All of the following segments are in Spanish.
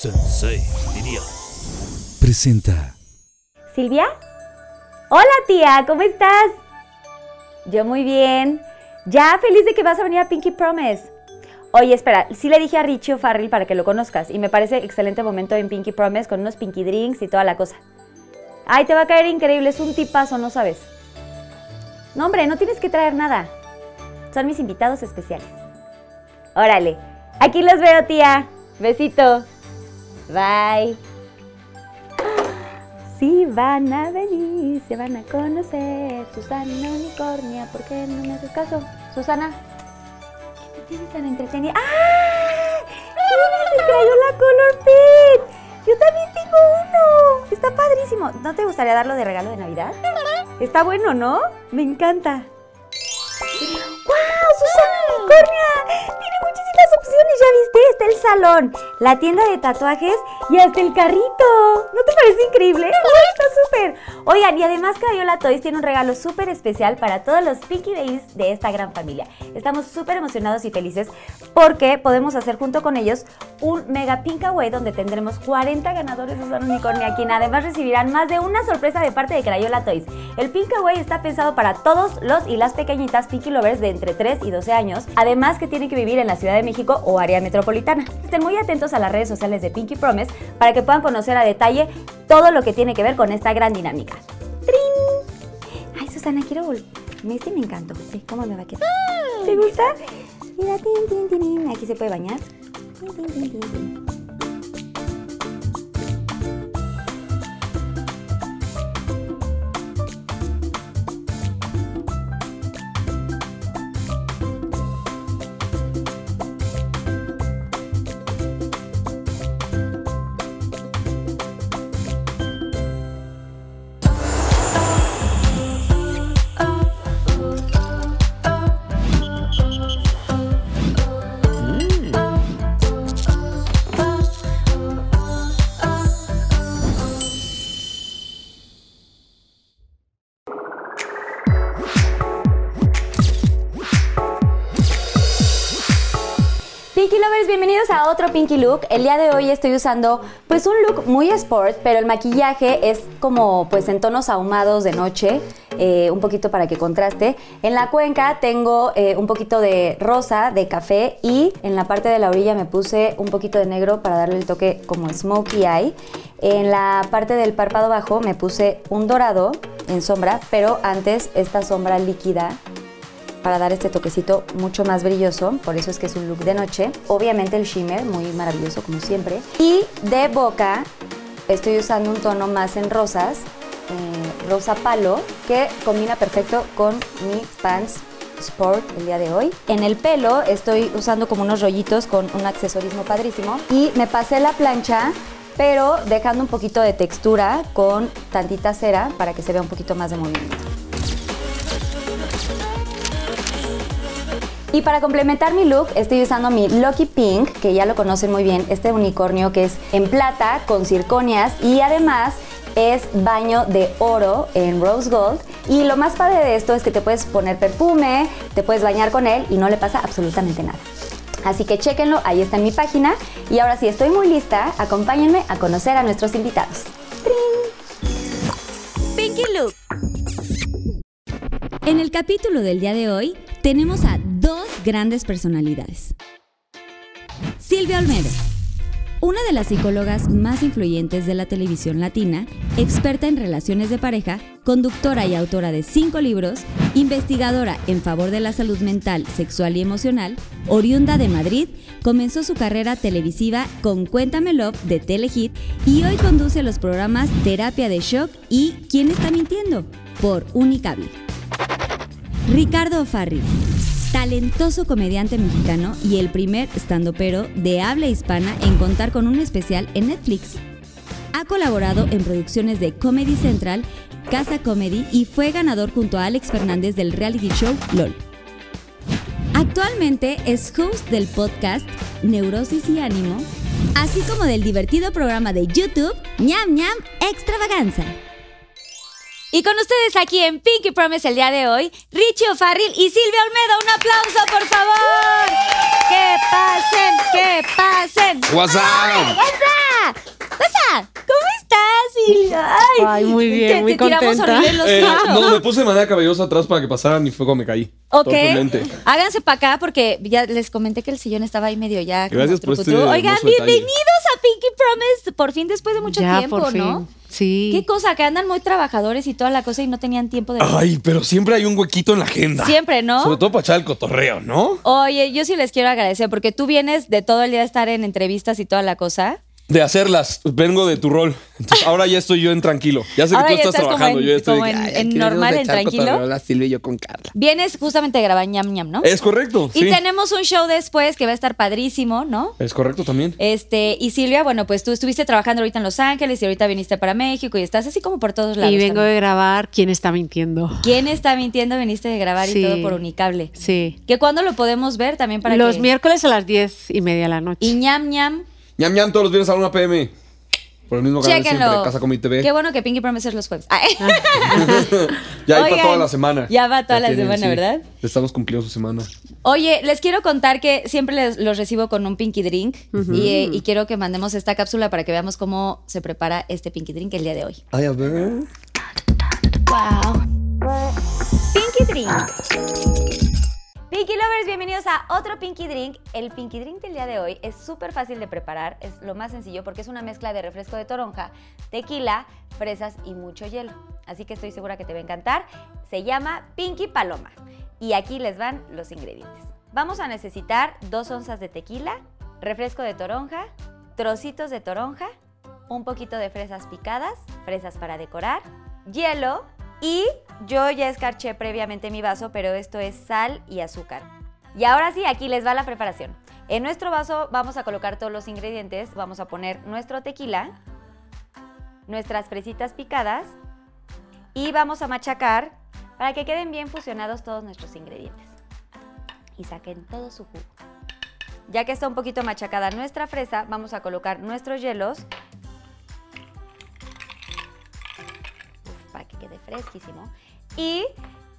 Sensei, diría. Presenta. ¿Silvia? Hola tía, ¿cómo estás? Yo muy bien. Ya feliz de que vas a venir a Pinky Promise. Oye, espera, sí le dije a Richie O'Farrell para que lo conozcas y me parece excelente momento en Pinky Promise con unos Pinky Drinks y toda la cosa. Ay, te va a caer increíble, es un tipazo, no sabes. No, hombre, no tienes que traer nada. Son mis invitados especiales. Órale, aquí los veo, tía. Besito. Bye. Sí van a venir, se van a conocer. Susana Unicornia, ¿por qué no me haces caso? Susana, ¿qué te tiene tan entretenida? ¡Ah! ¡Tienes el Crayola Color Pit! Yo también tengo uno. Está padrísimo. ¿No te gustaría darlo de regalo de Navidad? Está bueno, ¿no? Me encanta. ¡Wow! ¡Susana Unicornia! Tiene muchísimas opciones, ¿ya viste? Está el salón, la tienda de tatuajes y hasta el carrito. ¿No te parece increíble? ¡Uy, está súper! Oigan, y además Crayola Toys tiene un regalo súper especial para todos los Pinky Babies de esta gran familia. Estamos súper emocionados y felices porque podemos hacer junto con ellos un Mega Pink Away donde tendremos 40 ganadores de Susana Unicornia, quien además recibirán más de una sorpresa de parte de Crayola Toys. El Pink Away está pensado para todos los y las pequeñitas Pinky Lovers de entre 3 y 12 años, además que tienen que vivir en la Ciudad de México o área metropolitana. Estén muy atentos a las redes sociales de Pinky Promise para que puedan conocer a detalle todo lo que tiene que ver con esta gran dinámica. ¡Trin! Ay, Susana, quiero vol- Este me encantó. ¿Cómo me va a quedar? ¿Te gusta? Mira, tin, tin, tin, tin. Aquí se puede bañar. Tin, tin, tin, tin, a otro Pinky Look. El día de hoy estoy usando pues un look muy sport, pero el maquillaje es como pues en tonos ahumados de noche, eh, un poquito para que contraste. En la cuenca tengo eh, un poquito de rosa, de café y en la parte de la orilla me puse un poquito de negro para darle el toque como smokey eye. En la parte del párpado bajo me puse un dorado en sombra, pero antes esta sombra líquida para dar este toquecito mucho más brilloso, por eso es que es un look de noche. Obviamente el shimmer, muy maravilloso como siempre. Y de boca estoy usando un tono más en rosas, eh, rosa palo, que combina perfecto con mi pants sport el día de hoy. En el pelo estoy usando como unos rollitos con un accesorismo padrísimo y me pasé la plancha pero dejando un poquito de textura con tantita cera para que se vea un poquito más de movimiento. Y para complementar mi look estoy usando mi Lucky Pink, que ya lo conocen muy bien, este unicornio que es en plata con circonias y además es baño de oro en rose gold. Y lo más padre de esto es que te puedes poner perfume, te puedes bañar con él y no le pasa absolutamente nada. Así que chéquenlo, ahí está en mi página. Y ahora sí, estoy muy lista, acompáñenme a conocer a nuestros invitados. Pinky Look. En el capítulo del día de hoy tenemos a dos grandes personalidades. Silvia Olmedo, una de las psicólogas más influyentes de la televisión latina, experta en relaciones de pareja, conductora y autora de cinco libros, investigadora en favor de la salud mental, sexual y emocional, oriunda de Madrid, comenzó su carrera televisiva con Cuéntame Love de Telehit y hoy conduce los programas Terapia de Shock y ¿Quién está mintiendo? por Unicable. Ricardo Farri, talentoso comediante mexicano y el primer standupero de habla hispana en contar con un especial en Netflix. Ha colaborado en producciones de Comedy Central, Casa Comedy y fue ganador junto a Alex Fernández del reality show LOL. Actualmente es host del podcast Neurosis y Ánimo, así como del divertido programa de YouTube ñam ñam Extravaganza. Y con ustedes aquí en Pinky Promise el día de hoy, Richie O'Farrill y Silvia Olmedo. Un aplauso, por favor. Que pasen, que pasen. What's up? What's Ay, Ay, muy bien, te, muy te tiramos contenta. horrible, lo Eh, no, me puse de manera cabellosa atrás para que pasaran y fue como me caí. Ok, háganse para acá porque ya les comenté que el sillón estaba ahí medio ya. Gracias por este Oigan, detalle. bienvenidos a Pinky Promise. Por fin, después de mucho ya, tiempo, por fin. ¿no? Sí. Qué cosa, que andan muy trabajadores y toda la cosa y no tenían tiempo de. Ay, pero siempre hay un huequito en la agenda. Siempre, ¿no? Sobre todo para echar el cotorreo, ¿no? Oye, yo sí les quiero agradecer porque tú vienes de todo el día a estar en entrevistas y toda la cosa. De hacerlas. Vengo de tu rol. Entonces, ahora ya estoy yo en tranquilo. Ya sé que tú estás, trabajando. en- yo ya estoy como de en- "Ay, en normal, en tranquilo". Silvia y yo con Carla. Vienes justamente de grabar ñam ñam, ¿no? Es correcto, y sí. tenemos un show después que va a estar padrísimo, ¿no? Es correcto también. Este, y Silvia, bueno, pues tú estuviste trabajando ahorita en Los Ángeles y ahorita viniste para México y estás así como por todos lados. Y vengo también. de grabar ¿Quién está mintiendo? ¿Quién está mintiendo? Viniste de grabar y todo por Unicable. Sí. ¿Que cuándo lo podemos ver también para Los que... miércoles a las diez y media de la noche. Y ñam ñam, ñam ñam todos los viernes a la 1 pm. Por el mismo canal chéquenlo. siempre, Casa Comi TV. Qué bueno que Pinky Promise es los jueves. Ay. Ya hay Oigan, para toda la semana. ya va toda la tienen, semana, ¿verdad? Estamos cumpliendo su semana. Oye, les quiero contar que siempre les- los recibo con un Pinky Drink y, eh, y quiero que mandemos esta cápsula para que veamos cómo se prepara este Pinky Drink el día de hoy. Ay, a ver. Wow. Pinky Drink. Pinky Lovers, bienvenidos a otro Pinky Drink. El Pinky Drink del día de hoy es súper fácil de preparar, es lo más sencillo porque es una mezcla de refresco de toronja, tequila, fresas y mucho hielo. Así que estoy segura que te va a encantar. Se llama Pinky Paloma. Y aquí les van los ingredientes. Vamos a necesitar dos onzas de tequila, refresco de toronja, trocitos de toronja, un poquito de fresas picadas, fresas para decorar, hielo y yo ya escarché previamente mi vaso, pero esto es sal y azúcar. Y ahora sí, aquí les va la preparación. En nuestro vaso vamos a colocar todos los ingredientes, vamos a poner nuestro tequila, nuestras fresitas picadas y vamos a machacar para que queden bien fusionados todos nuestros ingredientes y saquen todo su jugo. Ya que está un poquito machacada nuestra fresa, vamos a colocar nuestros hielos fresquísimo. Y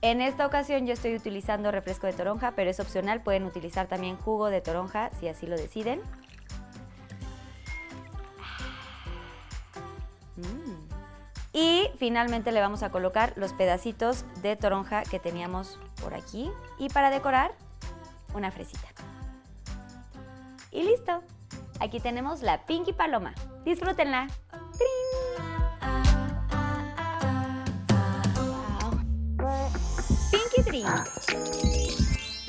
en esta ocasión yo estoy utilizando refresco de toronja, pero es opcional. Pueden utilizar también jugo de toronja si así lo deciden. Mm. Y finalmente le vamos a colocar los pedacitos de toronja que teníamos por aquí. Y para decorar, una fresita. Y listo. Aquí tenemos la Pinky Paloma. Disfrútenla. Pinky Drink.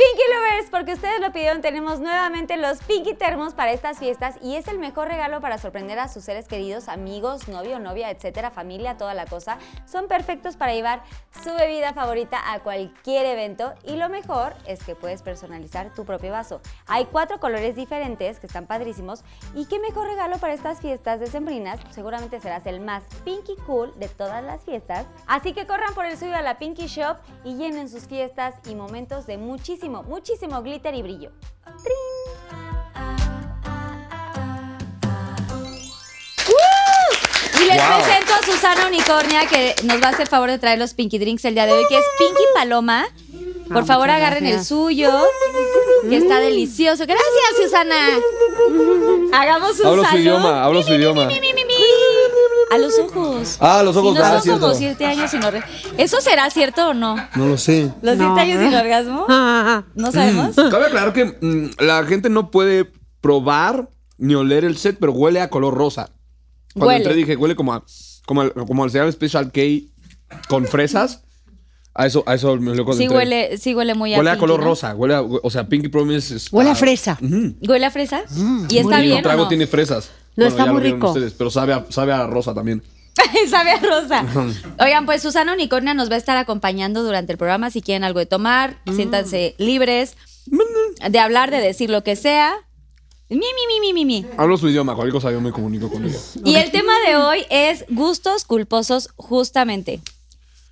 Pinky Lovers, porque ustedes lo pidieron, tenemos nuevamente los Pinky Termos para estas fiestas y es el mejor regalo para sorprender a sus seres queridos, amigos, novio, novia, etcétera, familia, toda la cosa. Son perfectos para llevar su bebida favorita a cualquier evento y lo mejor es que puedes personalizar tu propio vaso. Hay cuatro colores diferentes que están padrísimos y qué mejor regalo para estas fiestas decembrinas. Seguramente serás el más Pinky Cool de todas las fiestas. Así que corran por el suyo a la Pinky Shop y llenen sus fiestas y momentos de muchísimo, muchísimo glitter y brillo. ¡Uh! Y les Wow. presento a Susana Unicornia que nos va a hacer favor de traer los Pinky Drinks el día de hoy, que es Pinky Paloma. Por Ah, favor, agarren el suyo, que está delicioso. Gracias, Susana. Hagamos un Hablo su idioma, hablo su idioma. Mi, mi, mi, mi. A los ojos. Ah, los ojos, Si no ah, son cierto. como siete años sin orgasmo. ¿Eso será cierto o no? No lo sé. ¿Los No. siete años sin orgasmo? ¿No sabemos? Cabe aclarar que mm, la gente no puede probar ni oler el set, pero huele a color rosa. Cuando Huele. entré dije, huele como a, como al, como al cereal Special K con fresas. A eso, a eso me lo Sí huele, sí huele muy a Huele a pinky, color ¿no? rosa. Huele a, o sea, Pinky Promise es- Huele a fresa. ujú. ¿Huele a fresa? ¿Y está Y bien el trago o no? tiene fresas. No, está ya lo muy vieron rico. ustedes, pero sabe a, sabe a rosa también. Sabe a rosa. Oigan, pues Susana Unicornia nos va a estar acompañando durante el programa. Si quieren algo de tomar, siéntanse libres de hablar, de decir lo que sea. Mi, mi, mi, mi, mi, mi. Hablo su idioma, cualquier cosa yo me comunico con ella. Y el tema de hoy es gustos culposos, justamente.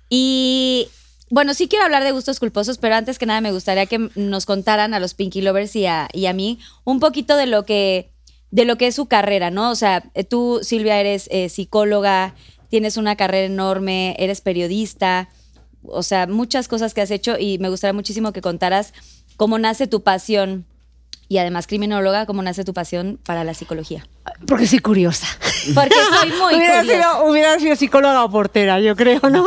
Y bueno, sí quiero hablar de gustos culposos, pero antes que nada me gustaría que nos contaran a los Pinky Lovers y a, y a mí un poquito de lo que de lo que es su carrera, ¿no? O sea, eh, tú, Silvia, eres eh, psicóloga, tienes una carrera enorme, eres periodista, o sea, muchas cosas que has hecho y me gustaría muchísimo que contaras cómo nace tu pasión y además criminóloga, cómo nace tu pasión para la psicología. Porque soy curiosa. Porque soy muy hubiera, curiosa. sido, hubiera sido psicóloga o portera, yo creo, ¿no?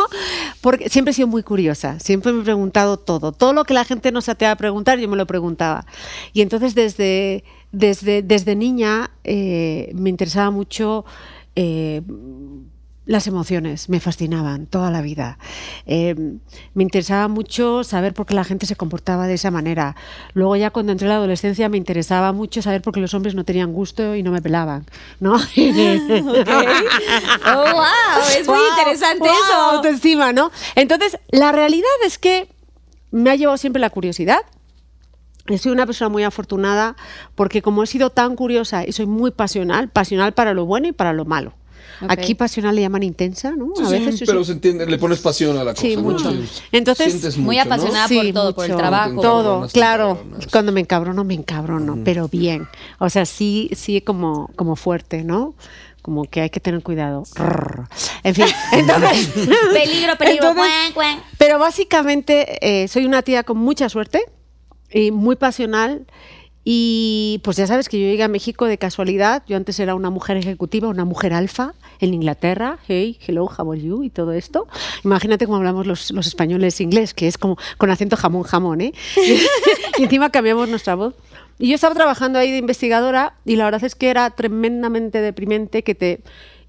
Porque siempre he sido muy curiosa, siempre me he preguntado todo. Todo lo que la gente no se atreve a preguntar, yo me lo preguntaba. Y entonces desde, desde, desde niña eh, me interesaba mucho eh, las emociones, me fascinaban toda la vida. Eh, me interesaba mucho saber por qué la gente se comportaba de esa manera. Luego ya cuando entré a la adolescencia me interesaba mucho saber por qué los hombres no tenían gusto y no me pelaban, ¿no? Oh, wow, es muy Wow, interesante wow, eso. Autoestima, ¿no? Entonces, la realidad es que me ha llevado siempre la curiosidad. Soy una persona muy afortunada porque como he sido tan curiosa y soy muy pasional, pasional para lo bueno y para lo malo. Ok. Aquí pasional le llaman intensa, ¿no? Sí, a veces sí, sí, pero sí. se entiende, le pones pasión a la cosa. Sí, ¿no? mucho. Sí. Entonces, Sientes muy mucho, ¿no? apasionada. por todo, por el trabajo. Todo, claro. Cuando me encabrono, me encabrono, pero bien. O sea, sí, sí como, como fuerte, ¿no? Como que hay que tener cuidado. En fin, entonces... Peligro, peligro. Entonces, cuan, cuan. pero básicamente eh, soy una tía con mucha suerte y muy pasional. Y pues ya sabes que yo llegué a México de casualidad. Yo antes era una mujer ejecutiva, una mujer alfa en Inglaterra. Hey, hello, how are you? Y todo esto. Imagínate cómo hablamos los, los españoles inglés, que es como con acento jamón, jamón, ¿eh? y encima cambiamos nuestra voz. Y yo estaba trabajando ahí de investigadora y la verdad es que era tremendamente deprimente que te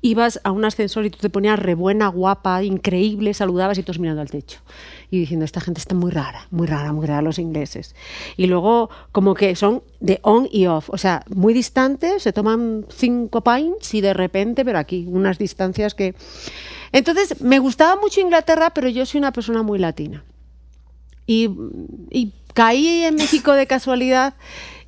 ibas a un ascensor y tú te ponías re buena, guapa, increíble, saludabas y todos mirando al techo. Y diciendo, esta gente está muy rara, muy rara, muy rara los ingleses. Y luego como que son de on y off, o sea, muy distantes, se toman cinco pints y de repente, pero aquí, unas distancias que... Entonces, me gustaba mucho Inglaterra, pero yo soy una persona muy latina. Y, y caí en México de casualidad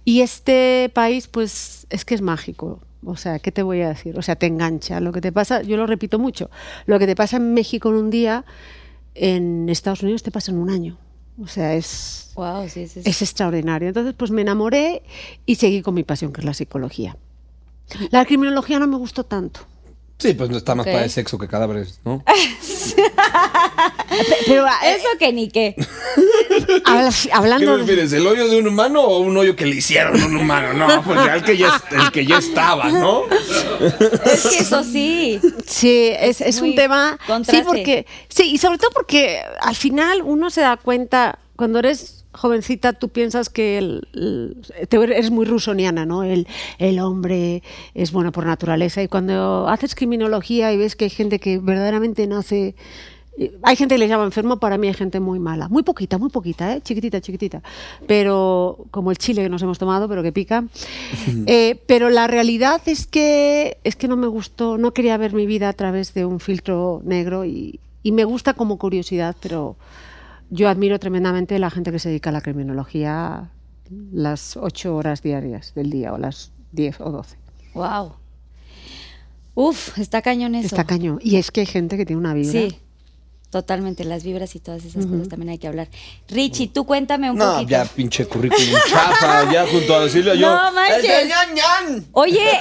y este país pues es que es mágico. O sea, ¿qué te voy a decir? O sea, te engancha. Lo que te pasa, yo lo repito mucho, lo que te pasa en México en un día, en Estados Unidos te pasa en un año. O sea, es, Wow, sí, sí, sí. es extraordinario. Entonces, pues me enamoré y seguí con mi pasión, que es la psicología. La criminología no me gustó tanto. Sí, pues no está más para de sexo que cadáveres, ¿no? Pero eh, Eso que ni qué. habla- ¿Qué hablando de... prefieres, el hoyo de un humano o un hoyo que le hicieron a un humano? No, pues ya el que ya, el que ya estaba, ¿no? Es que eso sí. Sí, es, es un tema. contraste. Sí, porque. Sí, y sobre todo porque al final uno se da cuenta, cuando eres jovencita, tú piensas que el- el- te eres muy rusoniana, ¿no? El, el hombre es bueno por naturaleza. Y cuando haces criminología y ves que hay gente que verdaderamente nace. Hay gente que le llama enfermo, para mí hay gente muy mala. Muy poquita, muy poquita, ¿eh? chiquitita, chiquitita. Pero como el chile que nos hemos tomado, pero que pica. Eh, pero la realidad es que, es que no me gustó, no quería ver mi vida a través de un filtro negro y, y me gusta como curiosidad, pero yo admiro tremendamente la gente que se dedica a la criminología las ocho horas diarias del día o las diez o doce. Wow. Uf, está cañón eso. Está cañón. Y es que hay gente que tiene una vida. Sí. Totalmente, las vibras y todas esas cosas también hay que hablar. Richie, tú cuéntame un No, poquito. ya pinche currículum chafa, ya junto a Silvia yo. No manches. ¡Es de ñan, ñan! Oye,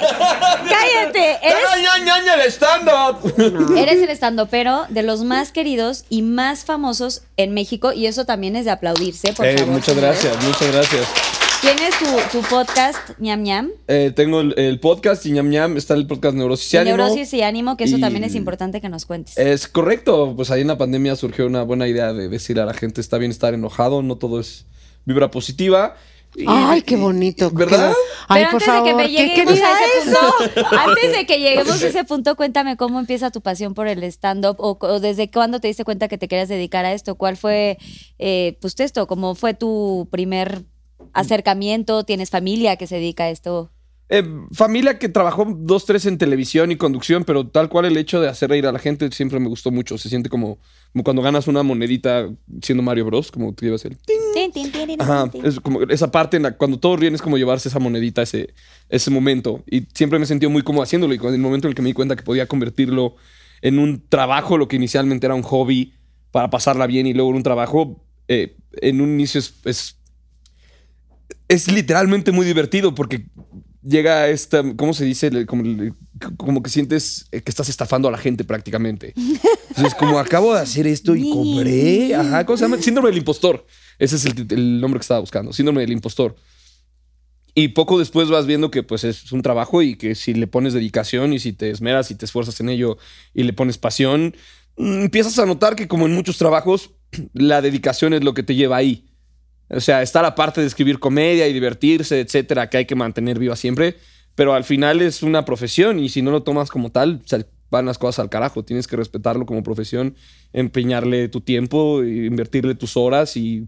cállate. ¡Era Eres, ñan, ñan el stand-up! eres el estandopero de los más queridos y más famosos en México y eso también es de aplaudirse, por Eh, favor. muchas señores. gracias, muchas gracias. Tienes tu, tu podcast, ñam ñam, Eh, tengo el, el podcast y ñam ñam, está el podcast Neurosis y Ánimo. neurosis y ánimo, que eso Y- también es importante que nos cuentes. Es correcto, pues ahí en la pandemia surgió una buena idea de decir a la gente está bien estar enojado, no todo es vibra positiva. Y- Ay, qué bonito. ¿Verdad? qué- Ay, Pero por antes de que me ¿qué lleguemos quería a ese eso? punto, antes de que lleguemos a ese punto, cuéntame cómo empieza tu pasión por el stand-up o, o desde cuándo te diste cuenta que te querías dedicar a esto. ¿Cuál fue, eh, pues esto, cómo fue tu primer acercamiento? ¿Tienes familia que se dedica a esto? Eh, familia que trabajó dos, tres en televisión y conducción, pero tal cual el hecho de hacer reír a la gente siempre me gustó mucho. Se siente como, como cuando ganas una monedita siendo Mario Bros, como tú llevas el... ting. Tin, tin, tin, tin, Ajá, es como esa parte en la cuando todos ríen es como llevarse esa monedita, ese, ese momento. Y siempre me he sentido muy cómodo haciéndolo. Y en el momento en el que me di cuenta que podía convertirlo en un trabajo, lo que inicialmente era un hobby para pasarla bien y luego en un trabajo, eh, en un inicio es, es, es literalmente muy divertido porque llega esta, ¿cómo se dice? Como, como que sientes eh, que estás estafando a la gente prácticamente. Entonces, como acabo de hacer esto y cobré, ajá, ¿cómo se llama? Síndrome del impostor. Ese es el, el nombre que estaba buscando, síndrome del impostor. Y poco después vas viendo que pues es un trabajo y que si le pones dedicación y si te esmeras y te esfuerzas en ello y le pones pasión, mm, empiezas a notar que como en muchos trabajos, la dedicación es lo que te lleva ahí. O sea, está la parte de escribir comedia y divertirse, etcétera, que hay que mantener viva siempre, pero al final es una profesión y si no lo tomas como tal, van las cosas al carajo. Tienes que respetarlo como profesión, empeñarle tu tiempo, invertirle tus horas y,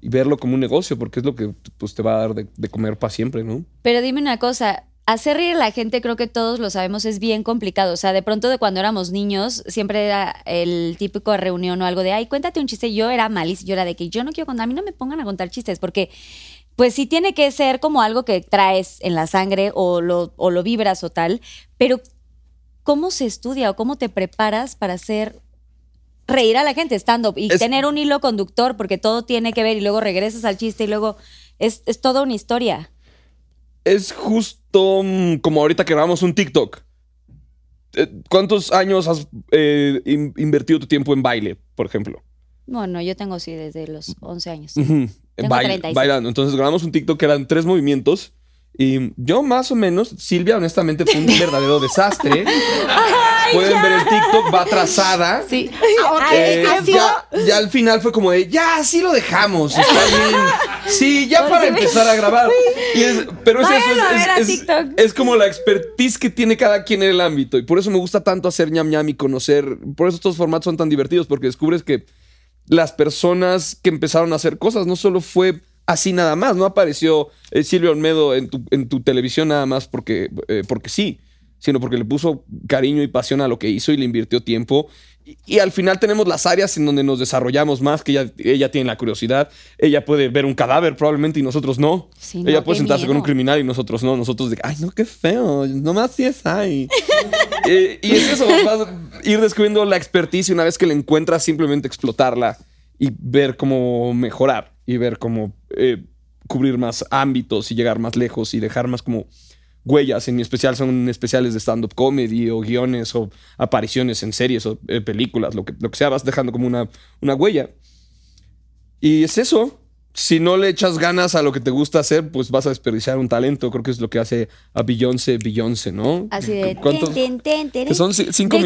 y verlo como un negocio, porque es lo que pues, te va a dar de, de comer para siempre, ¿no? Pero dime una cosa, hacer reír a la gente, creo que todos lo sabemos, es bien complicado. O sea, de pronto de cuando éramos niños, siempre era el típico reunión o algo de, ay, cuéntate un chiste. Yo era malísima, yo era de que yo no quiero contar, a mí no me pongan a contar chistes, porque pues sí tiene que ser como algo que traes en la sangre o lo, o lo vibras o tal, pero ¿cómo se estudia o cómo te preparas para hacer reír a la gente stand-up y Es- tener un hilo conductor? Porque todo tiene que ver y luego regresas al chiste y luego es, es toda una historia. Es justo mm, como ahorita que grabamos un TikTok. Eh, ¿Cuántos años has eh, in- invertido tu tiempo en baile, por ejemplo? Bueno, yo tengo sí desde los 11 años. Tengo 36. bailando. Entonces grabamos un TikTok que eran tres movimientos. Y yo más o menos, Silvia honestamente fue un verdadero desastre. Pueden ver el TikTok, va atrasada. Sí. Eh, ya, ya al final fue como de, ya, sí lo dejamos, está bien. Sí, ya para empezar a grabar. Y es- pero es eso, Váyanlo a ver a es, es- TikTok. es como la expertise que tiene cada quien en el ámbito. Y por eso me gusta tanto hacer ñam ñam y conocer. Por eso estos formatos son tan divertidos, porque descubres que las personas que empezaron a hacer cosas no solo fue así nada más, no apareció eh, Silvio Olmedo en tu, en tu televisión nada más porque, eh, porque sí, sino porque le puso cariño y pasión a lo que hizo y le invirtió tiempo. Y, y al final tenemos las áreas en donde nos desarrollamos más, que ella, ella tiene la curiosidad, ella puede ver un cadáver probablemente y nosotros no. Sí, no, ella puede sentarse con un criminal y nosotros no. Nosotros de, ay, no, qué feo, nomás sí es ahí. Eh, y es eso, vas a ir descubriendo la expertise y una vez que la encuentras, simplemente explotarla y ver cómo mejorar y ver cómo eh, cubrir más ámbitos y llegar más lejos y dejar más como huellas. En mi especial son especiales de stand-up comedy o guiones o apariciones en series o eh, películas, lo que, lo que sea, vas dejando como una, una huella. Y es eso. Si no le echas ganas a lo que te gusta hacer, pues vas a desperdiciar un talento. Creo que es lo que hace a Beyoncé, Beyoncé, ¿no? Así de... ¿Cuántos? ten, ten, ten, Que son ci- cinco,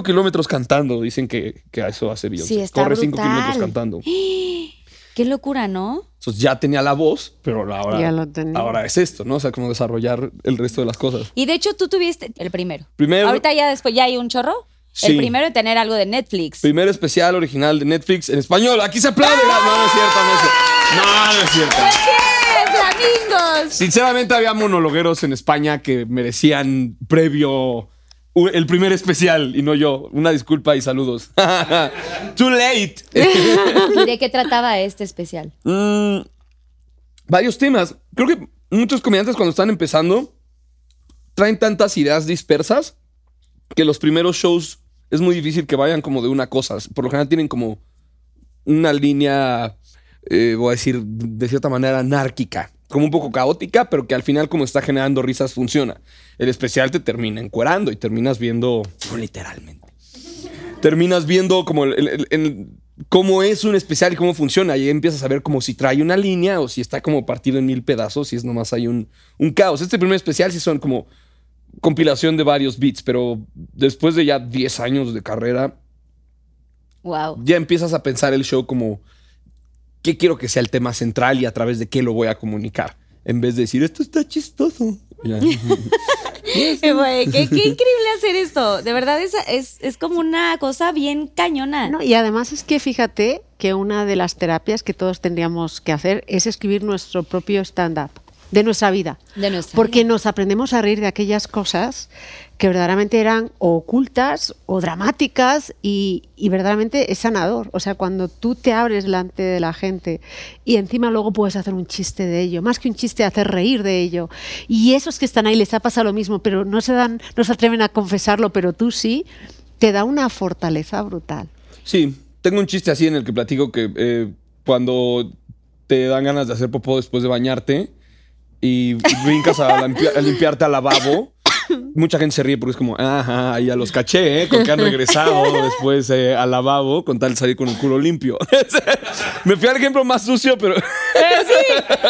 De- kilómetros cantando. Dicen que, que eso hace Beyoncé. Sí, está Corre cinco kilómetros cantando. Qué locura, ¿no? Entonces ya tenía la voz, pero ahora, Ya lo tenía. ahora es esto, ¿no? O sea, como desarrollar el resto de las cosas. Y de hecho tú tuviste el primero. Primero- Ahorita ya después ya hay un chorro. Sí. El primero de tener algo de Netflix. Primer especial original de Netflix en español. Aquí se aplaude. No, no es cierto, no es cierto. No, no es cierto. ¡Qué flamingos! Sinceramente había monologueros en España que merecían previo el primer especial y no yo. Una disculpa y saludos. Too late. ¿Y de qué trataba este especial? Mm, varios temas. Creo que muchos comediantes cuando están empezando traen tantas ideas dispersas que los primeros shows es muy difícil que vayan como de una cosa. Por lo general tienen como una línea, eh, voy a decir, de cierta manera anárquica. Como un poco caótica, pero que al final como está generando risas funciona. El especial te termina encuerando y terminas viendo, no literalmente, terminas viendo como el- el- el- cómo es un especial y cómo funciona. Y empiezas a ver como si trae una línea o si está como partido en mil pedazos, si es nomás hay un, un caos. Este primer especial sí son como compilación de varios beats, pero después de ya 10 años de carrera, Wow. ya empiezas a pensar el show como qué quiero que sea el tema central y a través de qué lo voy a comunicar. En vez de decir, esto está chistoso. Güey, qué, qué increíble hacer esto. De verdad es, es, es como una cosa bien cañona. No, y además es que fíjate que una de las terapias que todos tendríamos que hacer es escribir nuestro propio stand-up de nuestra vida. De nuestra Porque vida. nos aprendemos a reír de aquellas cosas que verdaderamente eran o ocultas o dramáticas y, y verdaderamente es sanador. O sea, cuando tú te abres delante de la gente y encima luego puedes hacer un chiste de ello, más que un chiste, hacer reír de ello. Y esos que están ahí les ha pasado lo mismo, pero no se dan, no se atreven a confesarlo, pero tú sí, te da una fortaleza brutal. Sí, tengo un chiste así en el que platico que eh, cuando te dan ganas de hacer popó después de bañarte y brincas a, limpi- a limpiarte al lavabo, mucha gente se ríe porque es como, ajá, ya los caché, ¿eh? Con que han regresado después eh, al lavabo con tal de salir con el culo limpio. Me fui al ejemplo más sucio, pero...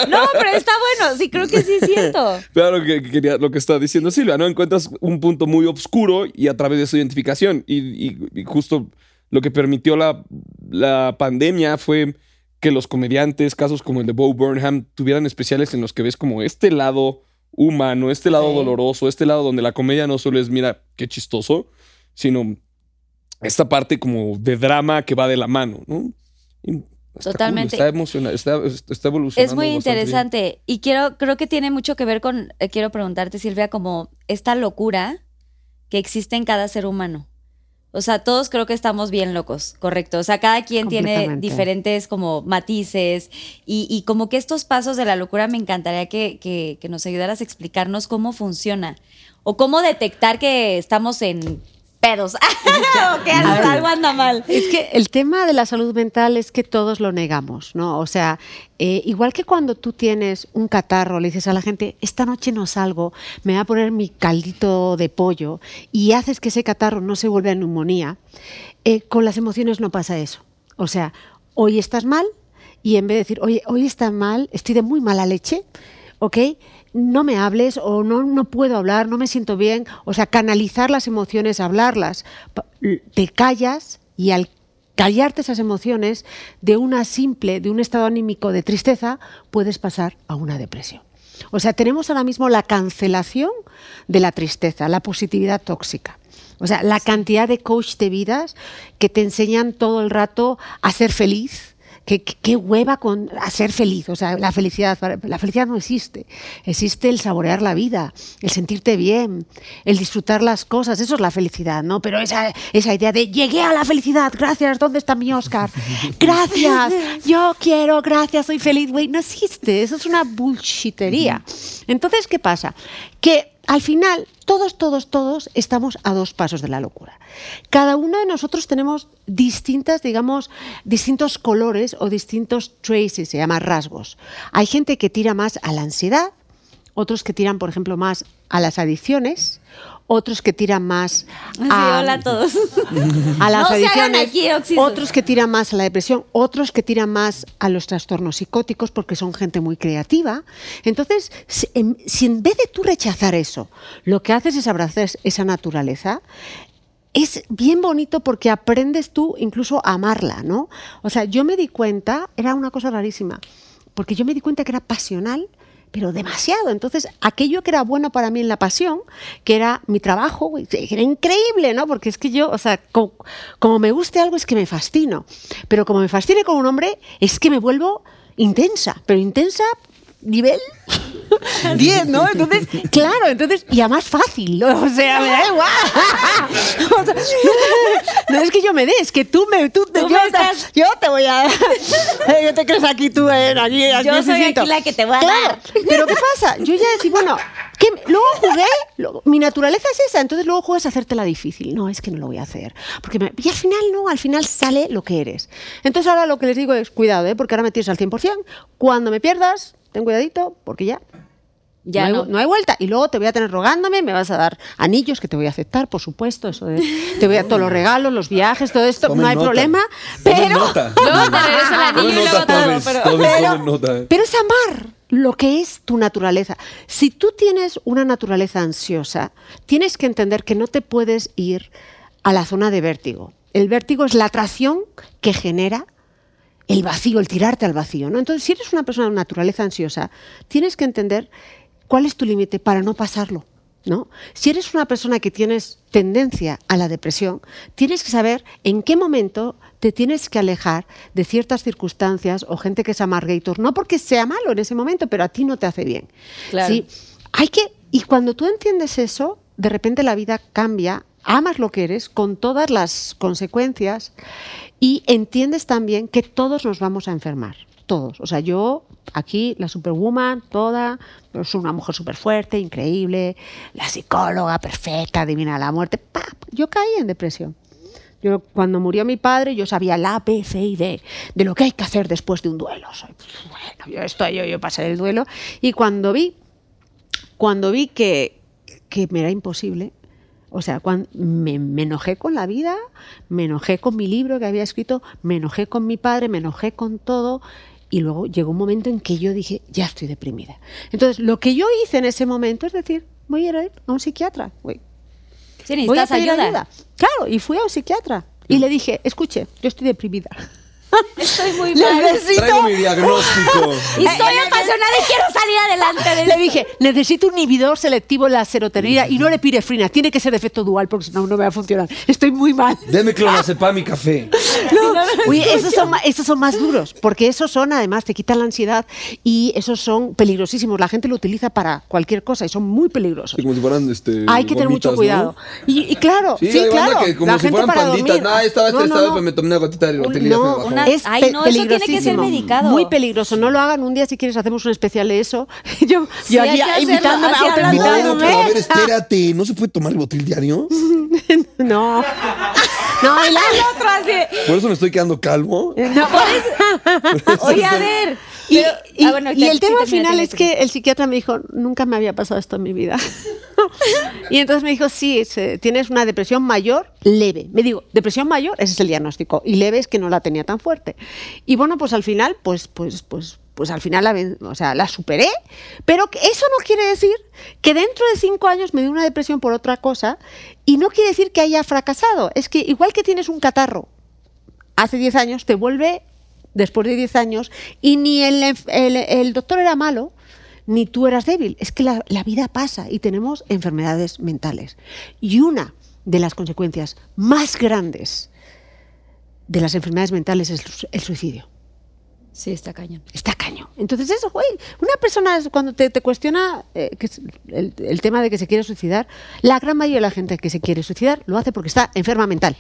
No, pero está bueno. Sí, creo que sí es cierto. Claro que que quería, lo que está diciendo Silvia, ¿no? Encuentras un punto muy oscuro y a través de su identificación. Y, y- y justo lo que permitió la, la pandemia fue que los comediantes, casos como el de Bo Burnham, tuvieran especiales en los que ves como este lado humano, este lado Sí. doloroso, este lado donde la comedia no solo es, mira, qué chistoso, sino esta parte como de drama que va de la mano, ¿no? Y está Totalmente. cool, está emocionante, está, está evolucionando. Es muy bien. interesante y quiero, creo que tiene mucho que ver con, eh, quiero preguntarte Silvia, como esta locura que existe en cada ser humano. O sea, todos creo que estamos bien locos, correcto. O sea, cada quien tiene diferentes como matices y, y como que estos pasos de la locura me encantaría que, que- que nos ayudaras a explicarnos cómo funciona o cómo detectar que estamos en pedos o que algo, anda mal. Es que el tema de la salud mental es que todos lo negamos, ¿no? O sea, eh, igual que cuando tú tienes un catarro, le dices a la gente, esta noche no salgo, me voy a poner mi caldito de pollo y haces que ese catarro no se vuelva en neumonía, eh, con las emociones no pasa eso. O sea, hoy estás mal y en vez de decir, oye, hoy estás mal, estoy de muy mala leche, ¿ok? No me hables o no, no puedo hablar, no me siento bien. O sea, canalizar las emociones, hablarlas. Te callas y al callarte esas emociones de una simple, de un estado anímico de tristeza, puedes pasar a una depresión. O sea, tenemos ahora mismo la cancelación de la tristeza, la positividad tóxica. O sea, la cantidad de coach de vidas que te enseñan todo el rato a ser feliz. Qué, qué- hueva con a ser feliz. O sea, la felicidad, la felicidad no existe. Existe el saborear la vida, el sentirte bien, el disfrutar las cosas. Eso es la felicidad, ¿no? Pero esa, esa idea de llegué a la felicidad, gracias, ¿dónde está mi Oscar? Gracias, yo quiero, gracias, soy feliz, güey. No existe. Eso es una bullshitería. Entonces, ¿qué pasa? Que al final, todos, todos, todos estamos a dos pasos de la locura. Cada uno de nosotros tenemos distintas, digamos, distintos colores o distintos traces, se llama rasgos. Hay gente que tira más a la ansiedad, otros que tiran, por ejemplo, más a las adicciones, otros que tiran más Sí, a, hola a todos. a las No adicciones, aquí otros que tiran más a la depresión, otros que tiran más a los trastornos psicóticos porque son gente muy creativa. Entonces, si en, si en vez de tú rechazar eso, lo que haces es abrazar esa naturaleza, es bien bonito porque aprendes tú incluso a amarla, ¿no? O sea, yo me di cuenta, era una cosa rarísima, porque yo me di cuenta que era pasional, pero demasiado. Entonces, aquello que era bueno para mí en la pasión, que era mi trabajo, era increíble, ¿no? Porque es que yo, o sea, co- como, me guste algo es que me fascino, pero como me fascine con un hombre es que me vuelvo intensa, pero intensa nivel 10, ¿no? Entonces, claro, entonces, y además fácil, o sea, me da igual. O sea, no es que yo me dé, es que tú me, tú, Tú yo, me estás- yo te voy a, yo te crees aquí tú, eh, aquí, aquí Yo soy aquí la que te voy a Claro, dar. Pero ¿qué pasa? Yo ya decía, bueno, ¿qué? luego jugué, luego- mi naturaleza es esa, entonces luego juegas a hacértela difícil. No, es que no lo voy a hacer. Porque me- y al final no, al final sale lo que eres. Entonces ahora lo que les digo es, cuidado, ¿eh? porque ahora me tienes al 100%. Cuando me pierdas, ten cuidadito, porque ya Ya no, no. hay, no hay vuelta. Y luego te voy a tener rogándome, me vas a dar anillos que te voy a aceptar, por supuesto. Eso de- te voy a todos los regalos, los viajes, todo esto, Tomen no hay nota. problema. Tomen Pero, nota. Te el anillo y todo. Pero, pero es amar lo que es tu naturaleza. Si tú tienes una naturaleza ansiosa, tienes que entender que no te puedes ir a la zona de vértigo. El vértigo es la atracción que genera el vacío, el tirarte al vacío. ¿no? Entonces, si eres una persona de naturaleza ansiosa, tienes que entender cuál es tu límite para no pasarlo. ¿no? Si eres una persona que tienes tendencia a la depresión, tienes que saber en qué momento te tienes que alejar de ciertas circunstancias o gente que es amargator, no porque sea malo en ese momento, pero a ti no te hace bien. Claro. ¿sí? Hay que, y cuando tú entiendes eso, de repente la vida cambia, amas lo que eres con todas las consecuencias y entiendes también que todos nos vamos a enfermar. Todos. O sea, yo aquí, la superwoman, toda, soy una mujer súper fuerte, increíble, la psicóloga perfecta, divina la muerte. ¡pap! Yo caí en depresión. Yo, cuando murió mi padre, yo sabía la B, C y D de lo que hay que hacer después de un duelo. Soy, bueno, yo estoy, yo, yo pasé el duelo. Y cuando vi, cuando vi que, que me era imposible, o sea, cuan- me, me enojé con la vida, me enojé con mi libro que había escrito, me enojé con mi padre, me enojé con todo Y luego llegó un momento en que yo dije, ya estoy deprimida. Entonces, lo que yo hice en ese momento es decir, voy a ir a un psiquiatra. Voy, Sí, voy a necesitas pedir ayuda. ayuda. Claro, y fui a un psiquiatra. Y le dije, escuche, yo estoy deprimida. Estoy muy mal. necesito- mi diagnóstico. Y soy apasionada y quiero salir adelante de Le dije, necesito un inhibidor selectivo en la serotonina y no le pirefrina. Tiene que ser de efecto dual porque si no, no me va a funcionar. Estoy muy mal. Deme clonazepam y café. No, oye, esos son, ma- esos son más duros, porque esos son, además, te quitan la ansiedad y esos son peligrosísimos. La gente lo utiliza para cualquier cosa y son muy peligrosos. Sí, como si fueran este, Hay que tener mucho gomitas, ¿no? cuidado. Y, y claro, sí, Sí, claro. que como la si gente fueran para panditas. dormir. No, estaba No, no, estresado, no. pues me tomé una gotita de me No, una- Ay, no, eso tiene que ser peligrosísimo. Muy peligroso. No lo hagan un día si quieres hacemos un especial de eso. yo Sí, yo aquí invitándome, No, autoinvitándome. pero a ver, espérate. ¿No se puede tomar ribotril diario? No. No, y la- otro así. Por eso me estoy quedando calvo. no. Oye, a ver. Y, Pero- y- ah, bueno, y te- el tema termina, final es que el psiquiatra me dijo, nunca me había pasado esto en mi vida. y entonces me dijo, sí, tienes una depresión mayor leve. Me digo, depresión mayor, ese es el diagnóstico. Y leve es que no la tenía tan fuerte. Y bueno, pues al final, pues, pues, pues, pues al final la, ven- o sea, la superé. Pero eso no quiere decir que dentro de cinco años me dio una depresión por otra cosa. Y no quiere decir que haya fracasado. Es que igual que tienes un catarro hace 10 años te vuelve después de 10 años y ni el, el- el doctor era malo ni tú eras débil. Es que la, la vida pasa y tenemos enfermedades mentales. Y una de las consecuencias más grandes de las enfermedades mentales es el su- el suicidio. Sí, está cañón. Está caño. Entonces eso, güey, una persona cuando te, te cuestiona eh, que es el, el tema de que se quiere suicidar, la gran mayoría de la gente que se quiere suicidar lo hace porque está enferma mental.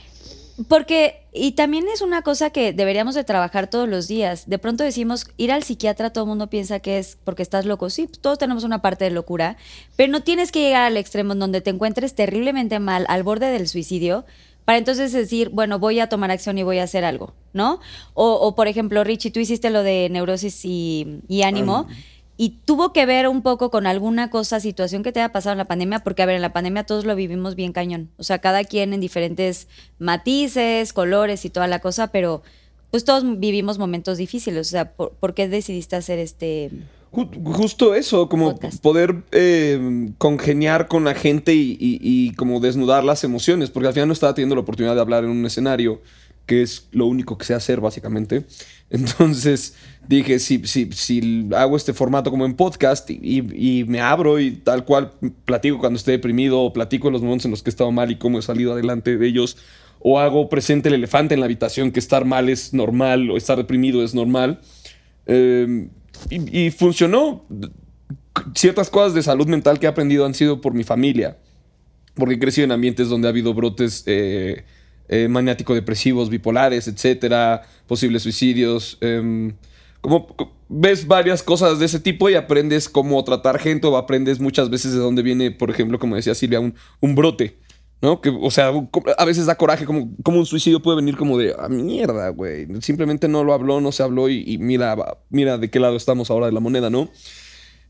Porque, y también es una cosa que deberíamos de trabajar todos los días. De pronto decimos, ir al psiquiatra, todo el mundo piensa que es porque estás loco. Sí, todos tenemos una parte de locura, pero no tienes que llegar al extremo en donde te encuentres terriblemente mal, al borde del suicidio, para entonces decir, bueno, voy a tomar acción y voy a hacer algo, ¿no? O, o, por ejemplo, Richie, tú hiciste lo de neurosis y ánimo. Y tuvo que ver un poco con alguna cosa, situación que te haya pasado en la pandemia, porque a ver, en la pandemia todos lo vivimos bien cañón. O sea, cada quien en diferentes matices, colores y toda la cosa, pero pues todos vivimos momentos difíciles. O sea, ¿por, por qué decidiste hacer este? Ju- Justo eso, como Podcast. poder eh, congeniar con la gente y, y- y como desnudar las emociones, porque al final no estaba teniendo la oportunidad de hablar en un escenario, que es lo único que sé hacer básicamente. Entonces dije, si, si, si hago este formato como en podcast y, y- me abro y tal cual platico cuando esté deprimido, o platico en los momentos en los que he estado mal y cómo he salido adelante de ellos, o hago presente el elefante en la habitación, que estar mal es normal, o estar deprimido es normal. Y, y funcionó. Ciertas cosas de salud mental que he aprendido han sido por mi familia. Porque he crecido en ambientes donde ha habido brotes eh, eh, maniático-depresivos, bipolares, etcétera, posibles suicidios. em, como co- ves varias cosas de ese tipo y aprendes cómo tratar gente o aprendes muchas veces de dónde viene, por ejemplo, como decía Silvia, un, un brote. ¿No? Que, o sea, a veces da coraje, como, como un suicidio puede venir como de, ah, mierda, güey. Simplemente no lo habló, no se habló y, mira, mira de qué lado estamos ahora de la moneda, ¿no?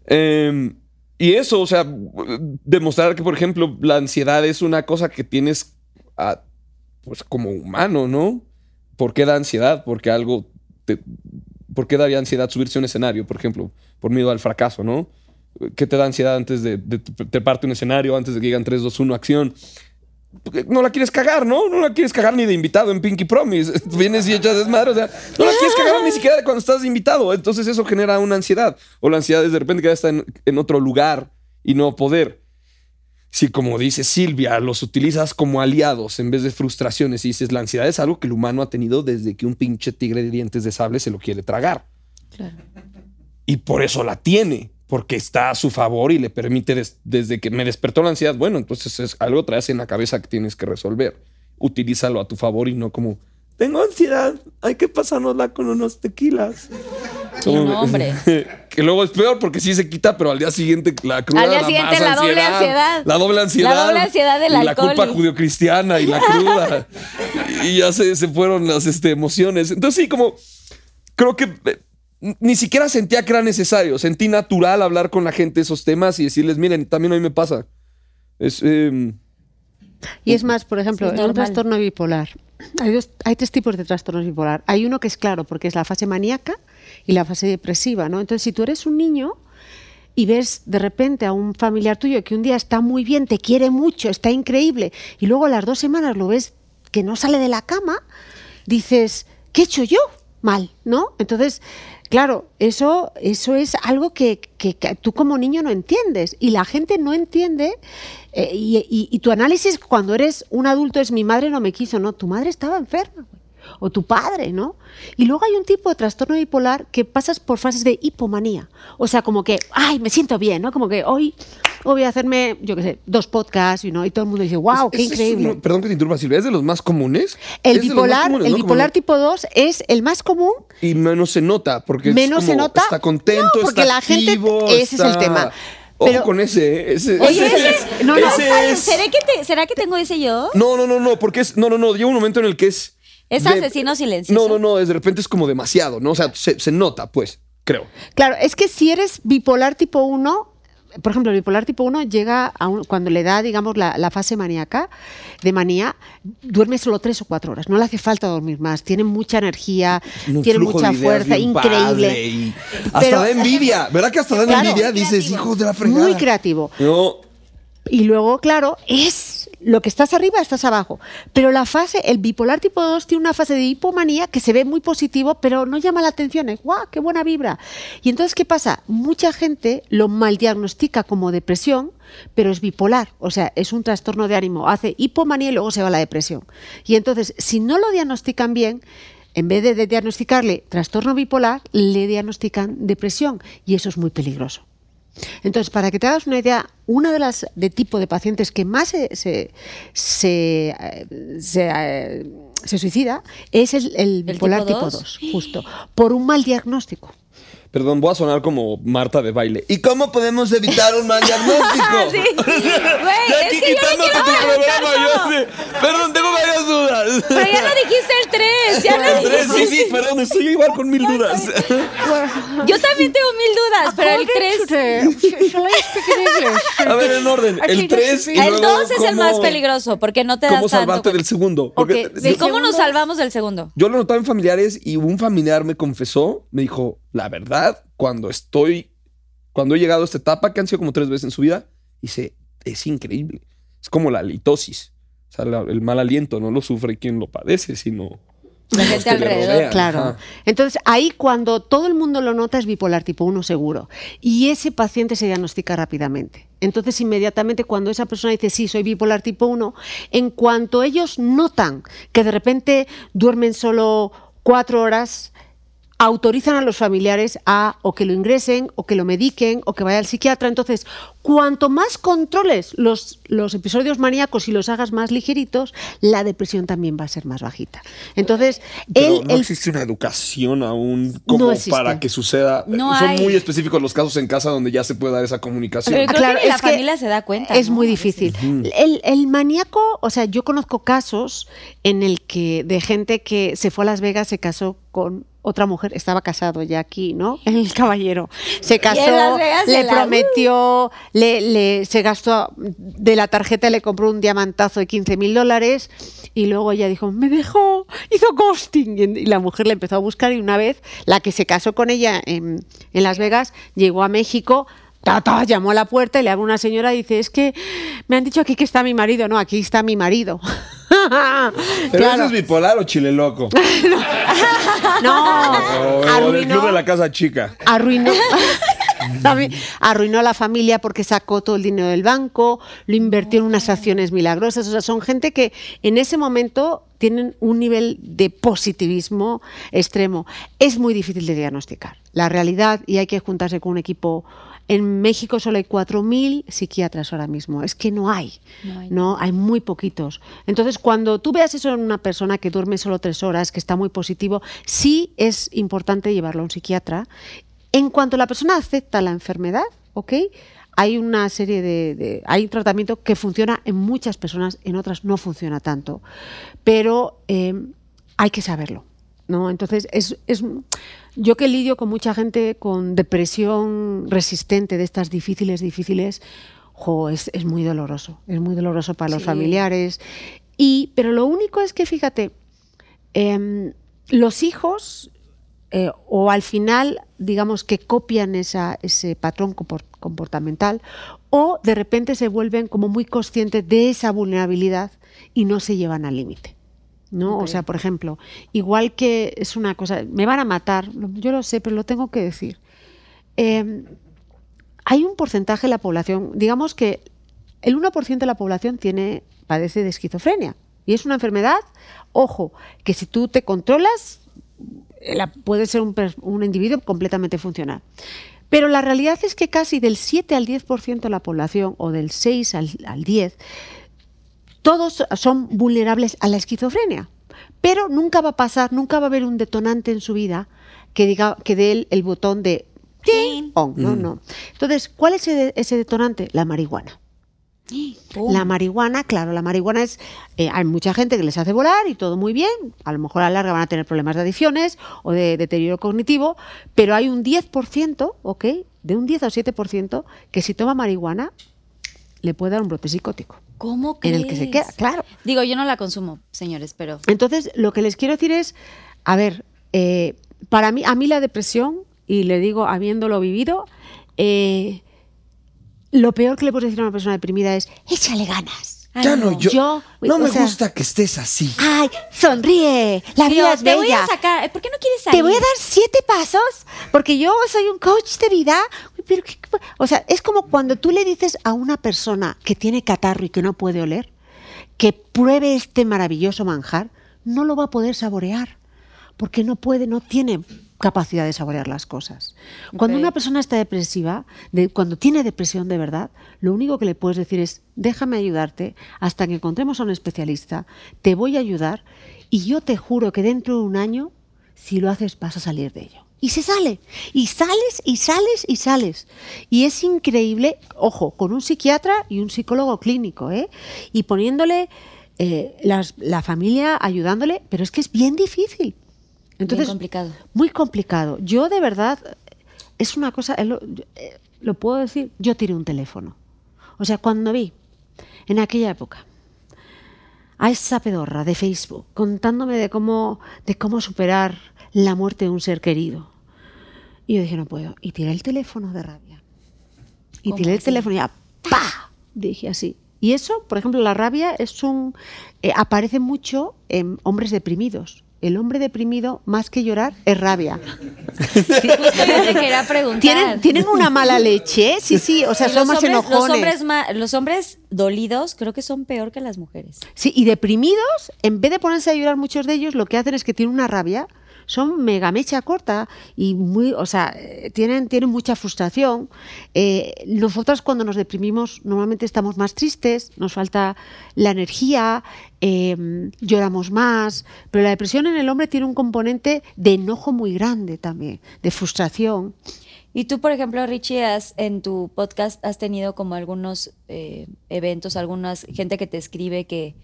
Em, y eso, o sea, demostrar que, por ejemplo, la ansiedad es una cosa que tienes pues como humano, ¿no? ¿Por qué da ansiedad? Porque algo te- ¿Por qué daría ansiedad subirse a un escenario, por ejemplo? Por miedo al fracaso, ¿no? ¿Qué te da ansiedad antes de, de treparte un escenario, antes de que digan 3, 2, 1, acción? No la quieres cagar, ¿no? No la quieres cagar ni de invitado en Pinky Promise. Vienes y echas desmadre, o sea, no la quieres cagar ni siquiera de cuando estás de invitado. Entonces eso genera una ansiedad. O la ansiedad es de repente que ya está en otro lugar y no poder. Si, como dice Silvia, los utilizas como aliados en vez de frustraciones y dices, la ansiedad es algo que el humano ha tenido desde que un pinche tigre de dientes de sable se lo quiere tragar. Claro. Y por eso la tiene, porque está a su favor y le permite, des- desde que me despertó la ansiedad, bueno, entonces es algo traes en la cabeza que tienes que resolver. Utilízalo a tu favor y no como, tengo ansiedad, hay que pasárnosla con unos tequilas. Sí, no, hombre. que luego es peor porque sí se quita, pero al día siguiente la cruda. Al día siguiente la doble ansiedad. La doble ansiedad. La doble ansiedad del y la culpa y- judio-cristiana y la cruda. y ya se, se fueron las este, emociones. Entonces sí, como creo que eh, ni siquiera sentía que era necesario. Sentí natural hablar con la gente de esos temas y decirles, miren, también a mí me pasa. Es, em, Y es más, por ejemplo, Sí, en un trastorno bipolar, hay, dos- hay tres tipos de trastornos bipolar. Hay uno que es claro, porque es la fase maníaca y la fase depresiva, ¿no? Entonces, si tú eres un niño y ves de repente a un familiar tuyo que un día está muy bien, te quiere mucho, está increíble, y luego a las dos semanas lo ves que no sale de la cama, dices, ¿qué he hecho yo? Mal, ¿no? Entonces, claro, eso, eso es algo que, que- tú como niño no entiendes y la gente no entiende. eh, y tu análisis cuando eres un adulto es mi madre no me quiso, no, tu madre estaba enferma. O tu padre, ¿no? Y luego hay un tipo de trastorno bipolar que pasas por fases de hipomanía. O sea, como que, ay, me siento bien, ¿no? Como que hoy, hoy voy a hacerme, yo qué sé, dos podcasts, you know, y todo el mundo dice, wow, qué es increíble. uno- perdón que te interrumpa, Silvia, ¿es de los más comunes? El Es bipolar, comunes, el bipolar tipo 2 es el más común. Y menos se nota, porque es Menos se como, nota. Está contento, No, porque está la gente- activo, ese es el tema. Ojo Pero- con ese, ¿eh? ese, Oye, ese- ese- no, no, ese es- ¿será que, te- ¿Será que tengo ese yo? No, no, no, no, porque es. No, no, no. Llega un momento en el que es. ¿Es de- asesino silencioso? No, no, no. es De repente es como demasiado, ¿no? O sea, se, se nota, pues, creo. Claro, es que si eres bipolar tipo 1, por ejemplo, el bipolar tipo 1 llega a un- cuando le da, digamos, la, la fase maníaca, de manía, duerme solo tres o cuatro horas. No le hace falta dormir más. Tiene mucha energía, Un tiene mucha fuerza, increíble. y hasta Pero- da envidia. ¿Verdad que hasta da Claro. envidia? Dices, hijos de la fregada. Muy creativo. No. Y luego, claro, es lo que estás arriba, estás abajo. Pero la fase, el bipolar tipo 2 tiene una fase de hipomanía que se ve muy positivo, pero no llama la atención. Es, ¡guau, qué buena vibra! Y entonces, ¿qué pasa? Mucha gente lo maldiagnostica como depresión, pero es bipolar. O sea, es un trastorno de ánimo. Hace hipomanía y luego se va a la depresión. Y entonces, si no lo diagnostican bien, en vez de, de diagnosticarle trastorno bipolar, le diagnostican depresión. Y eso es muy peligroso. Entonces, para que te hagas una idea, una de las de tipo de pacientes que más se, se, se, eh, se, eh, se suicida es el, el bipolar tipo tipo dos? 2, justo, por un mal diagnóstico. Perdón, voy a sonar como Marta de baile. ¿Y cómo podemos evitar un mal diagnóstico? Sí. Güey, Ya es aquí que yo no quitándote quiero tu programa, yo sé. Perdón, tengo varias dudas. Pero ya no dijiste el 3. Ya no Tres, sí, dijiste. sí, perdón, estoy igual con mil dudas. Yo también tengo mil dudas, pero el 3. A ver, en orden. El 3 y El luego 2 es el más cómo- peligroso porque no te das ¿Cómo tanto salvarte cuenta. del segundo? Porque Ok, ¿Y del cómo nos salvamos del segundo? yo lo notaba en familiares y un familiar me confesó, me dijo, la verdad, cuando estoy, cuando he llegado a esta etapa, que han sido como tres veces en su vida, dice, es increíble. Es como la litosis. O sea, la- el mal aliento no lo sufre quien lo padece, sino La gente alrededor. Claro. Ajá. Entonces, ahí cuando todo el mundo lo nota es bipolar tipo 1 seguro. Y ese paciente se diagnostica rápidamente. Entonces, inmediatamente cuando esa persona dice, sí, soy bipolar tipo 1, en cuanto ellos notan que de repente duermen solo cuatro horas, autorizan a los familiares a o que lo ingresen, o que lo mediquen, o que vaya al psiquiatra. Entonces, cuanto más controles los, los episodios maníacos y los hagas más ligeritos, la depresión también va a ser más bajita. Entonces, Pero el, no existe una educación aún como No para que suceda. No Son hay. muy específicos los casos en casa donde ya se puede dar esa comunicación. Pero creo Claro, que ni la es familia se da cuenta. Es ¿no? muy difícil. El, el maníaco, o sea, yo conozco casos en el que de gente que se fue a Las Vegas, se casó con otra mujer, estaba casado ya aquí, ¿no? El caballero. Se casó, le prometió, le, le- se gastó de la tarjeta, le compró un diamantazo de 15 mil dólares y luego ella dijo, me dejó, hizo ghosting. Y, y la mujer le empezó a buscar y una vez la que se casó con ella en, en Las Vegas llegó a México. Ta, ta, llamó a la puerta y le abre una señora y dice, es que me han dicho aquí que está mi marido. No, aquí está mi marido. ¿Pero Claro. eso es bipolar o chile loco? No, O, o del arruinó, club de la casa chica. arruinó, arruinó a la familia porque sacó todo el dinero del banco, lo invirtió en unas acciones milagrosas. O sea, son gente que en ese momento tienen un nivel de positivismo extremo. Es muy difícil de diagnosticar. La realidad, y hay que juntarse con un equipo. En México solo hay 4.000 psiquiatras ahora mismo. Es que no hay. No hay. No, hay muy poquitos. Entonces, cuando tú veas eso en una persona que duerme solo tres horas, que está muy positivo, sí es importante llevarlo a un psiquiatra. En cuanto la persona acepta la enfermedad, ¿ok? Hay una serie de, de- hay un tratamiento que funciona en muchas personas, en otras no funciona tanto, pero eh, hay que saberlo, ¿no? Entonces es, es- yo que lidio con mucha gente con depresión resistente de estas difíciles, difíciles, jo, es, es muy doloroso, es muy doloroso para los Sí. familiares. Y, pero lo único es que fíjate, Em, los hijos, eh, o al final, digamos que copian esa- ese patrón compor- comportamental, o de repente se vuelven como muy conscientes de esa vulnerabilidad y no se llevan al límite. ¿No? O sea, por ejemplo, igual que es una cosa, me van a matar, yo lo sé, pero lo tengo que decir. Em, hay un porcentaje de la población, digamos que el 1% de la población tiene, padece de esquizofrenia. Y es una enfermedad, ojo, que si tú te controlas, la- puede ser un, un individuo completamente funcional. Pero la realidad es que casi del 7 al 10% de la población, o del 6 al, al 10, todos son vulnerables a la esquizofrenia. Pero nunca va a pasar, nunca va a haber un detonante en su vida que diga que dé el, el botón de ting, on. No, no. Entonces, ¿cuál es ese, ese detonante? La marihuana. La marihuana, claro, la marihuana es. eh, hay mucha gente que les hace volar y todo muy bien. A lo mejor a la larga van a tener problemas de adicciones o de deterioro cognitivo, pero hay un 10%, ¿ok? De un 10 al 7% que si toma marihuana le puede dar un brote psicótico ¿Cómo en crees? el que se queda, claro. Digo, yo no la consumo, señores, pero Entonces, lo que les quiero decir es, a ver, eh, para mí, a mí la depresión, y le digo habiéndolo vivido, eh, lo peor que le puedes decir a una persona deprimida es, échale ganas. Ay, ya no, no. yo, Yo, no me sea- gusta que estés así. Ay, sonríe, la Sí, vida es te voy a sacar. ¿Por qué no quieres salir? Te voy a dar siete pasos porque yo soy un coach de vida. Pero qué- o sea, es como cuando tú le dices a una persona que tiene catarro y que no puede oler que pruebe este maravilloso manjar, no lo va a poder saborear porque no puede, no tiene capacidad de saborear las cosas. Cuando una persona está depresiva, de- cuando tiene depresión de verdad, lo único que le puedes decir es, déjame ayudarte hasta que encontremos a un especialista, te voy a ayudar y yo te juro que dentro de un año, si lo haces, vas a salir de ello. Y se sale, y sales, y sales, y sales. Y es increíble, ojo, con un psiquiatra y un psicólogo clínico, ¿eh? Y poniéndole eh, las- la familia ayudándole, pero es que es bien difícil. Entonces, Bien complicado. muy complicado. Yo de verdad, es una cosa, eh, lo, lo puedo decir, yo tiré un teléfono. O sea, cuando vi en aquella época a esa pedorra de Facebook contándome de cómo, de cómo superar la muerte de un ser querido. Y yo dije, no puedo. Y tiré el teléfono de rabia. Y ¿Cómo tiré el teléfono y ya, ¡pa! Dije así. Y eso, por ejemplo, la rabia es un. eh, aparece mucho en hombres deprimidos. El hombre deprimido, más que llorar, es rabia. Justo yo te quería preguntar. ¿Tienen, tienen una mala leche, sí, sí, o sea, son más hombres, enojones. Los hombres, ma- los hombres dolidos creo que son peor que las mujeres. Sí, y deprimidos, en vez de ponerse a llorar muchos de ellos, lo que hacen es que tienen una rabia, son mega mecha corta y muy, o sea, tienen, tienen mucha frustración. Eh, nosotras cuando nos deprimimos normalmente estamos más tristes, nos falta la energía, eh, lloramos más, pero la depresión en el hombre tiene un componente de enojo muy grande también, de frustración. Y tú, por ejemplo, Richie, has, en tu podcast has tenido como algunos eh, eventos, algunas gente que te escribe que,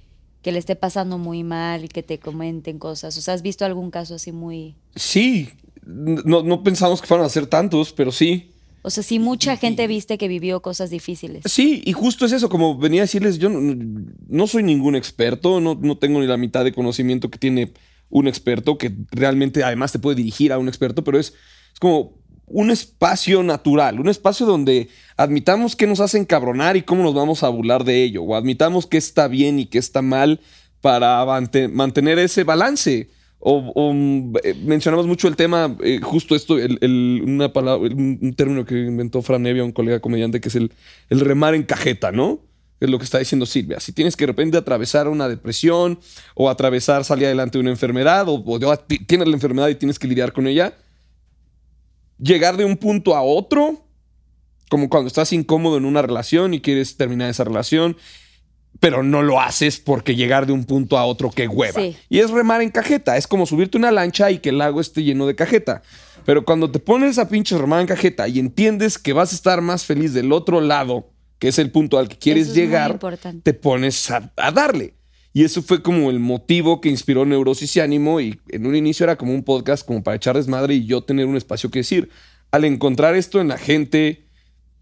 que le esté pasando muy mal y que te comenten cosas. O sea, ¿has visto algún caso así muy... Sí, no, no pensamos que fueran a ser tantos, pero sí. O sea, si mucha gente viste que vivió cosas difíciles. Sí, y justo es eso, como venía a decirles, yo no, no soy ningún experto, no, no tengo ni la mitad de conocimiento que tiene un experto, que realmente además te puede dirigir a un experto, pero es, es como un espacio natural, un espacio donde admitamos que nos hace encabronar y cómo nos vamos a burlar de ello, o admitamos que está bien y que está mal para mante- mantener ese balance. O, mm, eh, mencionamos mucho el tema, eh, justo esto, el, una palabra, un, término que inventó Fran Evia, un colega comediante, que es el, el remar en cajeta, ¿no? Es lo que está diciendo Silvia. Si tienes que de repente atravesar una depresión o atravesar, salir adelante de una enfermedad o, o tienes la enfermedad y tienes que lidiar con ella, llegar de un punto a otro, como cuando estás incómodo en una relación y quieres terminar esa relación, pero no lo haces porque llegar de un punto a otro que hueva. Sí. Y es remar en cajeta, es como subirte una lancha y que el lago esté lleno de cajeta. Pero cuando te pones a pinche remar en cajeta y entiendes que vas a estar más feliz del otro lado, que es el punto al que quieres Eso llegar, te pones a, a darle. Y eso fue como el motivo que inspiró Neurosis y Ánimo. Y en un inicio era como un podcast como para echar desmadre y yo tener un espacio que decir. Al encontrar esto en la gente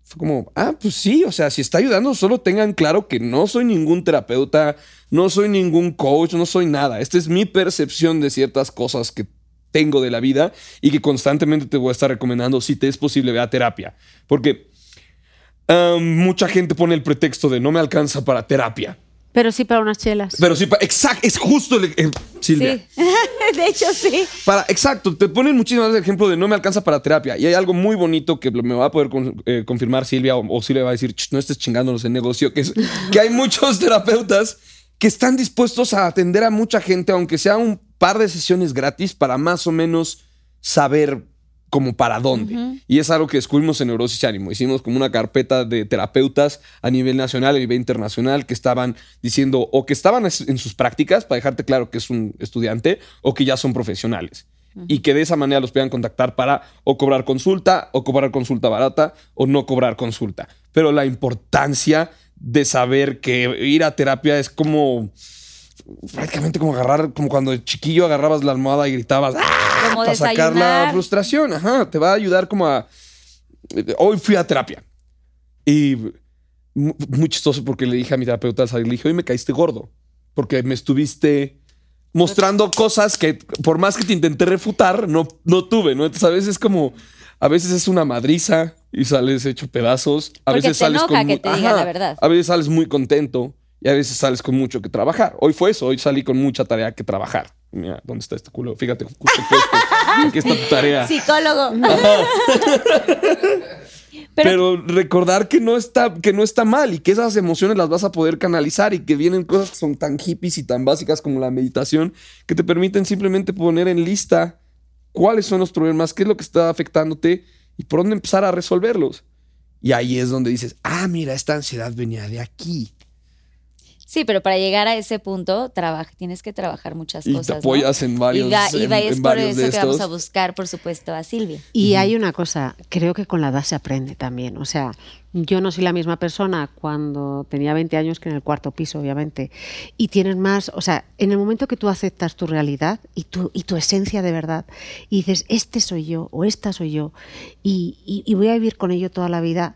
Fue como, ah, pues sí, o sea, si está ayudando, solo tengan claro que no soy ningún terapeuta, no soy ningún coach, no soy nada. Esta es mi percepción de ciertas cosas que tengo de la vida y que constantemente te voy a estar recomendando si te es posible, ve a terapia. Porque mucha gente pone el pretexto de no me alcanza para terapia. Pero sí para unas chelas. Pero sí, pa- exacto, es justo, el- el- Silvia. Sí. de hecho, sí. Para, exacto, te ponen muchísimas veces el ejemplo de no me alcanza para terapia. Y hay algo muy bonito que me va a poder con- eh, confirmar Silvia o, o Silvia va a decir, "Ch, no estés chingándonos en negocio, que es que hay muchos terapeutas que están dispuestos a atender a mucha gente, aunque sea un par de sesiones gratis, para más o menos saber como para dónde. Y es algo que descubrimos en Neurosis Ánimo. Hicimos como una carpeta de terapeutas a nivel nacional, a nivel internacional, que estaban diciendo o que estaban es- en sus prácticas, para dejarte claro que es un estudiante, o que ya son profesionales. Y que de esa manera los puedan contactar para o cobrar consulta, o cobrar consulta barata, o no cobrar consulta. Pero la importancia de saber que ir a terapia es como prácticamente como agarrar, como cuando de chiquillo agarrabas la almohada y gritabas ¡Ah! Como para sacar la desayunar. frustración. Ajá, te va a ayudar como a... Hoy fui a terapia y mu- muy chistoso porque le dije a mi terapeuta al salir, le dije, hoy me caíste gordo porque me estuviste mostrando cosas que por más que te intenté refutar, no, no tuve, ¿no? Entonces a veces es como, a veces es una madriza y sales hecho pedazos. A Porque veces te sales enoja con que mu- te diga la verdad. A veces sales muy contento y a veces sales con mucho que trabajar. Hoy fue eso, hoy salí con mucha tarea que trabajar. Mira, ¿dónde está este culo? Fíjate, justo. Aquí está tu tarea. Psicólogo. Pero, recordar que no, está, que no está mal y que esas emociones las vas a poder canalizar y que vienen cosas que son tan hippies y tan básicas como la meditación que te permiten simplemente poner en lista cuáles son los problemas, qué es lo que está afectándote y por dónde empezar a resolverlos. Y ahí es donde dices, ah, mira, esta ansiedad venía de aquí. Sí, pero para llegar a ese punto, trabaja, tienes que trabajar muchas Y te cosas. ¿no? apoyas en varios- Y, va- y en- es en por eso que vamos a buscar, por supuesto, a Silvia. Y hay una cosa, creo que con la edad se aprende también. O sea, yo no soy la misma persona cuando tenía 20 años que en el cuarto piso, obviamente. Y tienes más, o sea, en el momento que tú aceptas tu realidad y tu, y tu esencia de verdad, y dices, este soy yo o esta soy yo, y, y- y voy a vivir con ello toda la vida,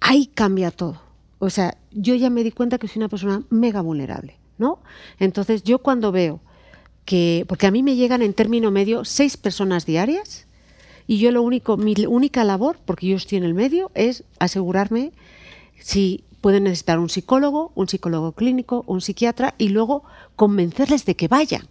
ahí cambia todo. O sea, yo ya me di cuenta que soy una persona mega vulnerable, ¿no? Entonces, yo cuando veo que, porque a mí me llegan en término medio seis personas diarias, y yo lo único, mi única labor, porque yo estoy en el medio, es asegurarme si pueden necesitar un psicólogo, un psicólogo clínico, un psiquiatra, y luego convencerles de que vayan,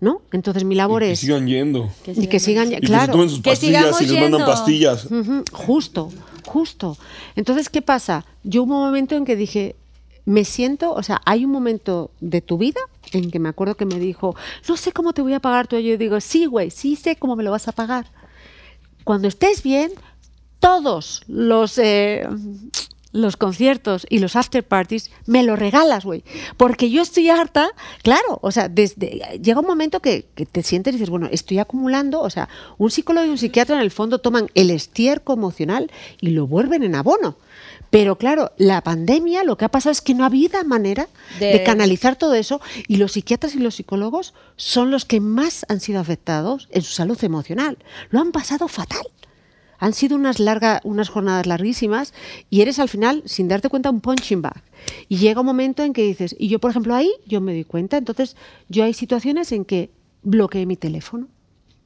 ¿no? Entonces mi labor Y que es sigan yendo. y que sigan, Y que se claro. tomen sus Que pastillas y les mandan yendo. pastillas. Justo, justo. Entonces, ¿qué pasa? Yo hubo un momento en que dije, me siento, o sea, hay un momento de tu vida en que me acuerdo que me dijo, no sé cómo te voy a pagar tú. Yo digo, sí, güey, sí sé cómo me lo vas a pagar. Cuando estés bien, todos los... eh, los conciertos y los after parties me lo regalas, güey. Porque yo estoy harta, claro, o sea, desde llega un momento que, que te sientes y dices, bueno, estoy acumulando, o sea, un psicólogo y un psiquiatra en el fondo toman el estiércol emocional y lo vuelven en abono. Pero claro, la pandemia lo que ha pasado es que no ha habido manera De- de, canalizar todo eso y los psiquiatras y los psicólogos son los que más han sido afectados en su salud emocional. Lo han pasado fatal. Han sido unas, larga, unas jornadas larguísimas y eres al final, sin darte cuenta, un punching bag. Y llega un momento en que dices, y yo, por ejemplo, ahí yo me doy cuenta, entonces yo hay situaciones en que bloqueé mi teléfono,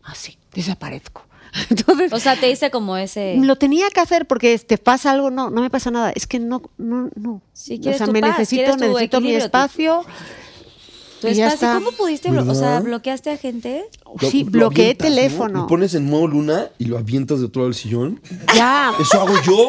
así, desaparezco. Entonces, O sea, te hice como ese... lo tenía que hacer porque te pasa algo, no, no me pasa nada. Es que no, no, no. Sí, o sea, me paz, necesito, necesito mi espacio. tu y ya espacio. está. ¿Cómo pudiste? blo- O sea, ¿Verdad? ¿bloqueaste a gente? Sí, Lo- lo bloqueé avientas, ¿no? teléfono. Lo pones en modo luna y lo avientas de otro lado del sillón. Ya. Eso hago yo.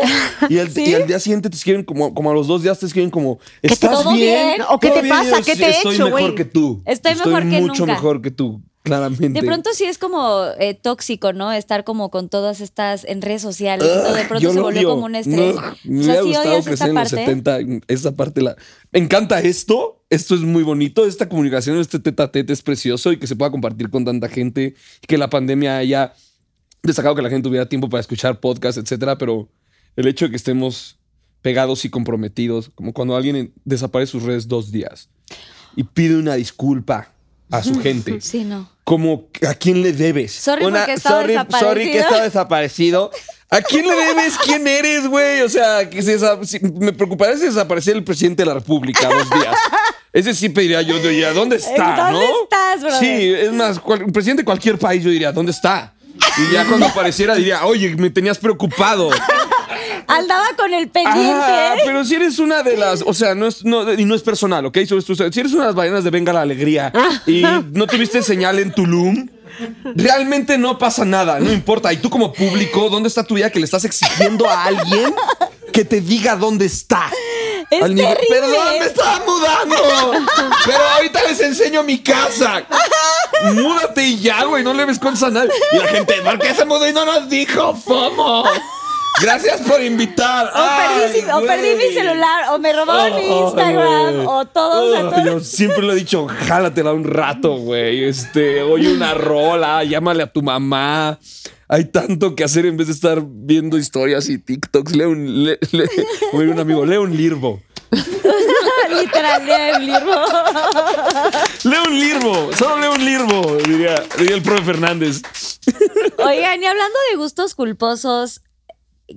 Y al, y al día siguiente te escriben como, como a los dos días te escriben como, ¿estás todo bien? ¿O qué ¿Todo te bien?" pasa? Yo, ¿Qué "Sí, te he Estoy hecho, mejor güey?" que tú. Estoy mejor que mucho nunca. mejor que tú, claramente. De pronto sí es como eh, tóxico, ¿no? Estar como con todas estas en redes sociales. todo. de Ugh, pronto se volvió odio. como un estrés. No, me o hubiera sea, gustado crecer en los parte. 70. Esa parte la... Me encanta esto. Esto es muy bonito. Esta comunicación, este tete a tete es precioso y que se pueda compartir con tanta gente. Y que la pandemia haya destacado que la gente tuviera tiempo para escuchar podcasts, etcétera. Pero el hecho de que estemos pegados y comprometidos, como cuando alguien en- desaparece sus redes dos días y pide una disculpa a su gente. Sí, no. Como a quién le debes. Sorry porque he estado sorry, desaparecido. sorry que está desaparecido. ¿A quién le debes? ¿Quién eres, güey? O sea, que se desa- si- me preocuparía si desapareciera el presidente de la República dos días. Ese sí pediría yo, diría, ¿dónde está? ¿Dónde no? estás, brother? Sí, es más, cual- el presidente de cualquier país yo diría, ¿dónde está? Y ya cuando apareciera diría, oye, me tenías preocupado. Andaba con el pendiente. Ah, pero si eres una de las, o sea, no es, no, y no es personal, ¿ok? Si eres una de las ballenas de Venga la Alegría y no tuviste señal en Tulum, realmente no pasa nada, no importa. Y tú como público, ¿dónde está tu vida que le estás exigiendo a alguien que te diga dónde está? Es Al nivel- terrible. Perdón, me estaba mudando. Pero ahorita les enseño mi casa. Múdate y ya, güey. No le ves cosas a nadie. Y la gente, ¿por qué se mudó y no nos dijo? FOMO. Gracias por invitar. O perdí, Ay, o perdí mi celular, o me robaron mi Ay, Instagram, o todo, o sea, Ay, todo. Yo siempre lo he dicho, jálatela un rato, güey. Este, oye una rola, llámale a tu mamá. Hay tanto que hacer en vez de estar viendo historias y TikToks. Lee un, lee, lee- como diría un amigo, lee un lirbo. Literal, de un libro. Lee un lirbo, solo lee un lirbo, diría, diría el profe Fernández. Oigan, y hablando de gustos culposos,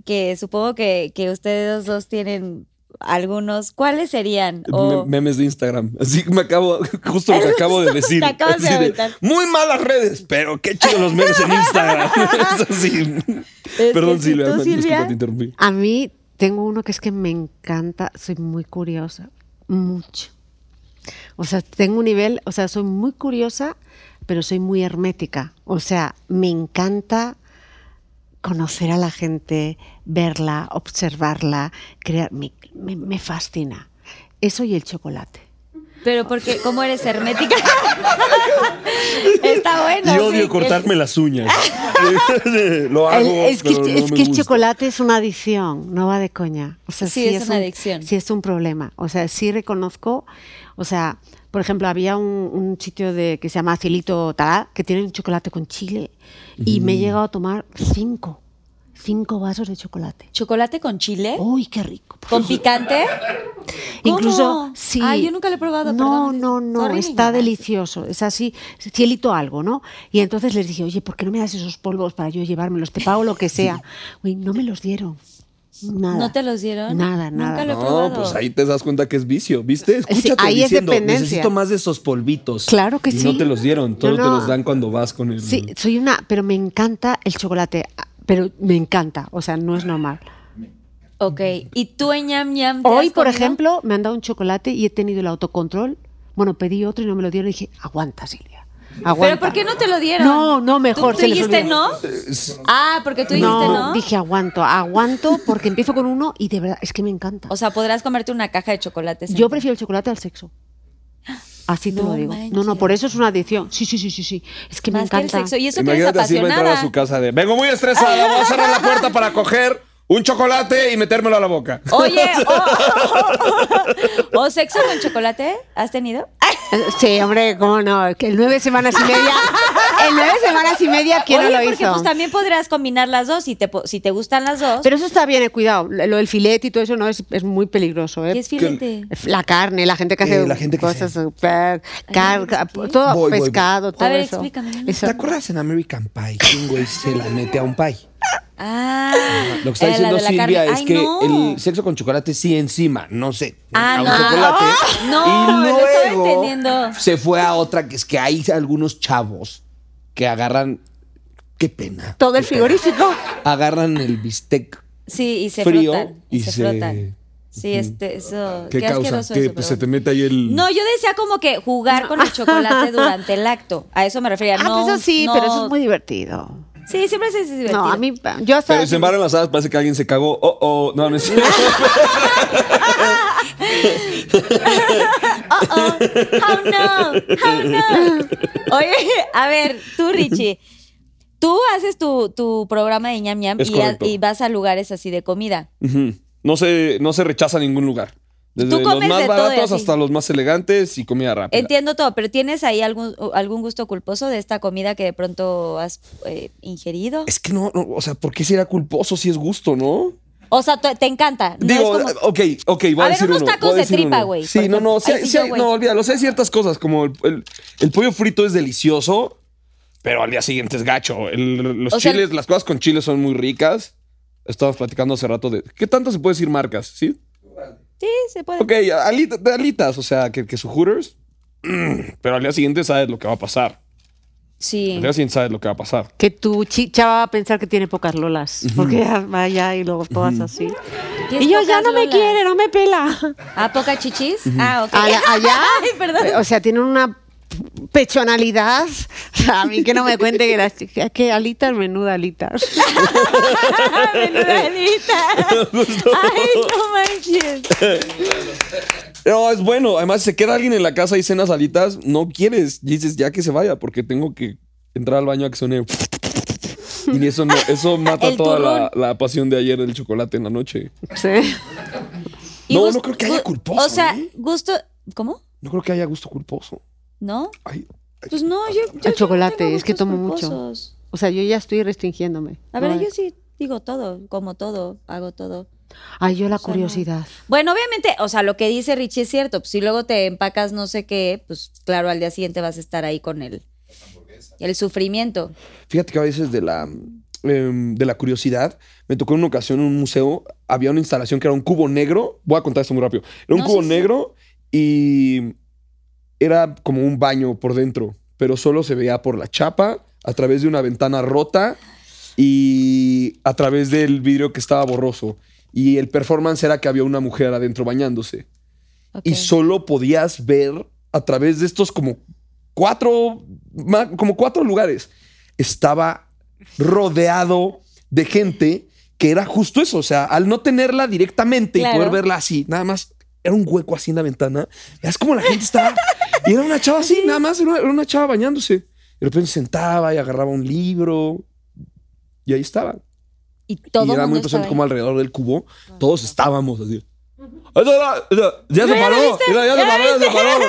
que supongo que, que ustedes dos tienen algunos, ¿cuáles serían? O- Me- memes de Instagram. Así que me acabo, justo lo que acabo de decir. Te acabas de Así aventar. muy malas redes, pero qué chido los memes en Instagram. Es Perdón, que sí, Silvia. ¿tú, Silvia? te interrumpí. A mí tengo uno que es que me encanta, soy muy curiosa, mucho. O sea, tengo un nivel, o sea, soy muy curiosa, pero soy muy hermética. O sea, me encanta conocer a la gente, verla, observarla, crear, me, me- me fascina. Eso y el chocolate. Pero porque, ¿cómo eres hermética? Está bueno. Y odio sí. cortarme las uñas. Lo hago. El- es que, pero no es me que el gusta. chocolate es una adicción, no va de coña. O sea, Sí, es una un- adicción. Sí, es un problema. O sea, sí reconozco, o sea, por ejemplo, había un, un sitio de, que se llama Cielito Tará, que tiene un chocolate con chile, y me he llegado a tomar cinco, cinco vasos de chocolate. ¿Chocolate con chile? ¡Uy, qué rico! ¿Con picante? Incluso, ¿Cómo? sí. Ay, yo nunca lo he probado, No, perdón. no, no, mi está delicioso. Es así, cielito algo, ¿no? Y entonces les dije, oye, ¿por qué no me das esos polvos para yo llevármelos? Te pago lo que sea. Uy, no me los dieron. Nada. ¿No te los dieron? Nada, Nunca nada. lo he No, probado. pues ahí te das cuenta que es vicio, ¿viste? Escúchate ahí es diciendo, dependencia. necesito más de esos polvitos. Claro que Y sí. no te los dieron, todos No, te los dan cuando vas con el... Sí, soy una, pero me encanta el chocolate, pero me encanta, o sea, no es normal. Ok. ¿Y tú en ñam ñam Hoy, por comido? ejemplo, me han dado un chocolate y he tenido el autocontrol. Bueno, pedí otro y no me lo dieron y dije, aguanta, Silvia. Aguanta. ¿Pero por qué no te lo dieron? No, no, mejor, ¿Tú, se tú les dijiste no? Ah, porque tú dijiste no, no. dije aguanto, aguanto porque empiezo con uno y de verdad es que me encanta. O sea, podrás comerte una caja de chocolates. Yo prefiero el chocolate al sexo. Así te No lo digo. No, manches. no, por eso es una adicción. Sí, sí, sí, sí, sí. Es que me que el encanta. sexo. Y eso que eres Imagínate a entrar su casa de, vengo muy estresada, voy a cerrar la puerta para coger un chocolate y metérmelo a la boca. Oye, o, o sexo con chocolate, ¿has tenido? Sí, hombre, cómo no. Que el nueve semanas y media. El nueve semanas y media, ¿quién Oye, no lo porque hizo? pues también podrías combinar las dos si te, si te gustan las dos. Pero eso está bien, eh, cuidado. Lo del filete y todo eso no es, es muy peligroso, ¿eh? ¿Qué es filete? La carne, la gente que hace Eh, la gente que cosas hace- super, car- ¿qué? todo Voy, voy, voy. pescado, todo A ver, eso. explícame. Eso- ¿Te acuerdas en American Pie que un güey se la mete a un pie? Ah, Lo que está la diciendo de la Silvia carne. es Ay, que no. el sexo con chocolate sí encima, no sé, Ah, a un no. chocolate. No, y lo luego entendiendo. se fue a otra que es que hay algunos chavos que agarran, qué pena. todo el pena. frigorífico. Agarran el bistec Sí, y se frío frotan. Y, y se, se- frotan. Sí, este, eso. ¿Qué, causa? eso, Pues pero se te mete ahí el... No, yo decía como que jugar con el chocolate durante el acto. A eso me refería. Ah, no, pues eso sí, no- pero eso es muy divertido. Sí, siempre es divertido. No, a mí, yo hasta. Pero se embarran las hadas, parece que alguien se cagó. Oh, oh, no, no es cierto. Oh, oh, how no, how no. Oye, a ver, tú, Richie. Tú haces tu, tu programa de ñam ñam y, a- correcto. y vas a lugares así de comida. No, se, no se rechaza ningún lugar. Desde los más de baratos hasta los más elegantes y comida rápida. Entiendo todo, pero ¿tienes ahí algún, algún gusto culposo de esta comida que de pronto has eh, ingerido? Es que no, no, o sea, ¿por qué será culposo si es gusto, no? O sea, te, te encanta. No Digo, es como- ok, ok, voy a, A ver, decir unos uno. tacos de tripa, güey, Sí, no, no, sí, no, olvídalo, o sea, hay ciertas cosas como el, el- el pollo frito es delicioso, pero al día siguiente es gacho. El- los O sea, chiles, las cosas con chiles son muy ricas. Estábamos platicando hace rato de. ¿Qué tanto se puede decir marcas? ¿Sí? Sí, se puede. Ok, alita- de alitas, o sea, que, que su Hooters. mm, pero al día siguiente sabes lo que va a pasar. Sí. Al día siguiente sabes lo que va a pasar. Que tu chi- chava va a pensar que tiene pocas lolas. Porque ya va allá y luego todas así. ¿Tienes Y yo ya no me quiere, no me pela. ¿Ah, poca chichis? Ah, ok. Allá, allá, Ay, perdón. o sea, tienen una pechonalidad. A mí que no me cuente que las chicas, que alitas, menuda alitas. Menuda alita. Ay, no manches. No, es bueno. Además, si se queda alguien en la casa y cenas alitas, no quieres. Y dices, ya que se vaya, porque tengo que entrar al baño a que suene. Y eso, no, eso mata toda la, pasión de ayer del chocolate en la noche. Sí. No, no creo que haya culposo, O sea, ¿eh? gusto. ¿Cómo? No creo que haya gusto culposo. ¿No? Ay, ay, Pues no, yo. no chocolate, es que tomo mucho. O sea, yo ya estoy restringiéndome. A ver, No, yo sí digo todo, como todo, hago todo. Ay, yo la sea, no. curiosidad. Bueno, obviamente, o sea, lo que dice Richie es cierto. Pues, si luego te empacas no sé qué, pues claro, al día siguiente vas a estar ahí con el, el sufrimiento. Fíjate que a veces de la, em, de la curiosidad, me tocó en una ocasión en un museo, había una instalación que era un cubo negro. Voy a contar esto muy rápido. Era un No, cubo sí, sí. negro y era como un baño por dentro, pero solo se veía por la chapa, a través de una ventana rota y a través del vidrio que estaba borroso. Y el performance era que había una mujer adentro bañándose. Ok. y solo podías ver a través de estos como cuatro, como cuatro lugares. Estaba rodeado de gente que era justo eso, o sea, al no tenerla directamente Claro. y poder verla así, nada más era un hueco así en la ventana. Es como la gente estaba y era una chava así, nada más era una, chava bañándose. De repente se sentaba y agarraba un libro y ahí estaba. Y todo y era muy impresionante ahí. como alrededor del cubo todos estábamos así. ¡Eso era- eso- Ya se paró, ya se paró, ya se paró.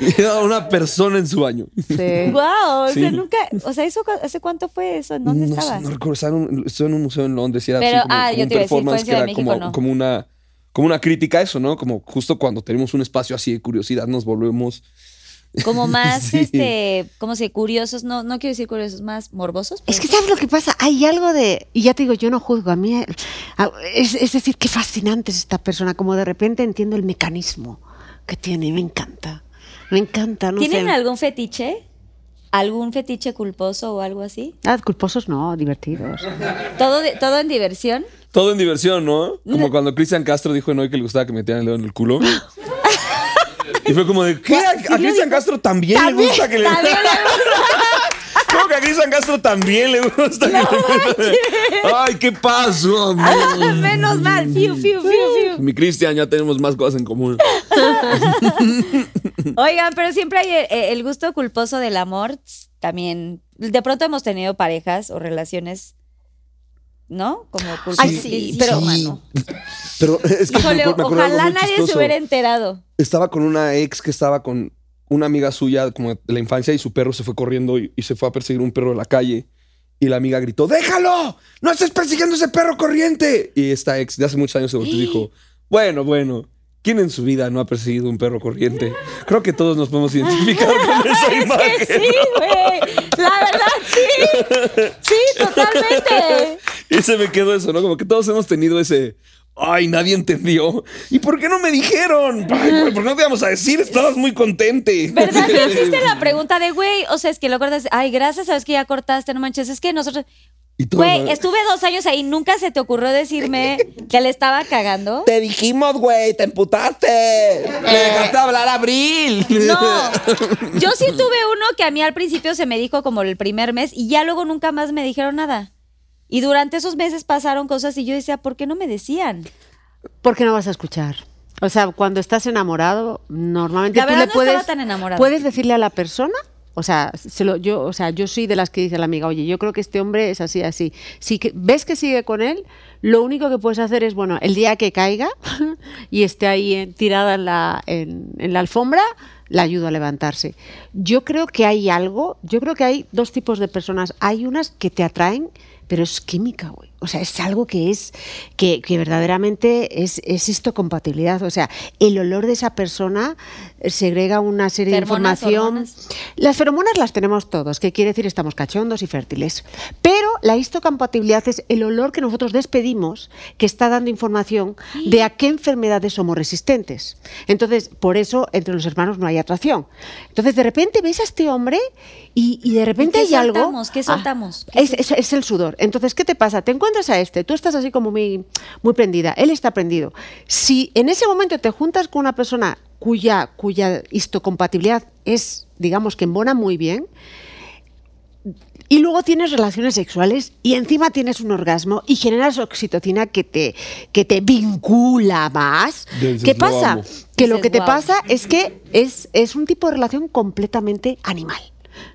Y era una persona en su baño. Sí. Wow, o sea, nunca, o sea, eso hace cuánto fue eso, ¿En ¿dónde no, estabas? No recuerdo, estaba en un, estuve en un museo en Londres y era Pero, así como, ah, como yo un te decir, performance que era México, como, ¿no? como una como una crítica a eso, ¿no? Como justo cuando tenemos un espacio así de curiosidad nos volvemos Como más, Sí. este, ¿cómo se? Curiosos, no, no quiero decir curiosos, más morbosos. Es que sabes lo que pasa, hay algo de, y ya te digo, yo no juzgo a mí, es, es decir, qué fascinante es esta persona, como de repente entiendo el mecanismo que tiene, y me encanta, me encanta, no ¿Tienen sé. algún fetiche? ¿Algún fetiche culposo o algo así? Ah, culposos no, divertidos. ¿Todo, de- todo en diversión? todo en diversión, ¿no? Como cuando Cristian Castro dijo en hoy que le gustaba que metieran el dedo en el culo. y fue como de, ¿qué? ¿A, a Cristian Castro también, le gusta que le También ¿Cómo que a Cristian Castro también le gusta que le Ay, ¿qué pasó? amigo? Menos mal, fiu, fiu, fiu, fiu. Mi Cristian, ya tenemos más cosas en común. Oigan, pero siempre hay el, el gusto culposo del amor. También, de pronto hemos tenido parejas o relaciones, ¿no? Como Ay, culposas. sí, pero, sí. Pero es que Híjole, me ojalá nadie se hubiera enterado. Estaba con una ex que estaba con una amiga suya como de la infancia y su perro se fue corriendo y, y se fue a perseguir un perro de la calle. Y la amiga gritó, ¡déjalo! ¡No estés persiguiendo ese perro corriente! Y esta ex de hace muchos años se volteó y dijo, bueno, bueno, ¿quién en su vida no ha perseguido un perro corriente? Creo que todos nos podemos identificar con esa imagen. Que sí, güey. La verdad, sí. Sí, totalmente. Y se me quedó eso, ¿no? Como que todos hemos tenido ese. Ay, nadie entendió. ¿Y por qué no me dijeron? Ay, güey, ¿por qué no te íbamos a decir? Estabas muy contente. ¿Verdad que hiciste la pregunta de, güey, o sea, es que lo cortas, ay, gracias, sabes que ya cortaste, no manches, es que nosotros, güey, estuve dos años ahí, nunca se te ocurrió decirme que le estaba cagando. Te dijimos, güey, te emputaste. Le dejaste hablar a Abril. No, yo sí tuve uno que a mí al principio se me dijo como el primer mes y ya luego nunca más me dijeron nada. Y durante esos meses pasaron cosas y yo decía, ¿por qué no me decían? ¿Por qué no vas a escuchar? O sea, cuando estás enamorado, normalmente La tú verdad le no puedes, estaba tan enamorada. puedes decirle a la persona, o sea, se lo- yo, o sea, yo soy de las que dice la amiga, oye, yo creo que este hombre es así, así. Si ves que sigue con él, Lo único que puedes hacer es, bueno, el día que caiga y esté ahí eh, tirada en la, en, en la alfombra, la ayudo a levantarse. Yo creo que hay algo, yo creo que hay dos tipos de personas. Hay unas que te atraen, pero es química, güey. O sea, es algo que es, que, que verdaderamente es, es histocompatibilidad. O sea, el olor de esa persona segrega una serie de información. hormonas. Las feromonas las tenemos todos, que quiere decir estamos cachondos y fértiles. Pero la histocompatibilidad es el olor que nosotros despedimos que está dando información de a qué enfermedades somos resistentes. Entonces, por eso entre los hermanos no hay atracción. Entonces, de repente ves a este hombre y, y de repente qué hay algo. soltamos? ¿Qué Ah, soltamos? ¿Qué es, es- es el sudor. Entonces, ¿qué te pasa? Te encuentras a este, tú estás así como muy, muy prendida, él está prendido. Si en ese momento te juntas con una persona cuya, cuya histocompatibilidad es, digamos, que embona muy bien, y luego tienes relaciones sexuales y encima tienes un orgasmo y generas oxitocina que te, que te vincula más. Dices, ¿Qué "Lo pasa? amo". Que lo que te pasa es que es, es un tipo de relación completamente animal.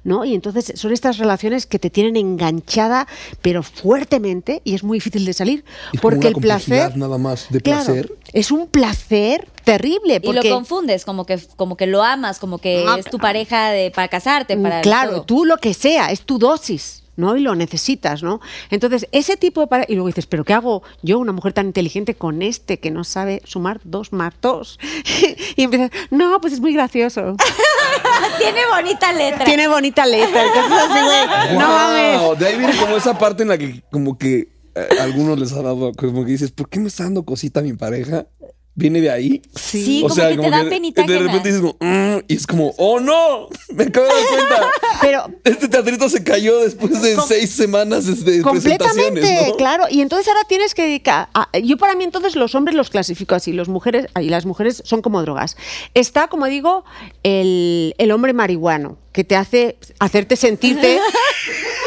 ¿No? Y entonces son estas relaciones que te tienen enganchada, pero fuertemente, y es muy difícil de salir, porque una el placer. nada más de Claro, placer. es un placer terrible. Y lo confundes, como que, como que lo amas, como que Ah, es tu pareja de, para casarte, para Mm, claro, todo. tú lo que sea, es tu dosis. ¿No? Y lo necesitas, ¿no? Entonces, ese tipo de Y luego dices, ¿pero qué hago yo, una mujer tan inteligente, con este que no sabe sumar dos más dos? y empiezas, no, pues es muy gracioso. Tiene bonita letra. Tiene bonita letra. Entonces, así, güey, no mames. Wow, De ahí viene como esa parte en la que como que eh, a algunos les ha dado, como que dices, ¿por qué me está dando cosita mi pareja? Viene de ahí. Sí, como que te da penita De ajena. repente dices como, "Mm", y es como, ¡oh no! Me acabo de dar cuenta. Pero Este teatrito se cayó después de seis semanas de presentaciones, Completamente, ¿no? claro. Y entonces ahora tienes que dedicar. a- yo para mí entonces los hombres los clasifico así, los mujeres y las mujeres son como drogas. Está, como digo, el, el hombre marihuano que te hace hacerte sentirte.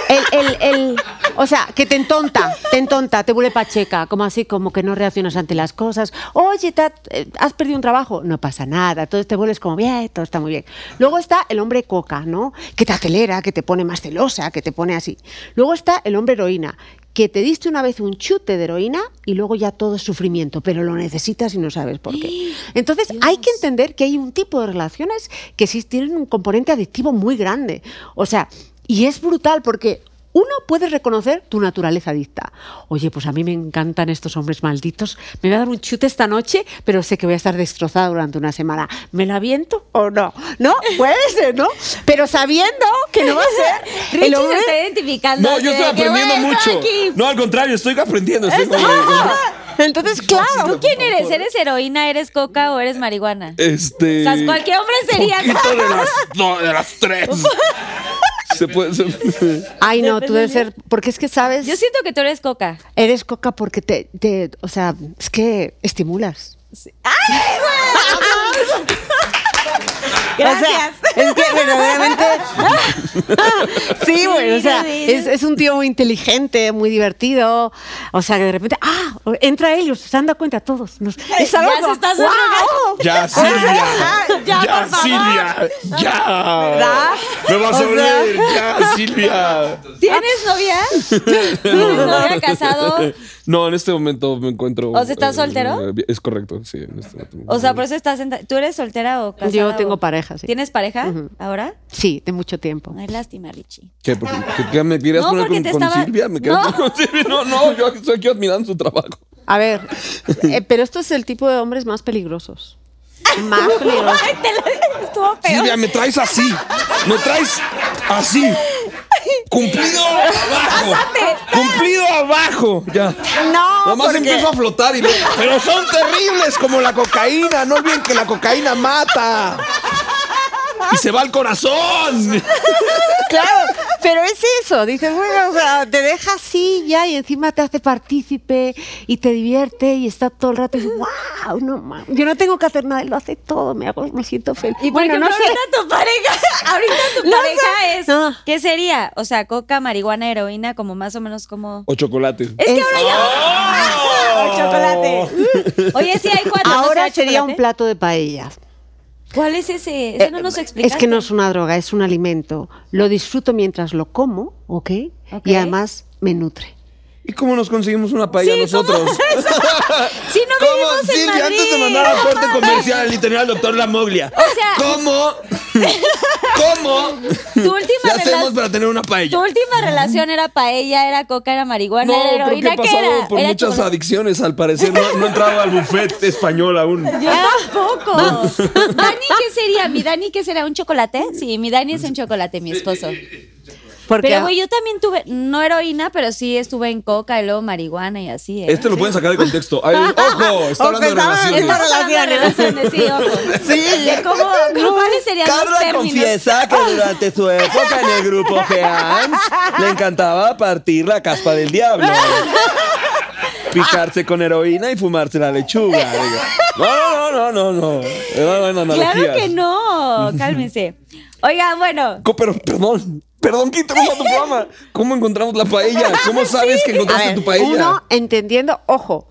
El, el- el- o sea, que te entonta, te entonta, te vuelve pacheca, como así, como que no reaccionas ante las cosas. Oye, te eh, has perdido un trabajo, no pasa nada, entonces te vuelves como bien, todo está muy bien. Luego está el hombre coca, ¿no? Que te acelera, que te pone más celosa, que te pone así. Luego está el hombre heroína, que te diste una vez un chute de heroína y luego ya todo es sufrimiento, pero lo necesitas y no sabes por qué. Entonces hay que entender que hay un tipo de relaciones que sí tienen un componente adictivo muy grande. O sea, y es brutal porque uno puede reconocer tu naturaleza adicta. Oye, pues a mí me encantan estos hombres malditos. Me voy a dar un chute esta noche, pero sé que voy a estar destrozada durante una semana. ¿Me la aviento o no? ¿No? Puede ser, ¿no? Pero sabiendo que no va a ser Richie el hombre... se está identificando. No, yo así estoy aprendiendo "Güey, estoy mucho. aquí". No, al contrario, estoy aprendiendo. Estoy como- Entonces, claro. ¿Tú quién eres? ¿Eres heroína, eres coca o eres marihuana? Este. O sea, cualquier hombre sería- Poquito de las, no, de las tres. Se puede. se- Ay, no, tú debes ser... Porque es que, ¿sabes? Yo siento que tú eres coca. Eres coca porque te, te- O sea, es que estimulas. Gracias. O sea, es que verdaderamente. sí, güey. O sea, es, es un tío muy inteligente, muy divertido. O sea, que de repente. ¡Ah! Entra ellos, se han dado cuenta todos. Nos- es algo Ya se. Ya, Silvia. Ya, Ya, por favor. Silvia. Ya. ¿Verdad? Me vas a sea- oler. Ya, Silvia. ¿Tienes novia? ¿Tienes novia casado? No, en este momento me encuentro. ¿O sea, estás soltero? eh, es correcto, sí. en este momento. O sea, por eso estás en... ¿Tú eres soltera o casada? Yo tengo o- pareja, sí. ¿Tienes pareja ahora? Sí, de mucho tiempo. Ay, lástima, Richie. ¿Qué? ¿Por qué? ¿Qué- qué me querías No, poner porque con, te con estaba- Silvia? ¿Me querías No. poner con Silvia? No, no, yo estoy aquí admirando su trabajo. A ver, eh, pero esto es el tipo de hombres más peligrosos. Más peligrosos. Ay, te la... Estuvo peor. Silvia, me traes así. Me traes así. Cumplido abajo. Cumplido abajo. Ya. No, Nada más porque- empiezo a flotar y luego, Pero son terribles como la cocaína. No olviden que la cocaína mata. Y se va al corazón. Claro, pero es eso, dices, bueno, o sea, te deja así ya y encima te hace partícipe y te divierte y está todo el rato y wow, no mames, yo no tengo que hacer nada, él lo hace todo, me hago, me siento feliz. Y bueno, ejemplo, no sé. ahorita tu pareja, ahorita tu No pareja sé. es, No. ¿qué sería? O sea, coca, marihuana, heroína, como más o menos como... O chocolate. Es que ahora ya... ¡Oh! chocolate. Oye, sí hay cuatro. ¿no Ahora sería un plato de paella. ¿Cuál es ese? Eso no nos Eh, explicaste. Es que no es una droga, es un alimento. Lo disfruto mientras lo como, ¿ok? Ok. Y además me nutre. ¿Y cómo nos conseguimos una paella nosotros? Si no ¿Cómo, vivimos en Silvia, Madrid. antes de mandar a corte comercial y tener al doctor La Moglia? O sea- ¿Cómo? ¿Cómo? Tu última ¿Qué hacemos relación. para tener una Tu paella? última relación era paella, era coca, era marihuana, No, era creo que heroína, he ¿qué era? por Era muchas chocolate. adicciones, al parecer. No, entrado al buffet español aún. Yo tampoco. Dani, ¿qué sería? ¿Mi Dani qué será? ¿Un chocolate? Sí, mi Dani es un chocolate, mi esposo. Porque Pero, güey, yo también tuve, no heroína, pero sí estuve en coca y luego marihuana y así. ¿eh? Este lo pueden sacar de contexto. Ay, ojo, está hablando de Ojo, está- relaciones. Estamos hablando de relaciones, sí, ojo. De cómo, ¿cuáles serían los Carla términos? confiesa que durante su época en el grupo Geans le encantaba partir la caspa del diablo. Picarse con heroína y fumarse la lechuga. Digo, No, no, no, no, no. Buenas Claro que no, cálmense. Oigan, bueno, Pero, perdón, perdón que interrumpa tu programa. ¿Cómo encontramos la paella? ¿Cómo sabes que encontraste ver, tu paella? Uno entendiendo, ojo,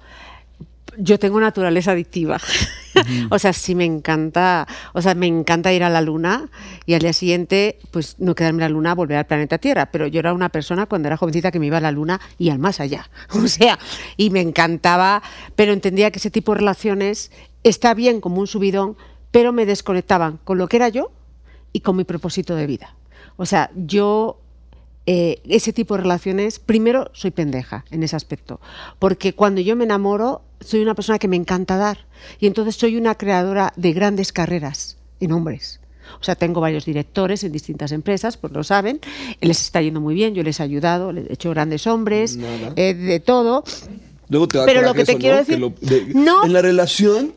yo tengo naturaleza adictiva. o sea, sí me encanta, o sea, me encanta ir a la luna y al día siguiente, pues no quedarme en la luna, volver al planeta Tierra. Pero yo era una persona cuando era jovencita que me iba a la luna y al más allá. O sea, y me encantaba, pero entendía que ese tipo de relaciones está bien como un subidón, pero me desconectaban con lo que era yo y con mi propósito de vida. O sea, yo eh, ese tipo de relaciones, primero soy pendeja en ese aspecto, porque cuando yo me enamoro soy una persona que me encanta dar y entonces soy una creadora de grandes carreras en hombres. O sea, tengo varios directores en distintas empresas, pues lo saben, les está yendo muy bien, yo les he ayudado, les he hecho grandes hombres, eh, de todo. Luego te da Pero lo que te eso, quiero ¿no? decir- Que lo- de- No. En la relación,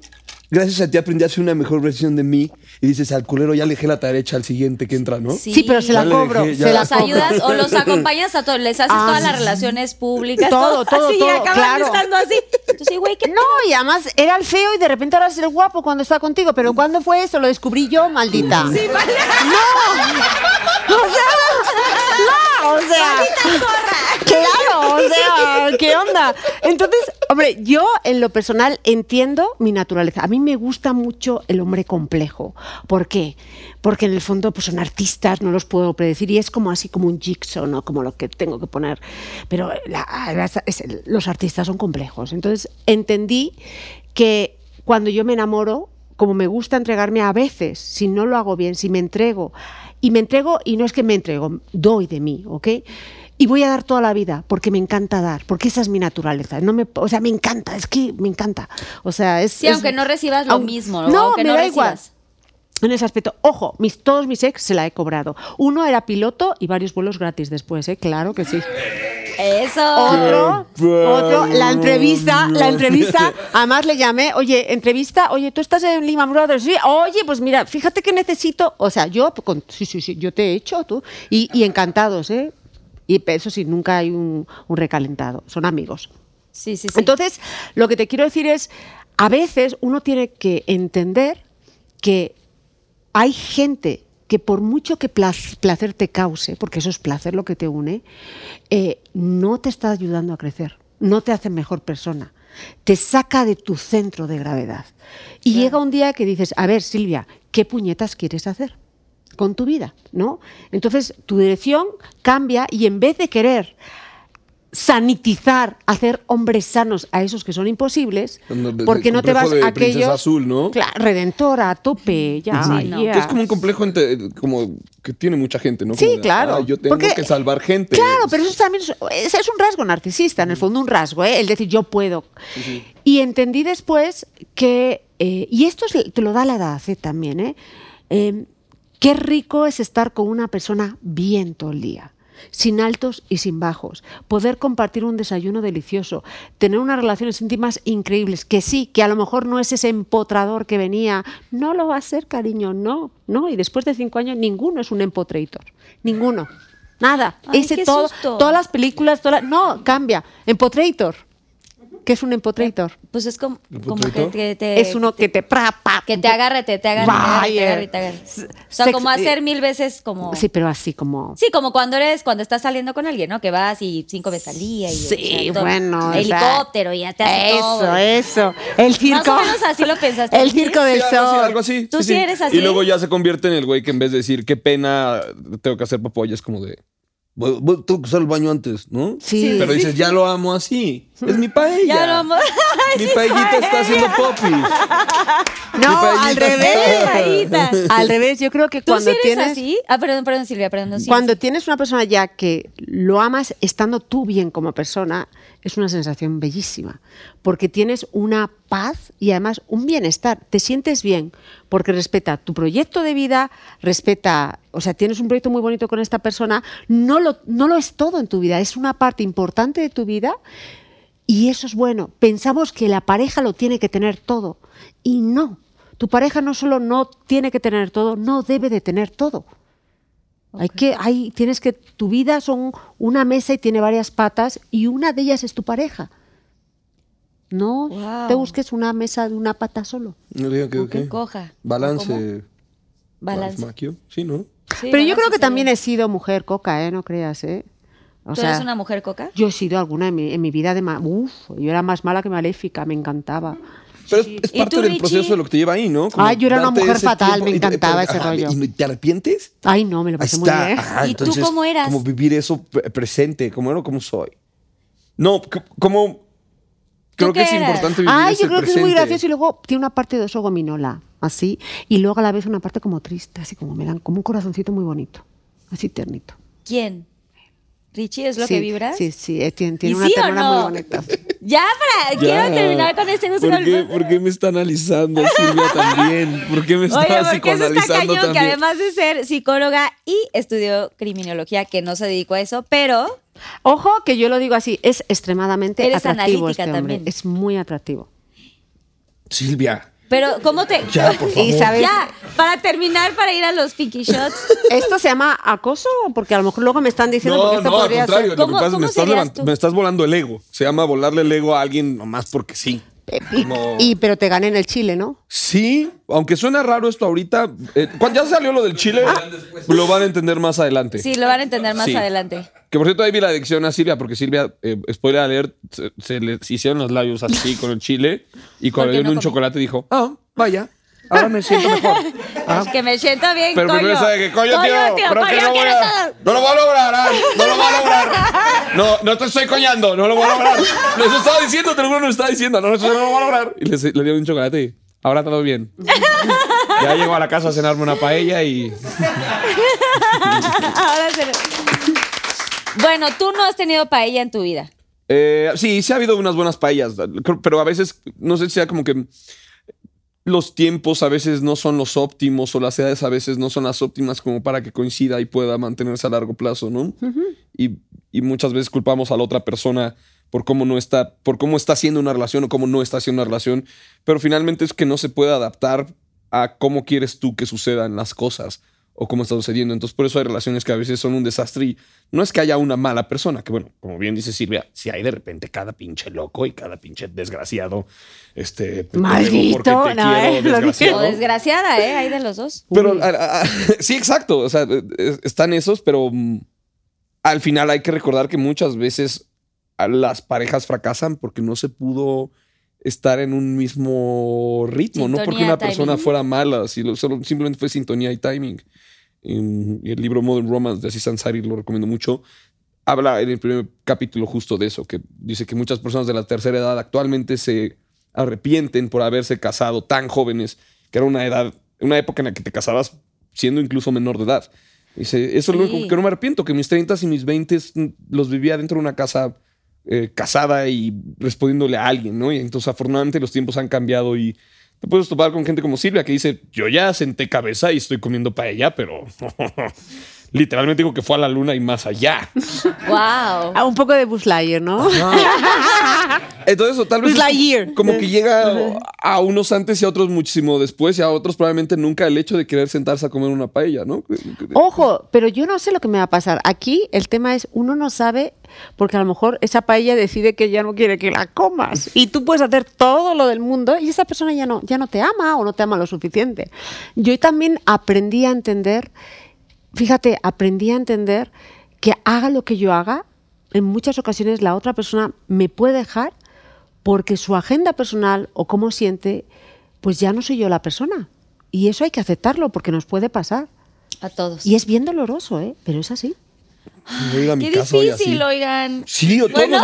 gracias a ti aprendí a ser una mejor versión de mí. Y dices, al culero ya le dejé la tarea hecha al siguiente que entra, ¿no? Sí, pero se Ya la cobro, dejé, se ya. la los cobro. ayudas o los acompañas a todos, les haces Ah, todas las relaciones públicas, Todo, todo, así, y todo, acaban claro. estando así. Entonces, güey, ¿qué No, y además era el feo y de repente ahora es el guapo cuando está contigo. Pero ¿cuándo fue eso? Lo descubrí yo, maldita. Sí, ¡No! O sea, no, o sea. Claro, o sea, ¿qué onda? Entonces, hombre, yo en lo personal entiendo mi naturaleza. A mí me gusta mucho el hombre complejo. ¿Por qué? Porque en el fondo pues son artistas, no los puedo predecir y es como así como un jigsaw, ¿no? Como lo que tengo que poner. Pero los artistas son complejos. Entonces, entendí que cuando yo me enamoro, como me gusta entregarme a veces, si no lo hago bien, si me entrego, y me entrego, y no es que me entrego, doy de mí, ¿ok? Y voy a dar toda la vida, porque me encanta dar, porque esa es mi naturaleza. No me, o sea, me encanta, es que me encanta. O sea, es. Sí, es- aunque no recibas lo aun- mismo, ¿no? No, Aunque me no da igual. En ese aspecto, ojo, mis, todos mis ex se la he cobrado. Uno era piloto y varios vuelos gratis después, ¿eh? Claro que sí. Eso. Otro, otro, la entrevista, la entrevista, además le llamé, oye, entrevista, oye, tú estás en Lehman Brothers, sí, oye, pues mira, fíjate que necesito, o sea, yo, con- sí, sí, sí, yo te he hecho, tú, y, y encantados, ¿eh? Y eso sí, nunca hay un, un recalentado, son amigos. Sí, sí, sí. Entonces, lo que te quiero decir es, a veces uno tiene que entender que hay gente que por mucho que placer te cause, porque eso es placer lo que te une, eh, no te está ayudando a crecer, no te hace mejor persona, te saca de tu centro de gravedad. Y llega un día que dices, a ver, Silvia, ¿qué puñetas quieres hacer? Con tu vida, ¿no? Entonces tu dirección cambia y en vez de querer sanitizar, hacer hombres sanos a esos que son imposibles, porque no te vas a aquellos azul, ¿no? Claro, redentora, a tope, ya, Sí, no. yeah. Que es como un complejo entre- como que tiene mucha gente, ¿no? Sí, de, claro. "Ah, yo tengo Porque- que salvar gente. Claro, pero eso también es, un rasgo narcisista, en el fondo un rasgo, ¿eh? el decir yo puedo. Y entendí después que, eh, y esto es- te lo da la edad ¿eh? también, ¿eh? Qué rico es estar con una persona bien todo el día. Sin altos y sin bajos, poder compartir un desayuno delicioso, tener unas relaciones íntimas increíbles, que sí, que a lo mejor no es ese empotrador que venía, no lo va a ser, cariño, no, no, y después de cinco años ninguno es un empotrator, ninguno. Nada. Ay, Ese todo, susto. todas las películas, todas no, cambia. Empotrator. ¿Qué es un empotrator? Pues es como, ¿El como que te, es uno que te pra, pa, que te agarre, te, te agarre, te agarre, te agarre, te agarre. Vaya. O sea, Sex- como hacer mil veces como... Sí, pero así como. Sí, como cuando eres, cuando estás saliendo con alguien, ¿no? Que vas y cinco veces al día y Sí, todo- bueno. o sea, helicóptero y ya te hace Eso, todo. eso. El circo. Más o menos así lo pensaste. El ¿sí? circo del Sí, algo así, sol. algo así. Tú sí eres así. Y luego ya se convierte en el güey que en vez de decir qué pena tengo que hacer papoya, es como de voy- voy- tengo que usar el baño antes, ¿no? Sí. Pero dices, ya lo amo así. Es mi paella. Ya lo amo. Mi paellita está haciendo popis. No, al revés. Al revés, yo creo que ¿Tú cuando sí eres tienes así? Ah, perdón, perdón, Silvia, perdón. no, sí, cuando sí. tienes una persona ya que lo amas estando tú bien como persona, es una sensación bellísima, porque tienes una paz y además un bienestar, te sientes bien, porque respeta tu proyecto de vida, respeta, o sea, tienes un proyecto muy bonito con esta persona, no lo, no lo es todo en tu vida, es una parte importante de tu vida y eso es bueno. Pensamos que la pareja lo tiene que tener todo y no. Tu pareja no solo no tiene que tener todo, no debe de tener todo. Hay que, hay, tienes que, tu vida son una mesa y tiene varias patas y una de ellas es tu pareja. No Wow. te busques una mesa de una pata solo. No diga que, coja. Balance. Balance. Maquio. Sí, ¿no? Sí, Pero yo balance creo que sería. también he sido mujer coca, ¿eh? No creas, ¿eh? O ¿Tú sea, eres una mujer coca? yo he sido alguna en mi, en mi vida de... ma- Uf, yo era más mala que maléfica, me encantaba. Pero es, es ¿Y parte tú, del Richie? proceso de lo que te lleva ahí, ¿no? Como Ay, yo era una mujer fatal, me y- encantaba pero- ese ajá, rollo. ¿Y te arrepientes? Ay, no, me lo pasé muy bien. Ajá, ¿Y tú entonces, cómo eras? Como vivir eso pre- presente, como era, como soy. No, como creo que es importante vivir Ay, ese yo creo que es muy presente. gracioso y luego tiene una parte de oso gominola, así, y luego a la vez una parte como triste, así como me dan como un corazoncito muy bonito, así ternito. ¿Quién? ¿Richie es lo Sí, que vibras? Sí, sí, eh, tiene, tiene ¿Y una sí ternura no? muy bonita. Ya, para, Ya. quiero terminar con este gusto. ¿Por qué, por qué me está analizando Silvia también? ¿Por qué me está Oye, porque eso está cañón, que también? además de ser psicóloga y estudió criminología, que no se dedicó a eso, pero Ojo, que yo lo digo así, es extremadamente Eres atractivo analítica este hombre, también. es muy atractivo. Silvia, pero ¿cómo te ya, por favor. Y sabes, Ya, para terminar para ir a los pinky shots. ¿esto se llama acoso? Porque a lo mejor luego me están diciendo porque No, esto no, al podría contrario. ser... Lo que ¿Cómo- pasa es que cómo me estás, serías levant- tú? me estás volando el ego. Se llama volarle el ego a alguien nomás porque sí. Y, Como- y- pero te gané en el Chile, ¿no? Sí, aunque suena raro esto ahorita. eh, cuando ya salió lo del Chile, lo van a entender más adelante. Sí, lo van a entender más Sí. adelante. Que por cierto, ahí vi la adicción a Silvia, porque Silvia, eh, spoiler alert, se, se le hicieron los labios así con el chile. Y cuando le dieron no un chocolate dijo, ah, vaya, ahora me siento mejor. Ah, Que me siento bien, Pero coño. primero sabe que, coño, tío, creo que coño, no voy quiero a, todo. no lo voy a lograr, ah, no lo voy a lograr. No, no te estoy coñando, no lo voy a lograr. Lo estaba diciendo, te lo juro, lo estaba diciendo, no, eso no lo voy a lograr. Y le, le dieron un chocolate y ahora todo bien. Ya llegó a la casa a cenarme una paella y... Ahora se- Bueno, tú no has tenido paella en tu vida. Eh, sí, sí ha habido unas buenas paellas, pero a veces, no sé si sea como que los tiempos a veces no son los óptimos o las edades a veces no son las óptimas como para que coincida y pueda mantenerse a largo plazo, ¿no? y, y muchas veces culpamos a la otra persona por cómo no está, por cómo está haciendo una relación o cómo no está haciendo una relación, pero finalmente es que no se puede adaptar a cómo quieres tú que sucedan las cosas o cómo está sucediendo. Entonces, por eso hay relaciones que a veces son un desastre y no es que haya una mala persona, que bueno, como bien dice Silvia, si hay de repente cada pinche loco y cada pinche desgraciado, este... Maldito, te no, quiero, eh, desgraciado. O desgraciada, ¿eh? Hay de los dos. Pero a- a- a- sí, exacto. O sea, eh, están esos, pero mm, al final hay que recordar que muchas veces las parejas fracasan porque no se pudo estar en un mismo ritmo, no porque una persona timing. fuera mala, solo, simplemente fue sintonía y timing. En- el libro Modern Romance de Aziz Ansari lo recomiendo mucho. Habla en el primer capítulo justo de eso, que dice que muchas personas de la tercera edad actualmente se arrepienten por haberse casado tan jóvenes, que era una edad, una época en la que te casabas siendo incluso menor de edad. Dice, eso es lo único que no me arrepiento, que mis 30 y mis 20 los vivía dentro de una casa eh, casada y respondiéndole a alguien, ¿no? Y entonces afortunadamente los tiempos han cambiado y te puedes topar con gente como Silvia que dice, yo ya senté cabeza y estoy comiendo paella, pero literalmente digo que fue a la luna y más allá. Wow. Ah, un poco de Buzz Lightyear, ¿no? Entonces, o tal vez es como que llega a unos antes y a otros muchísimo después y a otros probablemente nunca el hecho de querer sentarse a comer una paella, ¿no? Ojo, pero yo no sé lo que me va a pasar. Aquí el tema es, uno no sabe, porque a lo mejor esa paella decide que ya no quiere que la comas. Y tú puedes hacer todo lo del mundo y esa persona ya no, ya no te ama o no te ama lo suficiente. Yo también aprendí a entender, fíjate, aprendí a entender que haga lo que yo haga, en muchas ocasiones la otra persona me puede dejar porque su agenda personal o cómo siente, pues ya no soy yo la persona. Y eso hay que aceptarlo porque nos puede pasar. A todos. Y es bien doloroso, ¿eh? Pero es así. Voy a ir a mi Qué difícil, oigan. Sí, o Bueno,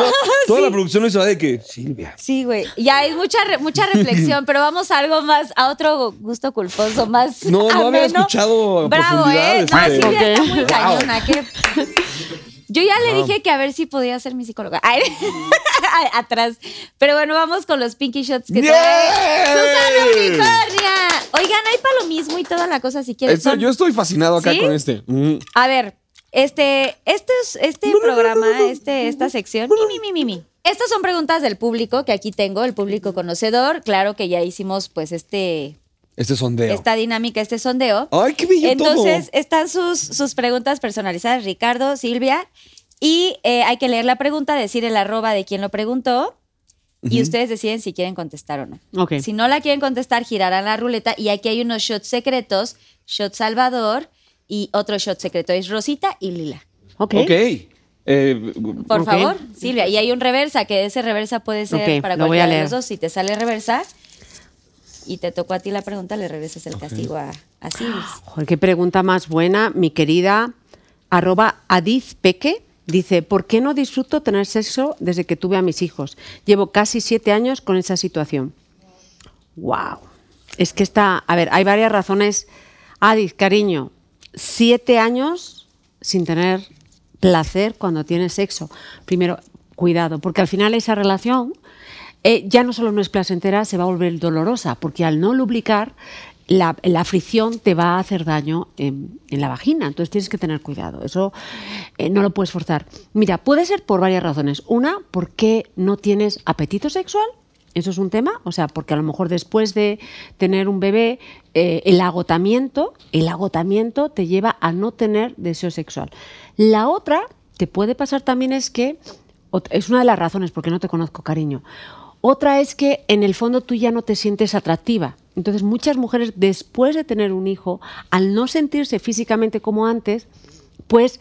toda sí. la producción nos va de que, Silvia. Sí, güey. Ya hay mucha, re- mucha reflexión, pero vamos a algo más, a otro gusto culposo, más. No, no había escuchado Bravo, ¿eh? No, este. Silvia está muy Wow. cañona. qué- Yo ya le dije que a ver si podía ser mi psicóloga. Ay, Atrás. Pero bueno, vamos con los pinky shots que trae Susana Unicornia. Oigan, hay palomismo y toda la cosa si quieren. Son- yo estoy fascinado acá ¿Sí? con este. Mm. A ver, este, este, es- este programa, este, esta sección, mi, mi, mi, mi. Estas son preguntas del público que aquí tengo, el público conocedor. Claro que ya hicimos pues este, Este sondeo. esta dinámica, este sondeo. Ay, qué bello Entonces todo. están sus, sus preguntas personalizadas, Ricardo, Silvia, y eh, hay que leer la pregunta, decir el arroba de quien lo preguntó, y ustedes deciden si quieren contestar o no. Ok. Si no la quieren contestar, girarán la ruleta, y aquí hay unos shots secretos, shot Salvador y otro shot secreto, es Rosita y Lila. Ok. Ok. Eh, Por favor, Silvia. Y hay un reversa, que ese reversa puede ser para cualquiera a de los dos. Si te sale reversa y te tocó a ti la pregunta, le regresas el castigo a, a Silvia. Joder, qué pregunta más buena, mi querida arroba adizpeque. Dice, ¿por qué no disfruto tener sexo desde que tuve a mis hijos? Llevo casi siete años con esa situación. Wow. Es que está, a ver, hay varias razones. Adiz, cariño, siete años sin tener placer cuando tienes sexo. Primero, cuidado, porque al final esa relación eh, ya no solo no es placentera, se va a volver dolorosa, porque al no lubricar, la, la fricción te va a hacer daño en, la vagina. Entonces tienes que tener cuidado. Eso eh, no lo puedes forzar. Mira, puede ser por varias razones. Una, porque no tienes apetito sexual. Eso es un tema, o sea, porque a lo mejor después de tener un bebé, eh, el agotamiento, el agotamiento te lleva a no tener deseo sexual. La otra te puede pasar también es que, es una de las razones, porque no te conozco, cariño. Otra es que en el fondo tú ya no te sientes atractiva. Entonces muchas mujeres después de tener un hijo, al no sentirse físicamente como antes, pues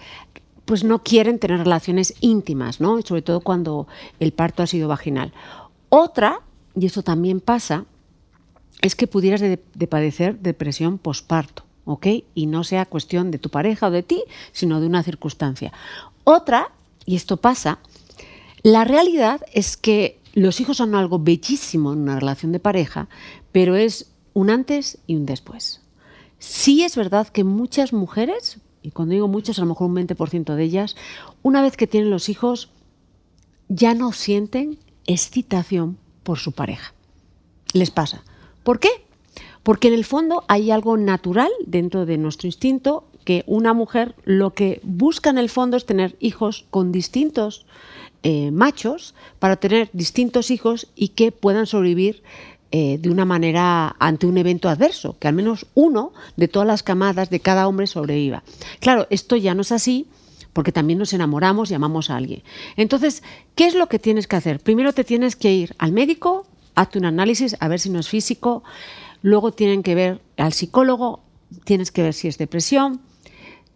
pues no quieren tener relaciones íntimas, ¿no? Sobre todo cuando el parto ha sido vaginal. Otra, y eso también pasa, es que pudieras de, de padecer depresión posparto, ¿ok? Y no sea cuestión de tu pareja o de ti, sino de una circunstancia. Otra, y esto pasa, la realidad es que los hijos son algo bellísimo en una relación de pareja, pero es un antes y un después. Sí es verdad que muchas mujeres, y cuando digo muchas, a lo mejor un 20% de ellas, una vez que tienen los hijos, ya no sienten excitación por su pareja. Les pasa. ¿Por qué? Porque en el fondo hay algo natural dentro de nuestro instinto que una mujer lo que busca en el fondo es tener hijos con distintos eh, machos para tener distintos hijos y que puedan sobrevivir eh, de una manera ante un evento adverso, que al menos uno de todas las camadas de cada hombre sobreviva. Claro, esto ya no es así porque también nos enamoramos y amamos a alguien. Entonces, ¿qué es lo que tienes que hacer? Primero te tienes que ir al médico, hazte un análisis a ver si no es físico, luego tienen que ver al psicólogo, tienes que ver si es depresión,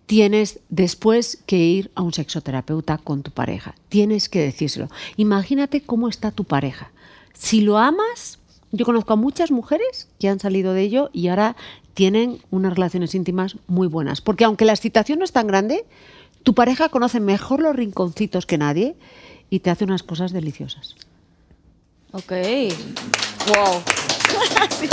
tienes después que ir a un sexoterapeuta con tu pareja. Tienes que decírselo. Imagínate cómo está tu pareja. Si lo amas, yo conozco a muchas mujeres que han salido de ello y ahora tienen unas relaciones íntimas muy buenas. Porque aunque la excitación no es tan grande, tu pareja conoce mejor los rinconcitos que nadie y te hace unas cosas deliciosas. Ok. Wow. Sí.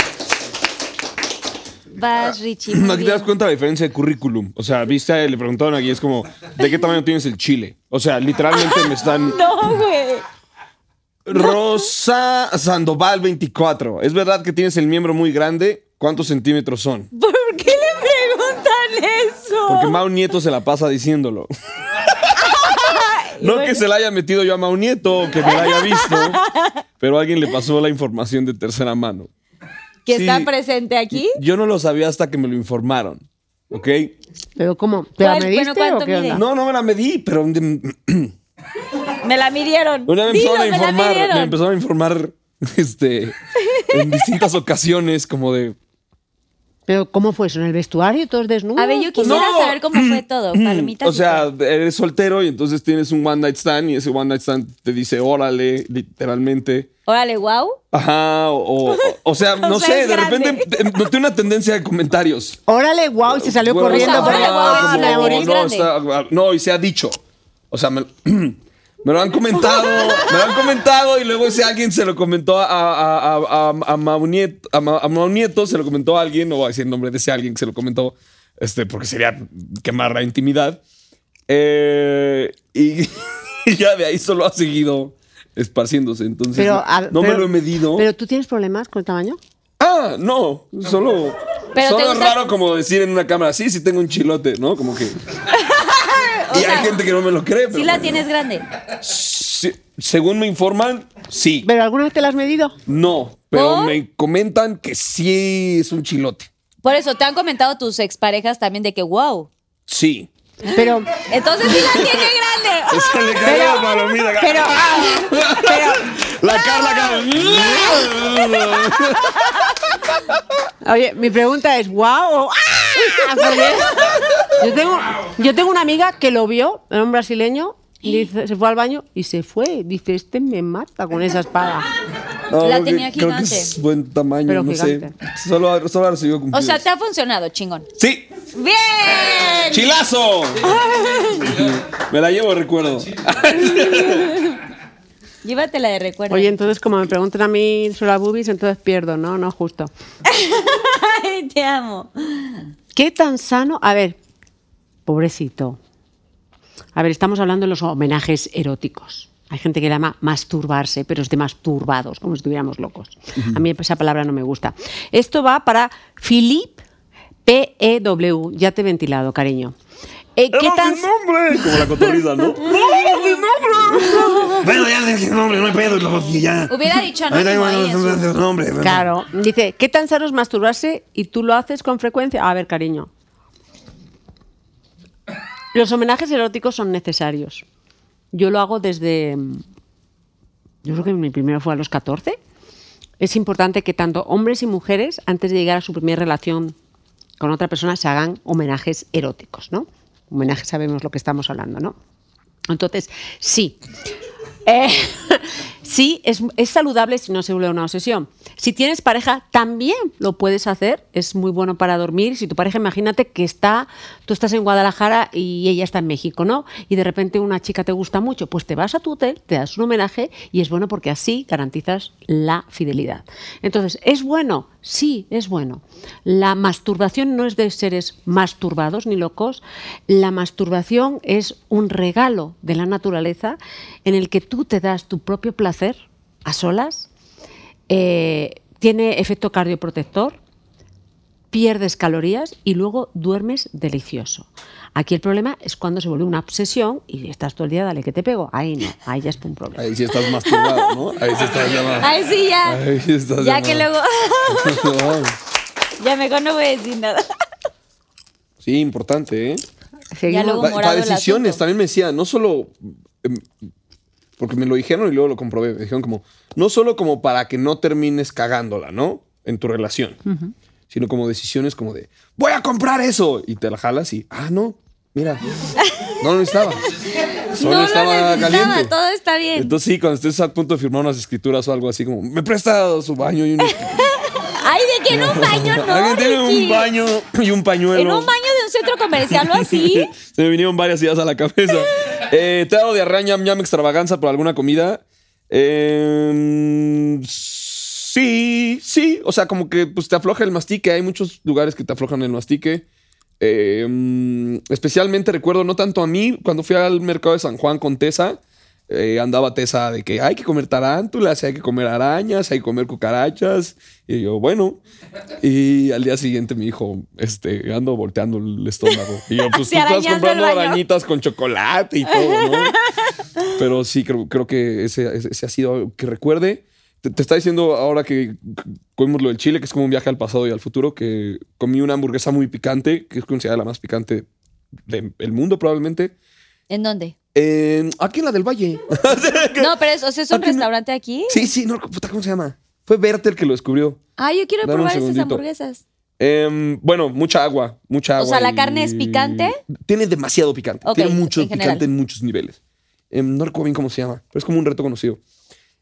Vas, Richie. muy Aquí te das cuenta de la diferencia de currículum. O sea, viste, le preguntaron aquí, es como, ¿de qué tamaño tienes el chile? O sea, literalmente me están... No, güey. Rosa Sandoval 24. ¿Es verdad que tienes el miembro muy grande? ¿Cuántos centímetros son? ¿Por qué le eso? Porque Mau Nieto se la pasa diciéndolo. No que se la haya metido yo a Mau Nieto o que me la haya visto, pero alguien le pasó la información de tercera mano. ¿Que Sí. está presente aquí? Yo no lo sabía hasta que me lo informaron. ¿Ok? Pero ¿cómo? ¿Te la mediste Bueno, ¿cuánto o qué mide? onda? No, no me la medí, pero Me la midieron. una vez me Dilo, a me la informar, midieron. me empezaron a informar este, en distintas ocasiones, como de. Pero ¿cómo fue eso? ¿En el vestuario? ¿Todos desnudos? A ver, yo quisiera No. saber cómo fue todo. Palomitas. O sea, eres soltero y entonces tienes un one night stand y ese one night stand te dice órale, literalmente. Órale, wow. Ajá, o, o, o sea, no O sea, sé, de grande. repente te- noté una tendencia de comentarios. Órale, wow, y se salió Bueno, corriendo. o sea, órale, ¡Ah, morí! es no, está- no, y se ha dicho. O sea, me, me lo han comentado, me lo han comentado y luego ese alguien se lo comentó a, a, a, a, a Mau Nieto, a, Ma- a Mau Nieto, se lo comentó a alguien, no voy a decir el nombre de ese alguien que se lo comentó, este, porque sería quemar la intimidad. Eh, y, y ya de ahí solo ha seguido esparciéndose. Entonces, Pero, no, a- no me lo he medido. ¿Pero tú tienes problemas con el tamaño? Ah, no, solo. Pero solo es gusta- raro como decir en una cámara, sí, sí tengo un chilote, ¿no? Como que. Y sea, hay gente que no me lo cree, pero. Sí la bueno. tienes grande. Sí, según me informan, sí. ¿Pero alguna vez te la has medido? No, pero ¿Por? me comentan que sí es un chilote. Por eso, te han comentado tus exparejas también de que wow. Sí. Pero, Entonces sí la tiene grande. Se le cayó la palomita. pero, pero, La Carla Carla. oye, mi pregunta es, ¿wow o ¡ah! Porque yo tengo, yo tengo una amiga que lo vio, era un brasileño, y dice- se fue al baño y se fue. Dice, este me mata con esa espada. No, La creo que- tenía Creo que gigante. es buen tamaño, Pero no gigante. sé. Solo, solo ha recibido O cumplidos. sea, te ha funcionado, chingón. Sí. ¡Bien! ¡Chilazo! Me la llevo, recuerdo. Llévatela de recuerdo. Oye, entonces como me preguntan a mí sobre las boobies, entonces pierdo, ¿no? No, justo. Ay, te amo. ¿Qué tan sano? A ver, pobrecito. A ver, estamos hablando de los homenajes eróticos. Hay gente que llama masturbarse, pero es de masturbados, como si estuviéramos locos. A mí esa palabra no me gusta. Esto va para Philippe P-E-W. Ya te he ventilado, cariño. Eh, ¿Qué tan... nombre! Como la cotorriza, ¿no? Bueno, ya dije nombre, no hay pedo, ya. Hubiera dicho Ahí anónimo tengo ahí en su- nombre. Claro, dice, ¿qué tan sano es masturbarse y tú lo haces con frecuencia? A ver, cariño. Los homenajes eróticos son necesarios. Yo lo hago desde... mm, Yo creo que mi primero fue a los 14. Es importante que tanto hombres y mujeres, antes de llegar a su primera relación con otra persona, se hagan homenajes eróticos, ¿no? Homenajes sabemos lo que estamos hablando, ¿no? Entonces, sí. Eh, sí, es, saludable si no se vuelve una obsesión. Si tienes pareja, también lo puedes hacer. Es muy bueno para dormir. Si tu pareja, imagínate que está, tú estás en Guadalajara y ella está en México, ¿no? Y de repente una chica te gusta mucho, pues te vas a tu hotel, te das un homenaje y es bueno porque así garantizas la fidelidad. Entonces, ¿es bueno? Sí, es bueno. La masturbación no es de seres masturbados ni locos. La masturbación es un regalo de la naturaleza en el que tú te das tu propio placer a solas. eh, tiene efecto cardioprotector, pierdes calorías y luego duermes delicioso. Aquí el problema es cuando se vuelve una obsesión y estás todo el día, dale que te pego. Ahí no, ahí ya es un problema. Ahí sí estás masturbado, ¿no? Ahí sí estás llamado. Ay, sí, ya. Ahí sí estás ya que luego. ya mejor no voy a decir nada. Sí, importante, ¿eh? Luego- morado el decisiones, también me decían, no solo. Porque me lo dijeron y luego lo comprobé. Me dijeron como, no solo como para que no termines cagándola, ¿no? En tu relación. Sino como decisiones como de, voy a comprar eso. Y te la jalas y, ah, no, mira. No lo necesitaba. Solo no estaba lo caliente. todo está bien. Entonces sí, cuando estés a punto de firmar unas escrituras o algo así como, me presta su baño y un... Ay, de que en un baño no. Alguien tiene Ricky. un baño y un pañuelo. En un baño de un centro comercial o así. Se me vinieron varias ideas a la cabeza. Eh, ¿Te ha dado diarrea, ñam, ñam, extravaganza por alguna comida? Eh, sí, sí. O sea, como que pues, te afloja el mastique. Hay muchos lugares que te aflojan el mastique. Mm, especialmente recuerdo, no tanto a mí, cuando fui al mercado de San Juan con Tessa, eh, andaba Tessa de que hay que comer tarántulas, hay que comer arañas, hay que comer cucarachas. Y yo, bueno. Y al día siguiente me dijo, este, ando volteando el estómago. Y yo, pues tú estás comprando arañitas con chocolate y todo, ¿no? Pero sí, creo, creo que ese, ese- ha sido algo que recuerde. Te, te está diciendo ahora que comimos lo del Chile, que es como un viaje al pasado y al futuro, que comí una hamburguesa muy picante, que es considerada la más picante del mundo probablemente. ¿En dónde? Aquí en la del Valle. No, pero es, o sea, es un Aquí no- restaurante aquí. sí, sí, no, puta, ¿cómo se llama? Fue Berta el que lo descubrió. Ah, yo quiero Dame probar esas segundito. hamburguesas. Em, bueno, mucha agua, mucha agua. O sea, ¿la y- carne es picante? Tiene demasiado picante. Tiene mucho en general. picante en muchos niveles. Em, no recuerdo bien cómo se llama, pero es como un reto conocido.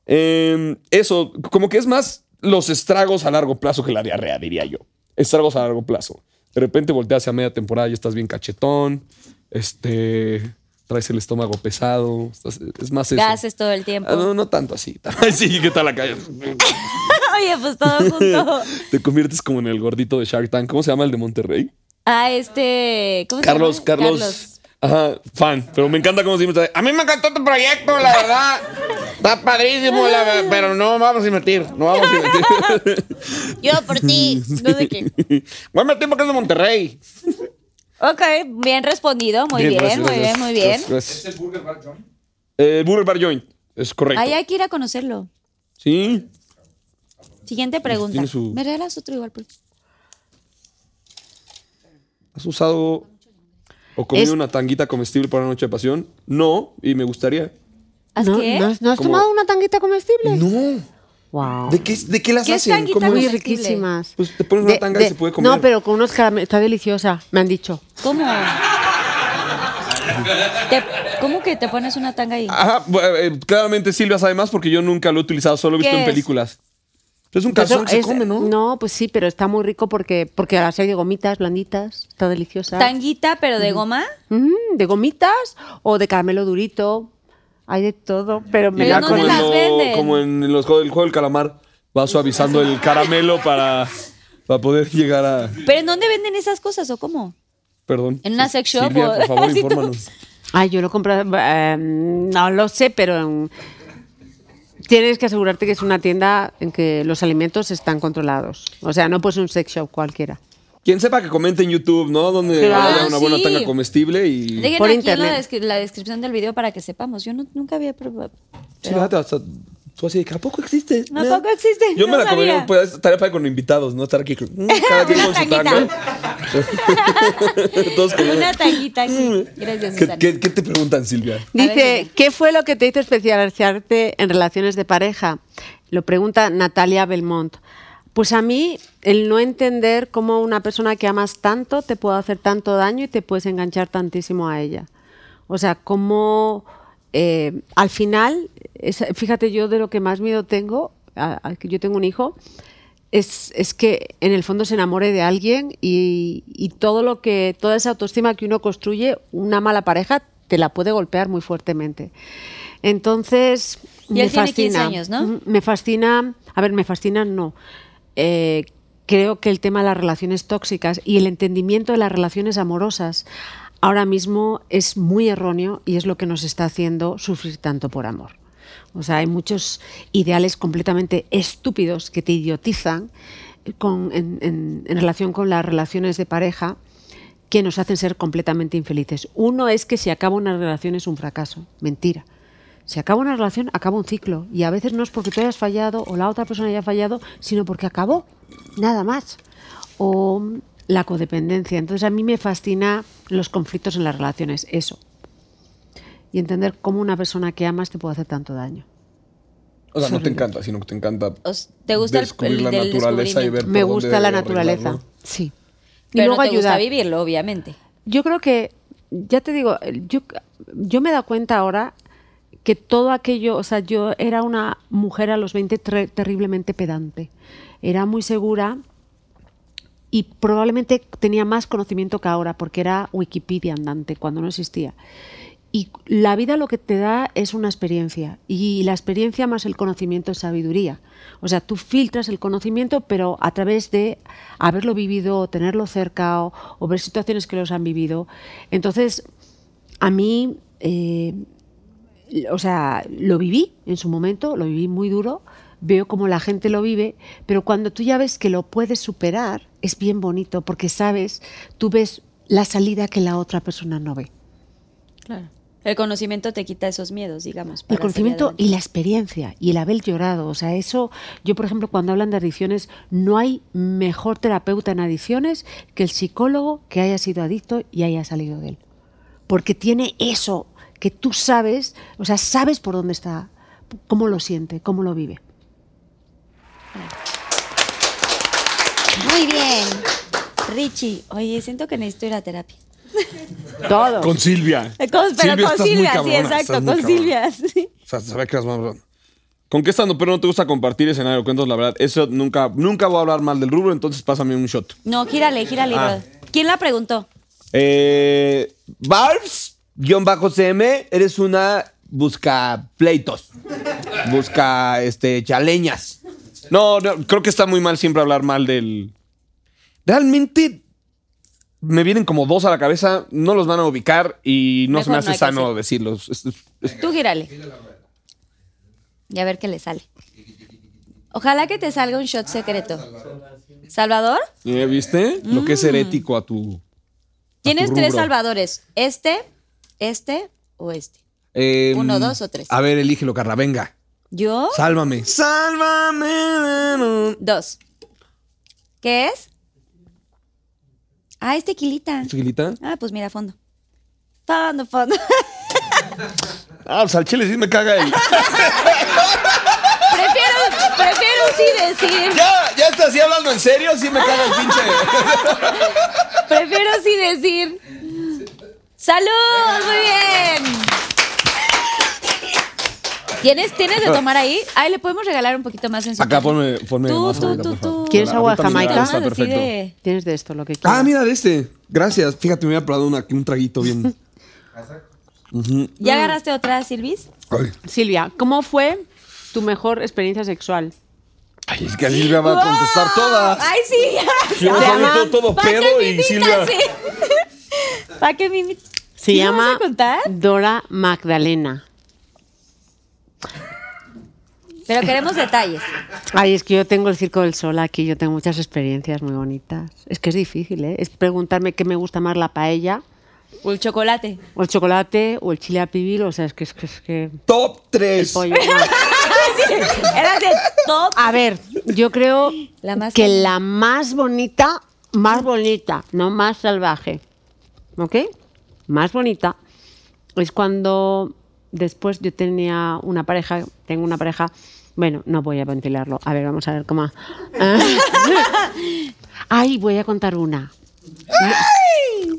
Em, eso, como que es más los estragos a largo plazo que la diarrea, diría yo. Estragos a largo plazo. De repente volteas a media temporada y estás bien cachetón. Este. Traes el estómago pesado. estás- es más eso. Gases todo el tiempo. Ah, no, no tanto así. Ay, sí, ¿qué tal la calle? Oye, pues todo junto. Te conviertes como en el gordito de Shark Tank. ¿Cómo se llama el de Monterrey? Ah, este. ¿Cómo se Carlos, llama? Carlos. Ajá, fan. Pero me encanta cómo se llama. A mí me encantó tu proyecto, la verdad. Está padrísimo, la ver- pero no vamos a invertir. No vamos a invertir. Yo por ti. No sé qué. Voy a meter porque es de Monterrey. Ok, bien respondido. Muy bien, gracias, muy bien, muy bien. Gracias, gracias. ¿Es el Burger Bar Joint? El Burger Bar Joint. Es correcto. Ay, hay que ir a conocerlo. Sí. Siguiente pregunta. tiene su- ¿Me regalas otro igual? por favor? ¿Has usado o comido Es- una tanguita comestible para una noche de pasión? No, y me gustaría. ¿Haz ¿No, qué? ¿no has, no has tomado una tanguita comestible? No. Wow. ¿De qué, de qué las ¿Qué es hacen? tanguita ¿Cómo Muy riquísimas. Pues te pones una tanga y se puede comer. No, pero con unos caramelos. Está deliciosa, me han dicho. ¿Cómo? Te- ¿Cómo que te pones una tanga ahí? Ajá, eh, claramente Silvia sabe más porque yo nunca lo he utilizado, solo he visto ¿Qué en es? películas. Es un calzón que se es- come, ¿no? No, pues sí, pero está muy rico porque, porque ahora sí hay de gomitas blanditas. Está deliciosa. ¿Tanguita, pero de goma? Mm, de gomitas o de caramelo durito. Hay de todo, pero me Pero la ¿dónde como, como en las lo- venden? como en los juegos, el juego del calamar. Va suavizando el caramelo para, para poder llegar a. ¿Pero en dónde venden esas cosas o cómo? Perdón. ¿En una sex shop Silvia, o- por favor, así tú? infórmanos. Ay, yo lo compré. eh, no lo sé, pero en- tienes que asegurarte que es una tienda en que los alimentos están controlados. O sea, no pues un sex shop cualquiera. Quien sepa que comente en YouTube, ¿no? Donde Claro. haya una buena Sí. tanga comestible y. Dejen Por aquí en la, internet. descri- la descripción del video para que sepamos. Yo no- nunca había probado. Sí, fíjate, hasta tú así de que ¿a poco existe? ¿A poco existe? Yo No me la comería, pues estaría para con invitados, ¿no? Estar aquí con- mm, cada quien con su. Todos con Una tanguita aquí. Gracias, ¿Qué, qué, qué te preguntan, Silvia? Dice. ¿qué fue lo que te hizo especializarte en relaciones de pareja? Lo pregunta Natalia Belmont. Pues a mí, el no entender cómo una persona que amas tanto te puede hacer tanto daño y te puedes enganchar tantísimo a ella. O sea, cómo eh, al final, es- fíjate, yo de lo que más miedo tengo, a- a yo tengo un hijo, es, es que en el fondo se enamore de alguien y, y todo lo que, toda esa autoestima que uno construye, una mala pareja te la puede golpear muy fuertemente. Entonces, Y me él tiene 15 fascina. años, ¿no? Ujú, Me fascina, a ver, me fascina no. Eh, creo que el tema de las relaciones tóxicas y el entendimiento de las relaciones amorosas ahora mismo es muy erróneo y es lo que nos está haciendo sufrir tanto por amor. O sea, hay muchos ideales completamente estúpidos que te idiotizan en relación con las relaciones de pareja que nos hacen ser completamente infelices. Uno es que si acaba una relación es un fracaso. Mentira. Si acaba una relación, acaba un ciclo. Y a veces no es porque tú hayas fallado o la otra persona haya fallado, sino porque acabó. Nada más. O la codependencia. Entonces a mí me fascina los conflictos en las relaciones. Eso. Y entender cómo una persona que amas te puede hacer tanto daño. O sea, no te encanta, sino que te encanta Os- ¿Te gusta el, descubrir el la naturaleza y ver Me gusta dónde la naturaleza. Sí. Y Pero luego no te gusta ayudar. vivirlo, obviamente. Yo creo que, ya te digo, yo, yo me he dado cuenta ahora que todo aquello, o sea, yo era una mujer a los 20 tre- terriblemente pedante. Era muy segura y probablemente tenía más conocimiento que ahora porque era Wikipedia andante cuando no existía. Y la vida lo que te da es una experiencia y la experiencia más el conocimiento es sabiduría. O sea, tú filtras el conocimiento, pero a través de haberlo vivido, tenerlo cerca o, o ver situaciones que los han vivido. Entonces, a mí, eh, o sea, lo viví en su momento, lo viví muy duro, veo cómo la gente lo vive, pero cuando tú ya ves que lo puedes superar, es bien bonito porque sabes, tú ves la salida que la otra persona no ve. Claro. El conocimiento te quita esos miedos, digamos. El conocimiento y la experiencia y el haber llorado. O sea, eso, yo por ejemplo, cuando hablan de adicciones, no hay mejor terapeuta en adicciones que el psicólogo que haya sido adicto y haya salido de él. Porque tiene eso que tú sabes, o sea, sabes por dónde está, cómo lo siente, cómo lo vive. Muy bien. Richie, oye, siento que necesito ir a terapia. Todo. Con Silvia. Eh, con- pero Silvia, con estás muy Silvia, sí, exacto, con cabrona. Silvia. sí. O sea, sabe que las manos- ¿Con qué estando pero no te gusta compartir escenario? Cuentos la verdad. Eso nunca, nunca voy a hablar mal del rubro, entonces pásame un shot. No, gírale, gírale, Ah. ¿Quién la preguntó? Eh, Barbs, guion bajo CM, eres una busca pleitos. Busca este chaleñas. No, no, creo que está muy mal siempre hablar mal del. Realmente me vienen como dos a la cabeza, no los van a ubicar y no se me hace sano hacer. decirlos. Es- es- es- Tú gírale. Y a ver qué le sale. Ojalá que te salga un shot secreto. ¿Salvador? ¿Eh, ¿Viste? Lo que es herético a tu. Tienes tu tres salvadores. Este, este o este. Eh, Uno, dos o tres. A ver, elígelo, Carla, venga. ¿Yo? Sálvame. Sálvame. Dos. ¿Qué es? Ah, es tequilita. ¿Tequilita? Ah, pues mira, fondo. Fondo, fondo. Ah, pues al chile sí me caga el. prefiero, prefiero sí decir. ya, ya está así hablando en serio, sí me caga el pinche. Prefiero sí decir. ¡Salud! Muy bien. ¿Tienes, ¿Tienes de tomar ahí? Ay, le podemos regalar un poquito más en su Acá caja? ponme, ponme Tú, más tú, ahorita, tú, por favor. tú. ¿Quieres agua de me Jamaica? Está así perfecto. Tienes de esto lo que quieras. Ah, mira de este. Gracias. Fíjate, me había probado una- un traguito bien. ¿Ya agarraste otra, Silvis? Ay, Silvia, ¿cómo fue tu mejor experiencia sexual? ay, es que a Silvia va a contestar todas. ¡Ay, sí! Yo me salgo todo ¿Pa' qué pedo me y Silvia. ¿Para qué me? Se ¿Sí lo llama vas a contar? Dora Magdalena. Pero queremos detalles. Ay, es que yo tengo el Circo del Sol aquí, yo tengo muchas experiencias muy bonitas. Es que es difícil, ¿eh? Es preguntarme qué me gusta más, la paella, O el chocolate. o el chocolate, o el chile a pibil, o sea, es que es que... Es que Top el 3. pollo, no. Eras el top. A ver, yo creo La más que la más bonita, más bonita, no más salvaje, ¿ok? Más bonita es cuando después yo tenía una pareja, tengo una pareja, bueno, no voy a ventilarlo, a ver, vamos a ver cómo... Ay, voy a contar una.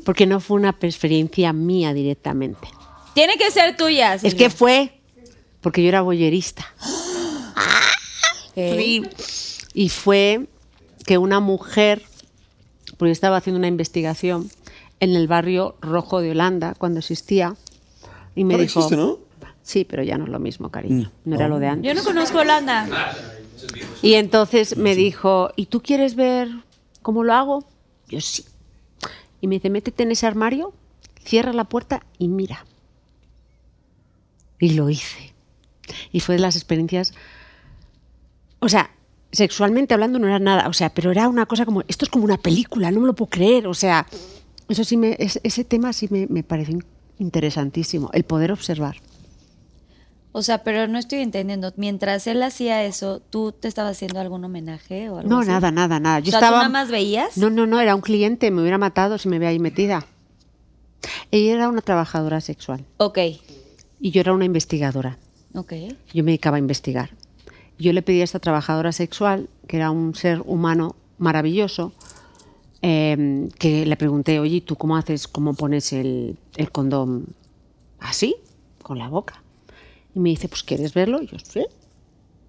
Porque no fue una experiencia mía directamente. Tiene que ser tuya. Es que fue porque yo era boyerista. Y fue que una mujer, porque yo estaba haciendo una investigación en el barrio rojo de Holanda cuando existía, y me Ahora dijo... existe, ¿no? Sí, pero ya no es lo mismo, cariño. Mm. No era lo de antes. Yo no conozco Holanda. Y entonces me dijo, ¿y tú quieres ver cómo lo hago? Yo sí. Y me dice, métete en ese armario, cierra la puerta y mira. Y lo hice. Y fue de las experiencias, o sea, sexualmente hablando no era nada, o sea, pero era una cosa como, esto es como una película, no me lo puedo creer, o sea, eso sí, me, es- ese tema sí me, me pareció interesantísimo, el poder observar. O sea, pero no estoy entendiendo. Mientras él hacía eso, ¿tú te estabas haciendo algún homenaje o algo No, así? nada, nada, nada. Yo o sea, ¿tú nada más veías? No, no, no, era un cliente, me hubiera matado si me veía ahí metida. Ella era una trabajadora sexual Ok, y yo era una investigadora. ok. Yo me dedicaba a investigar. Yo le pedí a esta trabajadora sexual, que era un ser humano maravilloso, eh, que le pregunté, oye, ¿y ¿tú cómo haces, cómo pones el, el condón así, con la boca? Y me dice, pues ¿quieres verlo? Y yo, sí.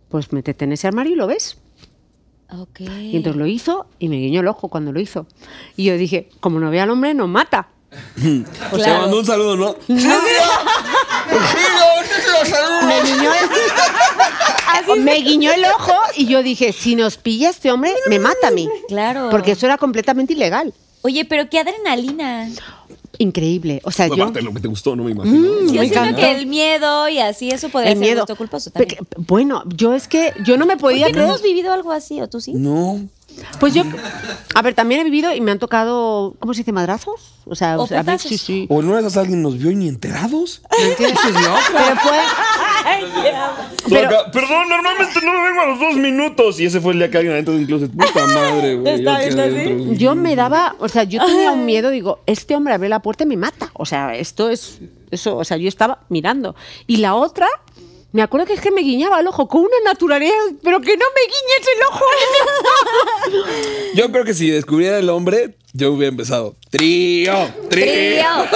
Pues métete en ese armario y lo ves. Ok. Y entonces lo hizo y me guiñó el ojo cuando lo hizo. Y yo dije, como no ve al hombre, nos mata. Te Claro. mandó un saludo, ¿no? Me guiñó, me guiñó el ojo y yo dije, si nos pilla este hombre, me mata a mí. Claro. Porque eso era completamente ilegal. Oye, pero qué adrenalina. Increíble. O sea, Fue yo... lo que te gustó, no me imagino. Yo me siento encantó. que el miedo y así, eso podría El ser miedo. gusto culposo también. Pe- Bueno, yo es que yo no me ¿Por podía qué no creer. hemos vivido algo así? ¿O tú sí? No. Pues yo, a ver, también he vivido y me han tocado, ¿cómo se dice? ¿Madrazos? O sea, O a ver, putazos. sí, sí. ¿O no esas alguien nos vio y ni enterados? Pero fue, Pero, Pero- perdón, normalmente no me vengo a los dos minutos. Y ese fue el día que alguien adentro de un closet. Puta madre, güey. ¿Está yo viendo así? adentro. yo me daba, o sea, yo tenía un miedo, digo, este hombre abre la puerta y me mata. O sea, esto es, eso, o sea, yo estaba mirando. Y la otra, me acuerdo que es que me guiñaba el ojo con una naturalidad, pero que no me guiñes el ojo. Yo creo que si descubriera el hombre, Yo hubiera empezado. Trío, trío.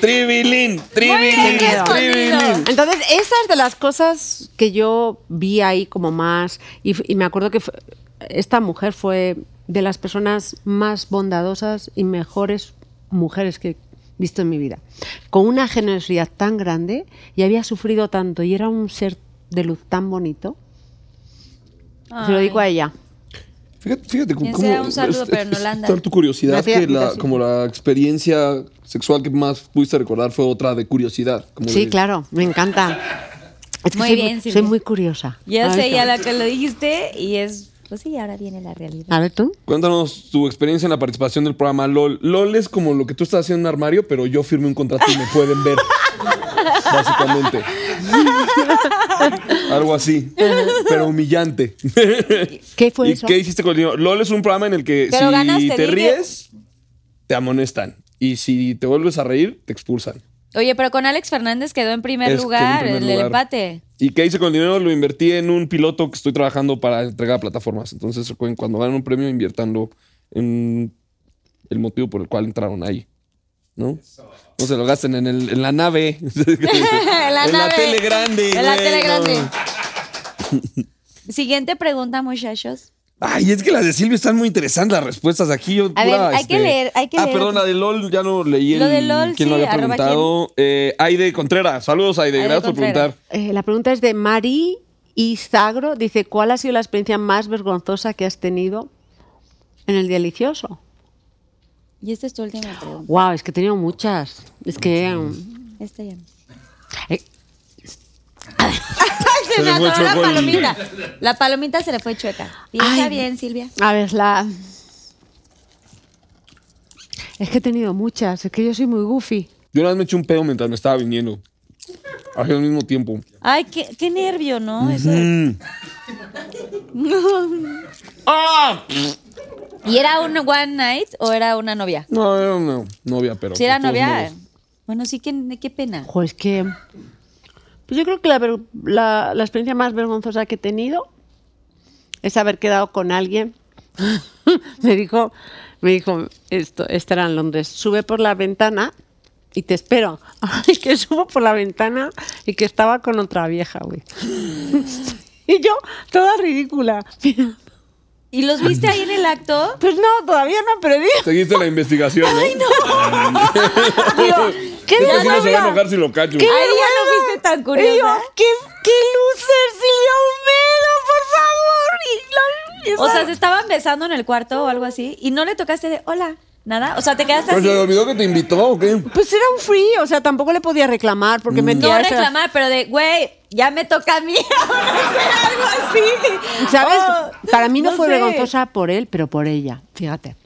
Tribilín, tribilín, tribilín. Entonces, esas de las cosas que yo vi ahí como más, y, me acuerdo que fue- esta mujer fue de las personas más bondadosas y mejores mujeres que visto en mi vida, con una generosidad tan grande y había sufrido tanto y era un ser de luz tan bonito. Se lo digo a ella. Fíjate, fíjate cómo. Sea, un saludo, es- pero en es Holanda. tal tu curiosidad Gracias, que la, gracias. como la experiencia sexual que más pudiste recordar fue otra de curiosidad. como Sí, de- claro, me encanta. Es que Muy soy, bien, soy Silvia. muy curiosa. Ya A sé, ya la que lo dijiste y es, pues sí, ahora viene la realidad. A ver tú. Cuéntanos tu experiencia en la participación del programa LOL. LOL es como lo que tú estás haciendo en un armario, pero yo firmé un contrato y me pueden ver. Básicamente. Algo así. Pero humillante. ¿Qué fue ¿Y eso? qué hiciste con el dinero? LOL es un programa en el que Pero si ganaste te ríes, te amonestan. Y si te vuelves a reír, te expulsan. Oye, pero con Alex Fernández quedó en primer Es- en lugar, primer el, lugar. empate. ¿Y qué hice con el dinero? Lo invertí en un piloto que estoy trabajando para entregar a plataformas. Entonces, cuando ganen un premio, inviertanlo en el motivo por el cual entraron ahí. ¿No? No se lo gasten en, el- en la nave. en la en la nave. tele grande. En la tele grande. Siguiente pregunta, muchachos. Ay, es que las de Silvia están muy interesantes las respuestas aquí. Yo, A pura, ver, hay que leer, hay que ah, leer. perdón, la de LOL ya no leí el, Lo de LOL, quién lo sí, había preguntado. Eh, Aide Contreras. Saludos, Aide. Aide Gracias por preguntar. Eh, la pregunta es de Mari Izagro. Dice, ¿cuál ha sido la experiencia más vergonzosa que has tenido en el delicioso? Y esta es tu última pregunta. Wow, es que he tenido muchas. Es que... Esta ya no. eh, Se me atoró la palomita. La palomita se le fue chueca. Piensa Ay. bien, Silvia. a ver, la... Es que he tenido muchas. Es que yo soy muy goofy. Yo una vez me eché un pedo mientras me estaba viniendo. Así al mismo tiempo. Ay, qué, qué nervio, ¿no? Eso de- ¡Ah! ¿Y era un one night o era una novia? No, era una novia, pero. Si era todos novia. modos. Bueno, sí, qué, qué pena. Ojo, es que... Pues yo creo que la, la- la experiencia más vergonzosa que he tenido es haber quedado con alguien. me dijo, me dijo, esto, esto era en Londres, sube por la ventana y te espero. Ay, que subo por la ventana y que estaba con otra vieja, güey. y yo, toda ridícula. Mira, ¿Y los viste ahí en el acto? Pues no, todavía no, pero digo, Seguiste la investigación, ¿no? digo, ¿qué Este sí no se va a enojar si lo cacho. Ahí ya no viste tan curiosa. ¿qué, qué loser, Silvia Olmedo, por favor. Y la- O sea, se estaban besando en el cuarto o algo así y no le tocaste de hola, nada. O sea, te quedaste Pues así. se le olvidó que te invitó o qué? Pues era un free, o sea, tampoco le podía reclamar porque metía No esa- reclamar, pero de, güey, ya me toca a mí ahora hacer algo así. ¿Sabes? Oh, Para mí no, fue sé. vergonzosa por él, pero por ella. Fíjate.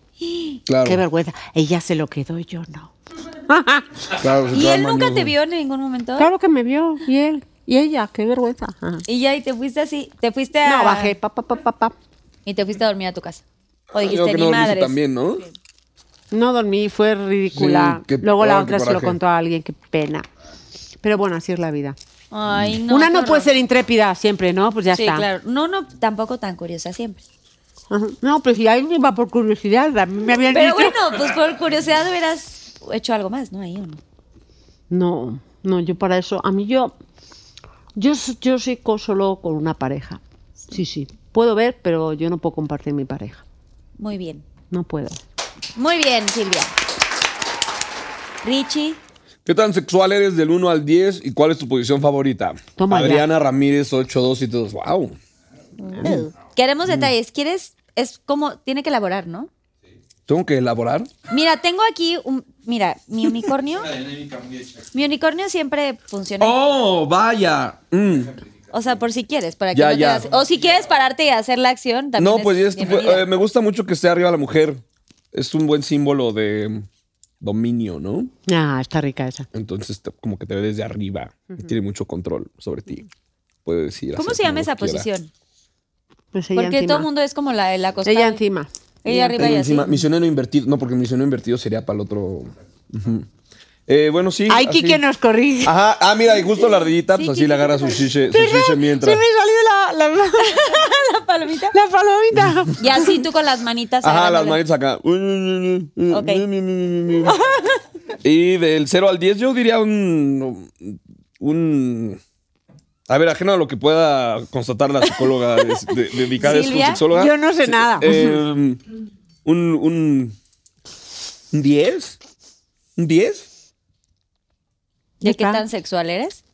Claro. Qué vergüenza. Ella se lo quedó, yo no. claro se ¿Y él nunca mañoso. te vio en ningún momento? Claro que me vio, y él, y ella, qué vergüenza. Ajá. Y ya, y te fuiste así, te fuiste a... No, bajé, pa, pa, pa, pa, pa. Y te fuiste a dormir a tu casa. O Yo dijiste, que ni no hice madres. también, ¿no? No dormí, fue ridícula. Sí, qué- Luego la ay, otra se lo contó a alguien, qué pena. Pero bueno, así es la vida. Ay, no. Una no horror. puede ser intrépida siempre, ¿no? Pues ya Sí, está. claro. No, no, tampoco tan curiosa siempre. Ajá. No, pero si alguien iba por curiosidad, a mí me habían Pero dicho. bueno, pues por curiosidad hubieras hecho algo más, ¿no? Ahí o no. No, no, yo para eso, a mí yo, yo, yo soy co- solo con una pareja. Sí, sí, puedo ver, pero yo no puedo compartir mi pareja. Muy bien. No puedo. Muy bien, Silvia. Richie. ¿Qué tan sexual eres del 1 al 10 y cuál es tu posición favorita? Toma ya. Adriana Ramírez 8272. Wow. Queremos detalles. ¿Quieres? Es como, tiene que elaborar, ¿no? ¿Tengo que elaborar? Mira, tengo aquí un. Mira, mi unicornio. mi unicornio siempre funciona. Oh, vaya. Mm. O sea, por si quieres, para que Ya, no te ya. das- O si quieres pararte y hacer la acción, también. No, es pues es- eh, me gusta mucho que esté arriba la mujer. Es un buen símbolo de mm, dominio, ¿no? Ah, está rica esa. Entonces, te- como que te ve desde arriba y tiene mucho control sobre ti. Puede decir. ¿Cómo se llama esa quiera. posición? Pues ella Porque encima. todo el mundo es como la, la costada. Ella encima. Ella arriba Ella y así. encima. Misionero invertido. No, porque misionero invertido sería para el otro. Ujú. Eh, bueno, sí. Ay, así. Kike nos corrige. Ajá. Ah, mira, y justo la ardillita, pues Sí, así le agarra su shiche, su shiche mientras. Se me salió la, la, la palomita. La palomita. Y así tú con las manitas. Ajá, las manitas acá. Ok. Y del 0 al 10 yo diría un... un a ver, ajeno a lo que pueda constatar la psicóloga de- de- dedicada a esto, sexóloga. yo no sé nada. Eh, un, un, un 10. ¿Un 10? ¿De qué tan sexual eres?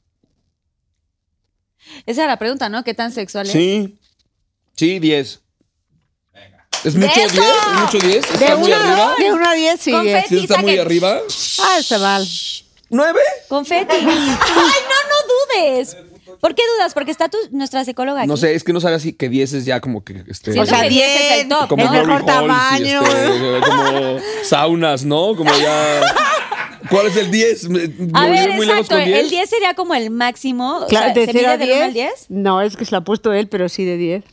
Esa era la pregunta, ¿no? ¿Qué tan sexual eres? Sí. Sí, 10. ¿Es mucho 10? ¡Eso! ¿Es mucho 10? De ¿Está muy arriba? una, de una a diez, sí. Confeti. diez. ¿Sí está muy Saquen. arriba? Ah, está mal. ¿9? Confeti. Ay, no, no dudes. ¿Por qué dudas? Porque está tu, nuestra psicóloga aquí. No sé, es que no sabe así que 10 es ya como que... Este, O sea, que 10 es el top, como el ¿no? mejor holes y, tamaño. este, como saunas, ¿no? Como ya... ¿Cuál es el 10? Me- A volví ver, muy lejos exacto. con 10. El 10 sería como el máximo. Claro, o sea, de ¿se 0 mide a del 1 al 10. 10? No, es que se lo ha puesto él, pero sí de 10.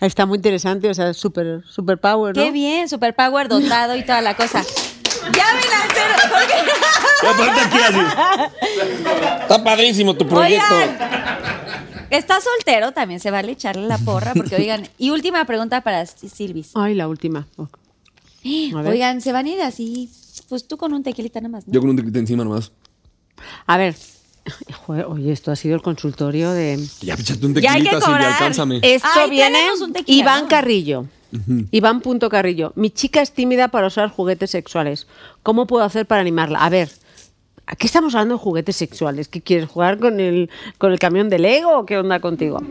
Está muy interesante, o sea, super, super power, ¿no? Qué bien, superpower dotado y toda la cosa. Llamen al cero. porque- Aparte aquí así. Está padrísimo tu proyecto. Oigan, está soltero, también se vale echarle la porra, porque oigan, y última pregunta para Silvis. Ay, la última. Oh. Oigan, se van a ir así, pues tú con un tequilita nada más, ¿no? Yo con un tequilita encima nomás. A ver. Joder, oye, esto ha sido el consultorio de... Ya, échate un Ya hay que tequilita, Silvia, cobrar. alcánzame. Esto Ay, viene tequila, Iván ¿no? Carrillo. Iván punto Carrillo. Mi chica es tímida para usar juguetes sexuales. ¿Cómo puedo hacer para animarla? A ver, aquí estamos hablando de juguetes sexuales. ¿Qué quieres jugar con el, con el camión de Lego o qué onda contigo?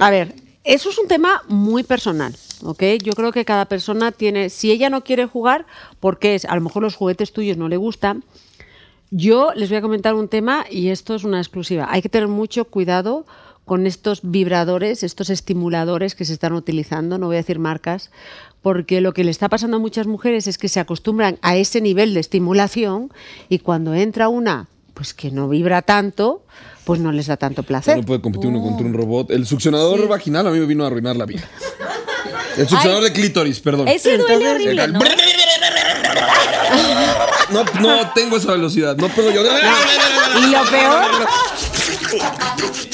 A ver, eso es un tema muy personal, ¿ok? Yo creo que cada persona tiene, si ella no quiere jugar, porque es, a lo mejor los juguetes tuyos no le gustan, yo les voy a comentar un tema y esto es una exclusiva. Hay que tener mucho cuidado con estos vibradores, estos estimuladores que se están utilizando, no voy a decir marcas, porque lo que le está pasando a muchas mujeres es que se acostumbran a ese nivel de estimulación y cuando entra una pues que no vibra tanto, pues no les da tanto placer. No puede competir uno contra un robot. El succionador vaginal a mí me vino a arruinar la vida. El succionador de clítoris, perdón. Ese duele Entonces, horrible, El- ¿no? No, no tengo esa velocidad. No puedo yo. Y lo peor.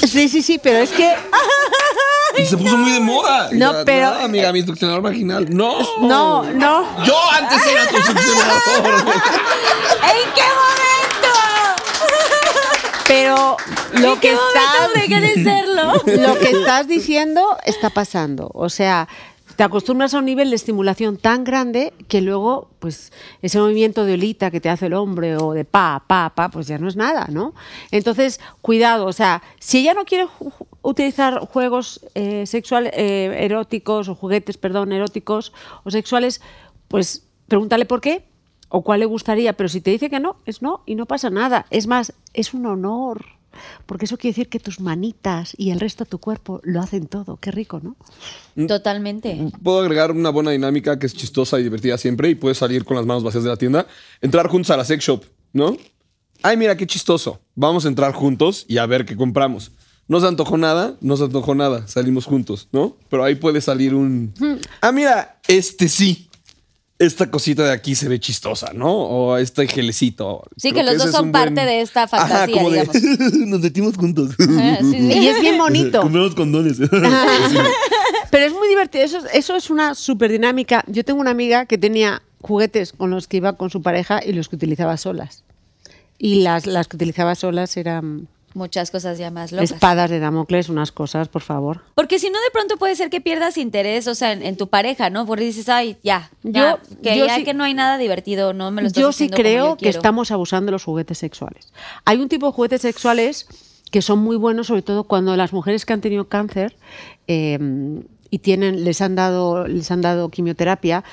Sí, sí, sí, pero es que Y se puso muy de moda. No, Ya, pero- No, amiga, mi succionador vaginal. No. no, no. Yo antes era tu succionador. ¿En qué momento? Pero lo ¿En que qué lo estás diciendo está pasando. O sea, te acostumbras a un nivel de estimulación tan grande que luego, pues, ese movimiento de olita que te hace el hombre o de pa, pa, pa, pues ya no es nada, ¿no? Entonces, cuidado. O sea, si ella no quiere utilizar juegos eh, sexuales, eh, eróticos o juguetes, perdón, eróticos o sexuales, pues pregúntale por qué o cuál le gustaría. Pero si te dice que no, es no y no pasa nada. Es más, es un honor. Porque eso quiere decir que tus manitas y el resto de tu cuerpo lo hacen todo. Qué rico, ¿no? Totalmente. Puedo agregar una buena dinámica que es chistosa y divertida siempre y puedes salir con las manos vacías de la tienda. Entrar juntos a la sex shop, ¿no? Ay, mira, qué chistoso. Vamos a entrar juntos y a ver qué compramos. No se antojó nada, no se antojó nada. Salimos juntos, ¿no? Pero ahí puede salir un... Ah, mira, este sí. Esta cosita de aquí se ve chistosa, ¿no? O este gelecito. Sí, Creo que los dos son parte de esta fantasía, como de, digamos. Nos metimos juntos. Ah, sí, sí. Y es bien bonito. Compramos condones. Pero es muy divertido. Eso, eso es una súper dinámica. Yo tengo una amiga que tenía juguetes con los que iba con su pareja y los que utilizaba solas. Y las, las que utilizaba solas eran Muchas cosas ya más locas. espadas de Damocles, unas cosas, por favor. Porque si no, de pronto puede ser que pierdas interés, o sea, en, en tu pareja, ¿no? Porque dices, ay, ya, ya, Yo- que yo ya sí- que no hay nada divertido, no me lo estás Yo sí como creo yo que estamos abusando de los juguetes sexuales. Hay un tipo de juguetes sexuales que son muy buenos, sobre todo cuando las mujeres que han tenido cáncer eh, y tienen, les han dado, les han dado quimioterapia,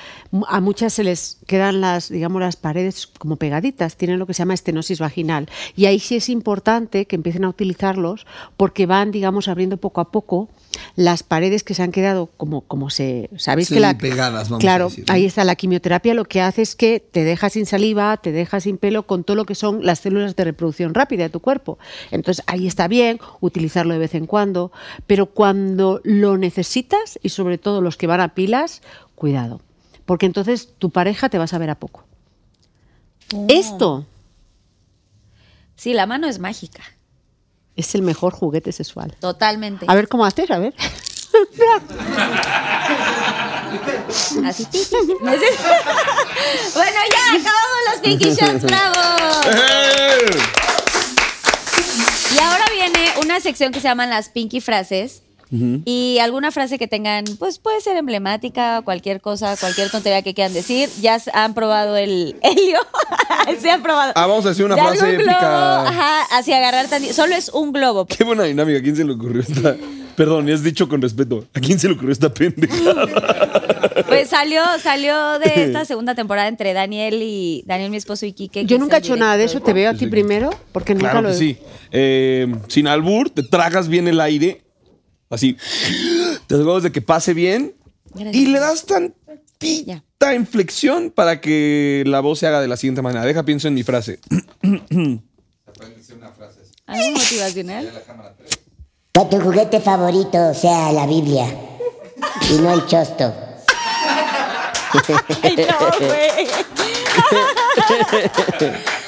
a muchas se les quedan las, digamos, las paredes como pegaditas, tienen lo que se llama estenosis vaginal. Y ahí sí es importante que empiecen a utilizarlos porque van, digamos, abriendo poco a poco las paredes que se han quedado como, como se. ¿Sabéis Sí, que la. pegadas, vamos a claro, decir, ¿no? ahí está la quimioterapia, lo que hace es que te deja sin saliva, te deja sin pelo con todo lo que son las células de reproducción rápida de tu cuerpo. Entonces ahí está bien utilizarlo de vez en cuando, pero cuando lo necesitas y sobre todo los que van a pilas, cuidado, porque entonces tu pareja te va a saber a poco. Oh. Esto Sí, la mano es mágica, es el mejor juguete sexual. totalmente. A ver cómo haces, a ver. Así. bueno, ya acabamos los Pinky Shots, bravo. Y ahora viene una sección que se llaman las Pinky Frases. Y alguna frase que tengan, pues puede ser emblemática, cualquier cosa, cualquier tontería que quieran decir. Ya han probado el helio. Se han probado. Ah, vamos a decir una De frase algún globo, épica. ajá, así agarrar tan... Solo es un globo. Qué buena dinámica. ¿A quién se le ocurrió esta? Perdón, has dicho con respeto. ¿A quién se le ocurrió esta pendejada? Pues salió, salió de esta segunda temporada entre Daniel y Daniel, mi esposo, y Quique. que Yo es nunca he hecho nada de eso, te veo a ti primero, porque nunca Claro lo que sí. Eh, sin albur, te tragas bien el aire. Así. Te aseguras de que pase bien. Gracias. Y le das tantita inflexión para que la voz se haga de la siguiente manera. Deja, pienso en mi frase. ¿Algo motivacional? Que tu juguete favorito sea la Biblia y no el chosto. Ay, no, güey.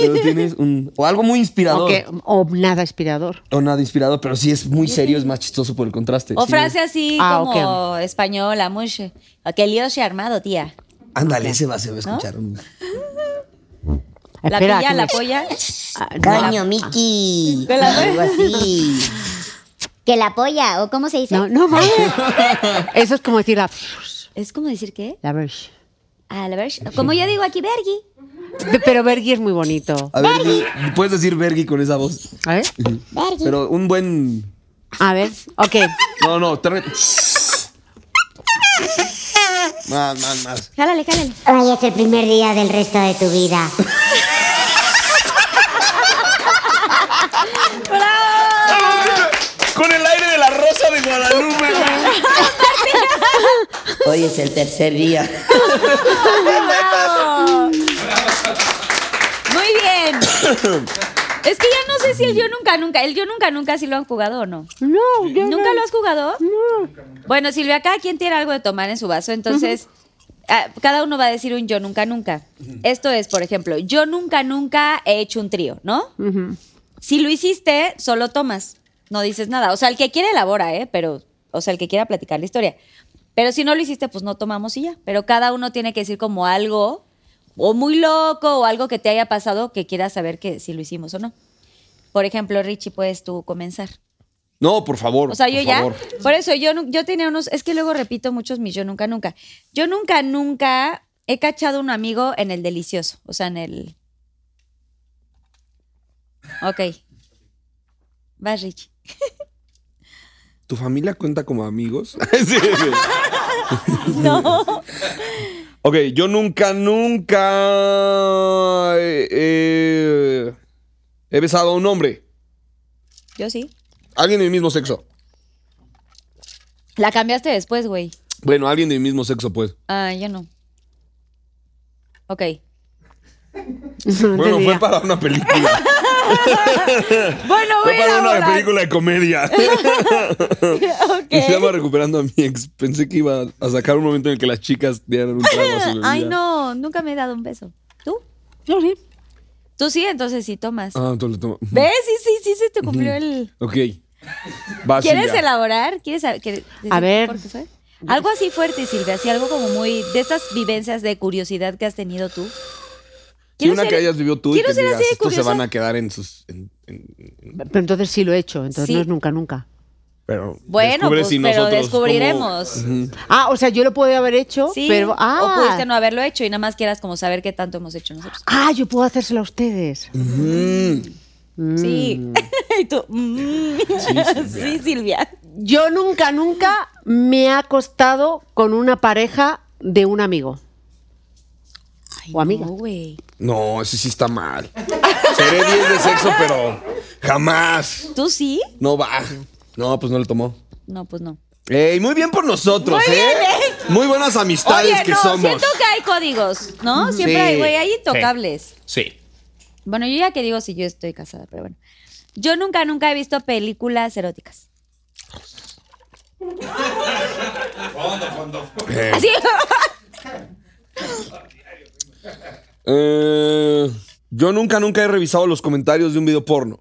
Pero tienes un. O algo muy inspirador. O, que- o nada inspirador. O nada inspirador, pero sí es muy serio, es más chistoso por el contraste. O Sí. frase así Ah, como española, mucho. Que el lío se ha armado, tía. Ándale, ese va, se va a escuchar. un- La Espera, pilla, la me- polla. Ah, no. Coño, Miki. ¿Con la- Algo así. Que la polla, o cómo se dice. No, no mames. Eso es como decir la. ¿Es como decir qué? la ver- A la ver, como yo digo aquí, Bergi. Pero Bergi es muy bonito. A ver, puedes decir Bergi con esa voz. A ver. Vergi. Pero un buen. A ver. Ok. No, no, tra- Más, más, más. Jálale, jálale. Hoy es el primer día del resto de tu vida. Con el aire de la rosa de Guadalupe. Hoy es el tercer día. Muy bien. Es que ya no sé si el yo nunca, nunca. El yo nunca, nunca si lo han jugado o no. No, yo ¿Nunca lo has jugado? Bueno, Silvia, cada quien tiene algo de tomar en su vaso, entonces ah, cada uno va a decir un yo nunca, nunca. Esto es, por ejemplo, yo nunca, nunca he hecho un trío, ¿no? Si lo hiciste, solo tomas, no dices nada. O sea, el que quiere elabora, ¿eh? Pero, o sea, el que quiera platicar la historia. Pero si no lo hiciste, pues no tomamos y ya. Pero cada uno tiene que decir como algo, o muy loco, o algo que te haya pasado que quieras saber que si lo hicimos o no. Por ejemplo, Richie, puedes tú comenzar. No, por favor. O sea, yo por ya. favor. Por eso yo, yo tenía unos. Es que luego repito muchos mis yo nunca, nunca. Yo nunca, nunca he cachado un amigo en el delicioso. O sea, en el. Ok. Vas, Richie. ¿Tu familia cuenta como amigos? Sí, sí. No. Ok, yo nunca, nunca eh, eh, he besado a un hombre. Yo sí. Alguien de mi mismo sexo. La cambiaste después, güey. Bueno, alguien de mi mismo sexo, pues. Ah, yo no. Ok. No Bueno, fue para una película. Bueno, Fue para una película de comedia. Y se llama Recuperando a mi ex. Pensé que iba a sacar un momento en el que las chicas dieran un trago a su Ay, no. Nunca me he dado un beso. ¿Tú? Yo sí. Tú sí, entonces sí tomas. Ah, entonces lo tomo. ¿Ves? Sí, sí, sí, se te cumplió el. Ok. ¿Quieres elaborar? ¿Quieres saber- quieres decir A ver. por qué fue? Algo así fuerte, Silvia, así algo como muy de estas vivencias de curiosidad que has tenido tú. Sí, Quiero una ser- que hayas vivido tú y que ser digas, así de estos se curiosa". van a quedar en sus... en- en- en- Pero entonces sí lo he hecho, entonces Sí. no es nunca, nunca. pero Bueno, pues, si pero descubriremos. Ah, o sea, yo lo puedo haber hecho, Sí, pero. Ah, o pudiste no haberlo hecho y nada más quieras como saber qué tanto hemos hecho nosotros. ah, yo puedo hacérselo a ustedes. Sí. y tú, mm. sí, Silvia. Yo nunca, nunca me he acostado con una pareja de un amigo. O amiga. No, güey. No, ese sí está mal. Seré 10 de sexo, pero jamás. ¿Tú sí? No va. No, pues no le tomó. No, pues no. Ey, muy bien por nosotros, Muy ¿eh? bien, ¿eh? Muy buenas amistades Oye, que no, somos. siento que hay códigos, ¿no? Siempre Sí, hay, güey, hay intocables. Sí. Bueno, yo ya que digo si yo estoy casada, pero bueno. Yo nunca, nunca he visto películas eróticas. Eh, Así. eh, yo nunca, nunca he revisado los comentarios de un video porno.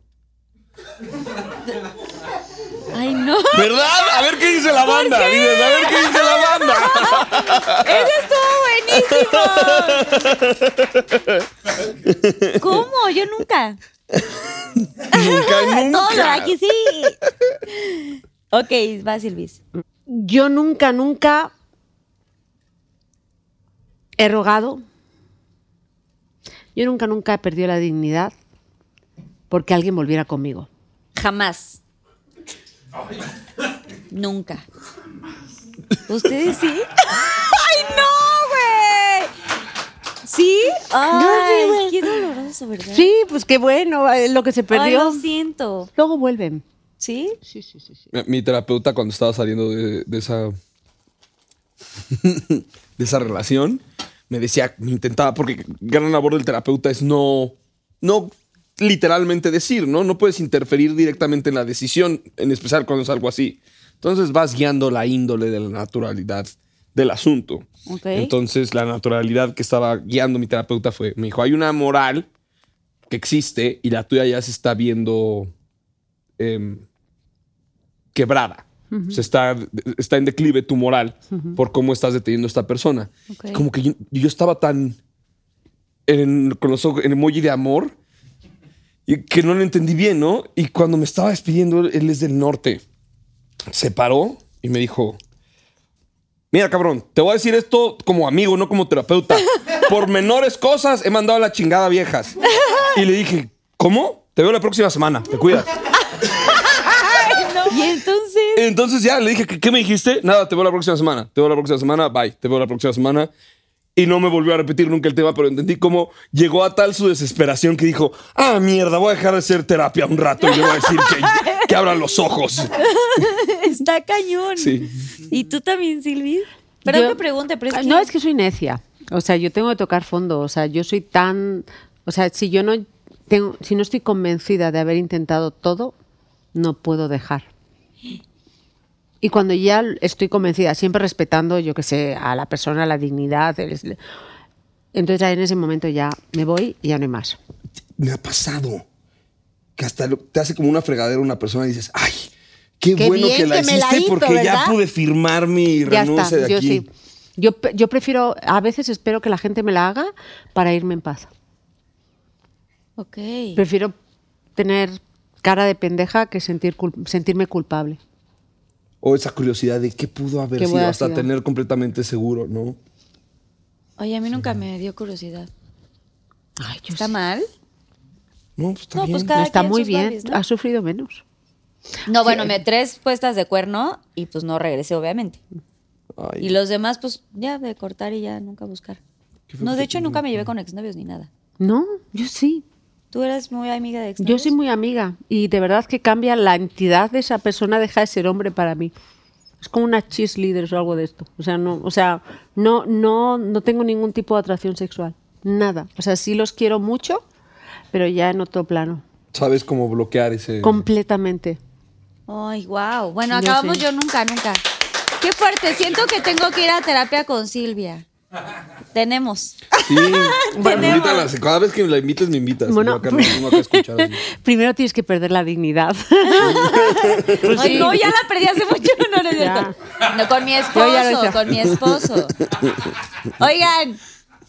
Ay, no. ¿Verdad? A ver qué dice la banda. Dices, a ver qué dice la banda. ¿Cómo? Yo nunca. Nunca, nunca. Todo aquí sí. Ok, va Silvis. Yo nunca, nunca he rogado. Yo nunca, nunca he perdido la dignidad porque alguien volviera conmigo. Jamás. Nunca. ¿Ustedes sí? ¡Ay, no, güey! ¿Sí? Ay, qué doloroso, ¿verdad? Sí, pues qué bueno, eh, lo que se Ay, perdió. lo siento. Luego vuelven. ¿Sí? Sí, sí, sí. sí. Mi terapeuta cuando estaba saliendo de, de esa de esa relación me decía, me intentaba porque gran labor del terapeuta es no no literalmente decir, ¿no? No puedes interferir directamente en la decisión, en especial cuando es algo así. Entonces vas guiando la índole de la naturalidad del asunto. Entonces la naturalidad que estaba guiando mi terapeuta fue, me dijo, hay una moral que existe y la tuya ya se está viendo em, quebrada. Se está, está en declive tu moral por cómo estás deteniendo a esta persona. Ok. Como que yo, yo estaba tan en, con los ojos, en emoji de amor y que no lo entendí bien, ¿no? Y cuando me estaba despidiendo, él es del norte. Se paró y me dijo, mira cabrón, te voy a decir esto como amigo, no como terapeuta. Por menores cosas he mandado a la chingada viejas. Y le dije, ¿cómo? Te veo la próxima semana, te cuidas. Y entonces. Entonces ya le dije, ¿qué, qué me dijiste? Nada, te veo la próxima semana. Te veo la próxima semana, bye. Te veo la próxima semana. Y no me volvió a repetir nunca el tema, pero entendí cómo llegó a tal su desesperación que dijo, ah, mierda, voy a dejar de hacer terapia un rato y le voy a decir que, que abran los ojos. Está cañón. Sí. ¿Y tú también, Silvi? Perdón Yo- que pregunte, pero es que... No, es que soy necia. O sea, yo tengo que tocar fondo. O sea, yo soy tan. O sea, si yo no tengo, si no estoy convencida de haber intentado todo, no puedo dejar. Y cuando ya estoy convencida, siempre respetando, yo que sé, a la persona, la dignidad, el- entonces ya en ese momento ya me voy y ya no hay más. Me ha pasado que hasta lo- te hace como una fregadera una persona y dices, ay, qué, Qué bueno que la que me la hiciste hizo, porque ya ¿verdad? pude firmar mi Ya renuncia está, de yo aquí. sí. Yo, yo prefiero, a veces espero que la gente me la haga para irme en paz. Ok. Prefiero tener cara de pendeja que sentir sentirme culpable. O esa curiosidad de qué pudo haber ¿Qué sido hasta sido? tener completamente seguro, ¿no? Oye, a mí nunca me dio curiosidad. Ay, yo ¿Está sí. mal? No, pues está No, bien. pues cada No, está quien muy bien. Barbies, ¿no? Ha sufrido menos. No, bueno, me tres puestas de cuerno y pues no regresé, obviamente. Ay, Y los demás, pues ya de cortar y ya nunca buscar. No, de hecho nunca me llevé con exnovios ni nada. No, yo sí. ¿Tú eres muy amiga de exnovios? Yo soy muy amiga y de verdad que cambia la entidad de esa persona, deja de ser hombre para mí. Es como una cheerleader o algo de esto. O sea, no, o sea, no, no, no tengo ningún tipo de atracción sexual. Nada. O sea, sí los quiero mucho, pero ya en otro plano. Sabes cómo bloquear ese... Completamente. Ay, wow. Bueno, Yo acabamos sí. yo nunca, nunca. Qué fuerte. Siento que tengo que ir a terapia con Silvia. Tenemos. Sí, invítala. Cada vez que me la invites, me invitas. Bueno, no así. Primero tienes que perder la dignidad. Ay, no, ya la perdí hace mucho. No, no Ya. No, con mi esposo, con mi esposo. Oigan,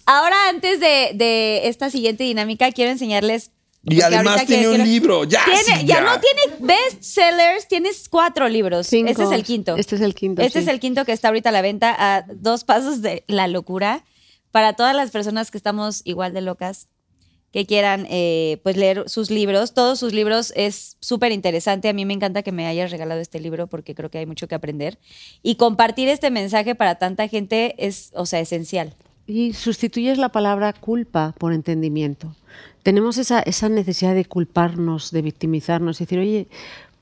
ahora antes de, de esta siguiente dinámica, quiero enseñarles. Y porque además tiene quiero- un libro. Ya, Tiene- sí, ya. ya. no tiene bestsellers, tienes cuatro libros. Cinco. Este es el quinto. Este es el quinto, Este sí. es el quinto que está ahorita a la venta a dos pasos de la locura. Para todas las personas que estamos igual de locas, que quieran eh, pues leer sus libros. Todos sus libros es súper interesante. A mí me encanta que me hayas regalado este libro porque creo que hay mucho que aprender. Y compartir este mensaje para tanta gente es, o sea, esencial. Y sustituyes la palabra culpa por entendimiento. Tenemos esa, esa necesidad de culparnos, de victimizarnos, y decir, oye,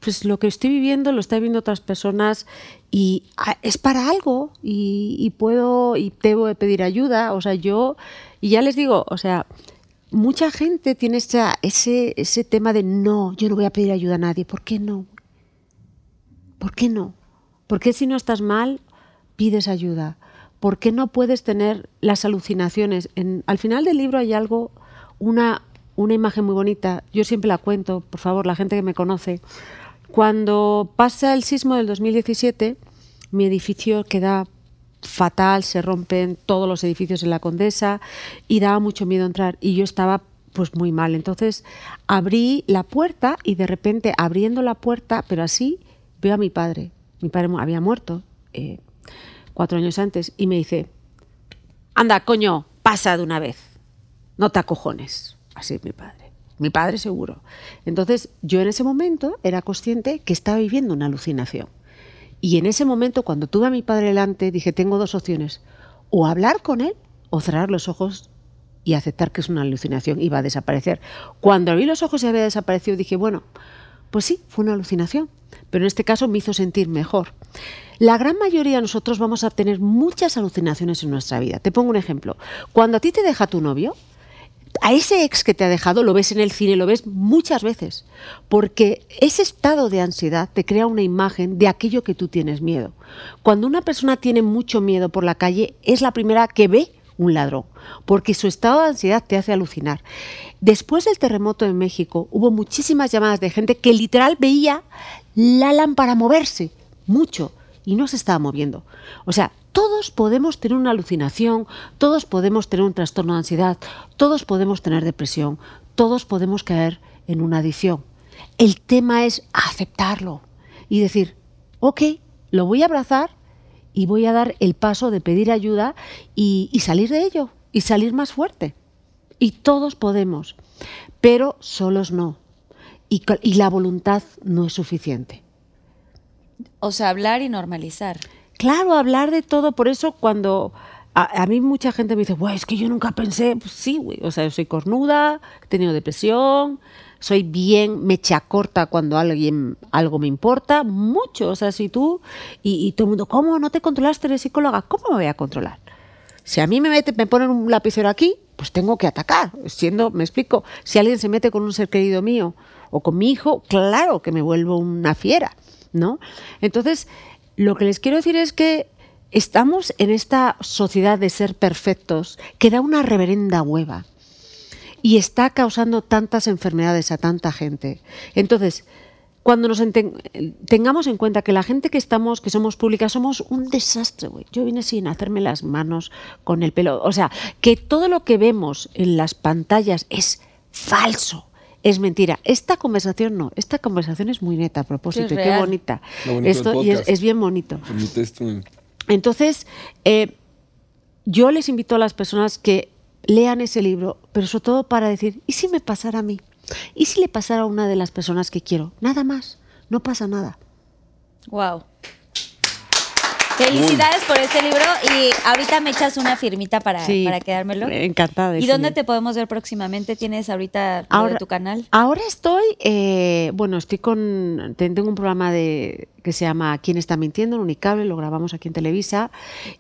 pues lo que estoy viviendo lo están viendo otras personas y ah, es para algo y, puedo y debo de pedir ayuda. O sea, yo, y ya les digo, o sea, mucha gente tiene ese, ese tema de no, yo no voy a pedir ayuda a nadie. ¿Por qué no? ¿Por qué no? ¿Por qué si no estás mal pides ayuda? ¿Por qué no puedes tener las alucinaciones? En, al final del libro hay algo, una, una imagen muy bonita. Yo siempre la cuento, por favor, la gente que me conoce. Cuando pasa el sismo del 2017, mi edificio queda fatal, se rompen todos los edificios en la Condesa y daba mucho miedo entrar y yo estaba pues muy mal. Entonces abrí la puerta y de repente abriendo la puerta, pero así, veo a mi padre. Mi padre había muerto eh, cuatro años antes y me dice, anda, coño, pasa de una vez, no te acojones. Así es mi padre. Mi padre seguro. Entonces yo en ese momento era consciente que estaba viviendo una alucinación. Y en ese momento, cuando tuve a mi padre delante, dije, tengo dos opciones. O hablar con él o cerrar los ojos y aceptar que es una alucinación y va a desaparecer. Cuando abrí los ojos y había desaparecido, dije, bueno, pues sí, fue una alucinación. Pero en este caso me hizo sentir mejor. La gran mayoría de nosotros vamos a tener muchas alucinaciones en nuestra vida. Te pongo un ejemplo. Cuando a ti te deja tu novio, a ese ex que te ha dejado lo ves en el cine, lo ves muchas veces, porque ese estado de ansiedad te crea una imagen de aquello que tú tienes miedo. Cuando una persona tiene mucho miedo por la calle, es la primera que ve un ladrón, porque su estado de ansiedad te hace alucinar. Después del terremoto en México, hubo muchísimas llamadas de gente que literal veía la lámpara moverse, mucho, y no se estaba moviendo. O sea, todos podemos tener una alucinación, todos podemos tener un trastorno de ansiedad, todos podemos tener depresión, todos podemos caer en una adicción. El tema es aceptarlo y decir, ok, lo voy a abrazar y voy a dar el paso de pedir ayuda y, y salir de ello y salir más fuerte. Y todos podemos, pero solos no. Y, la voluntad no es suficiente. O sea, hablar y normalizar. Claro, hablar de todo. Por eso cuando a, a mí mucha gente me dice, "Buah, es que yo nunca pensé, pues sí, güey. O sea, yo soy cornuda, he tenido depresión, soy bien mecha corta cuando alguien algo me importa, mucho. O sea, si tú y, todo el mundo, ¿cómo no te controlaste, eres psicóloga? ¿Cómo me voy a controlar? Si a mí me mete, me ponen un lapicero aquí, pues tengo que atacar. Siendo, me explico, si alguien se mete con un ser querido mío o con mi hijo, claro que me vuelvo una fiera, ¿no? Entonces, lo que les quiero decir es que estamos en esta sociedad de ser perfectos que da una reverenda hueva y está causando tantas enfermedades a tanta gente. Entonces, cuando nos enten- tengamos en cuenta que la gente que estamos, que somos públicas, somos un desastre, güey. Yo vine sin hacerme las manos con el pelo. O sea, que todo lo que vemos en las pantallas es falso. Es mentira. Esta conversación no. Esta conversación es muy neta a propósito. Sí, y qué real. bonita. Esto y es, es bien bonito. Esto. Entonces, eh, yo les invito a las personas que lean ese libro, pero sobre todo para decir, ¿y si me pasara a mí? ¿Y si le pasara a una de las personas que quiero? Nada más, no pasa nada. Wow. Felicidades por este libro y ahorita me echas una firmita para, Sí, para quedármelo. encantada de ¿Y dónde te podemos ver próximamente? ¿Tienes ahorita de tu canal? Ahora estoy, eh, bueno, estoy con, ten- tengo un programa de que se llama ¿Quién está mintiendo? en Unicable, lo grabamos aquí en Televisa,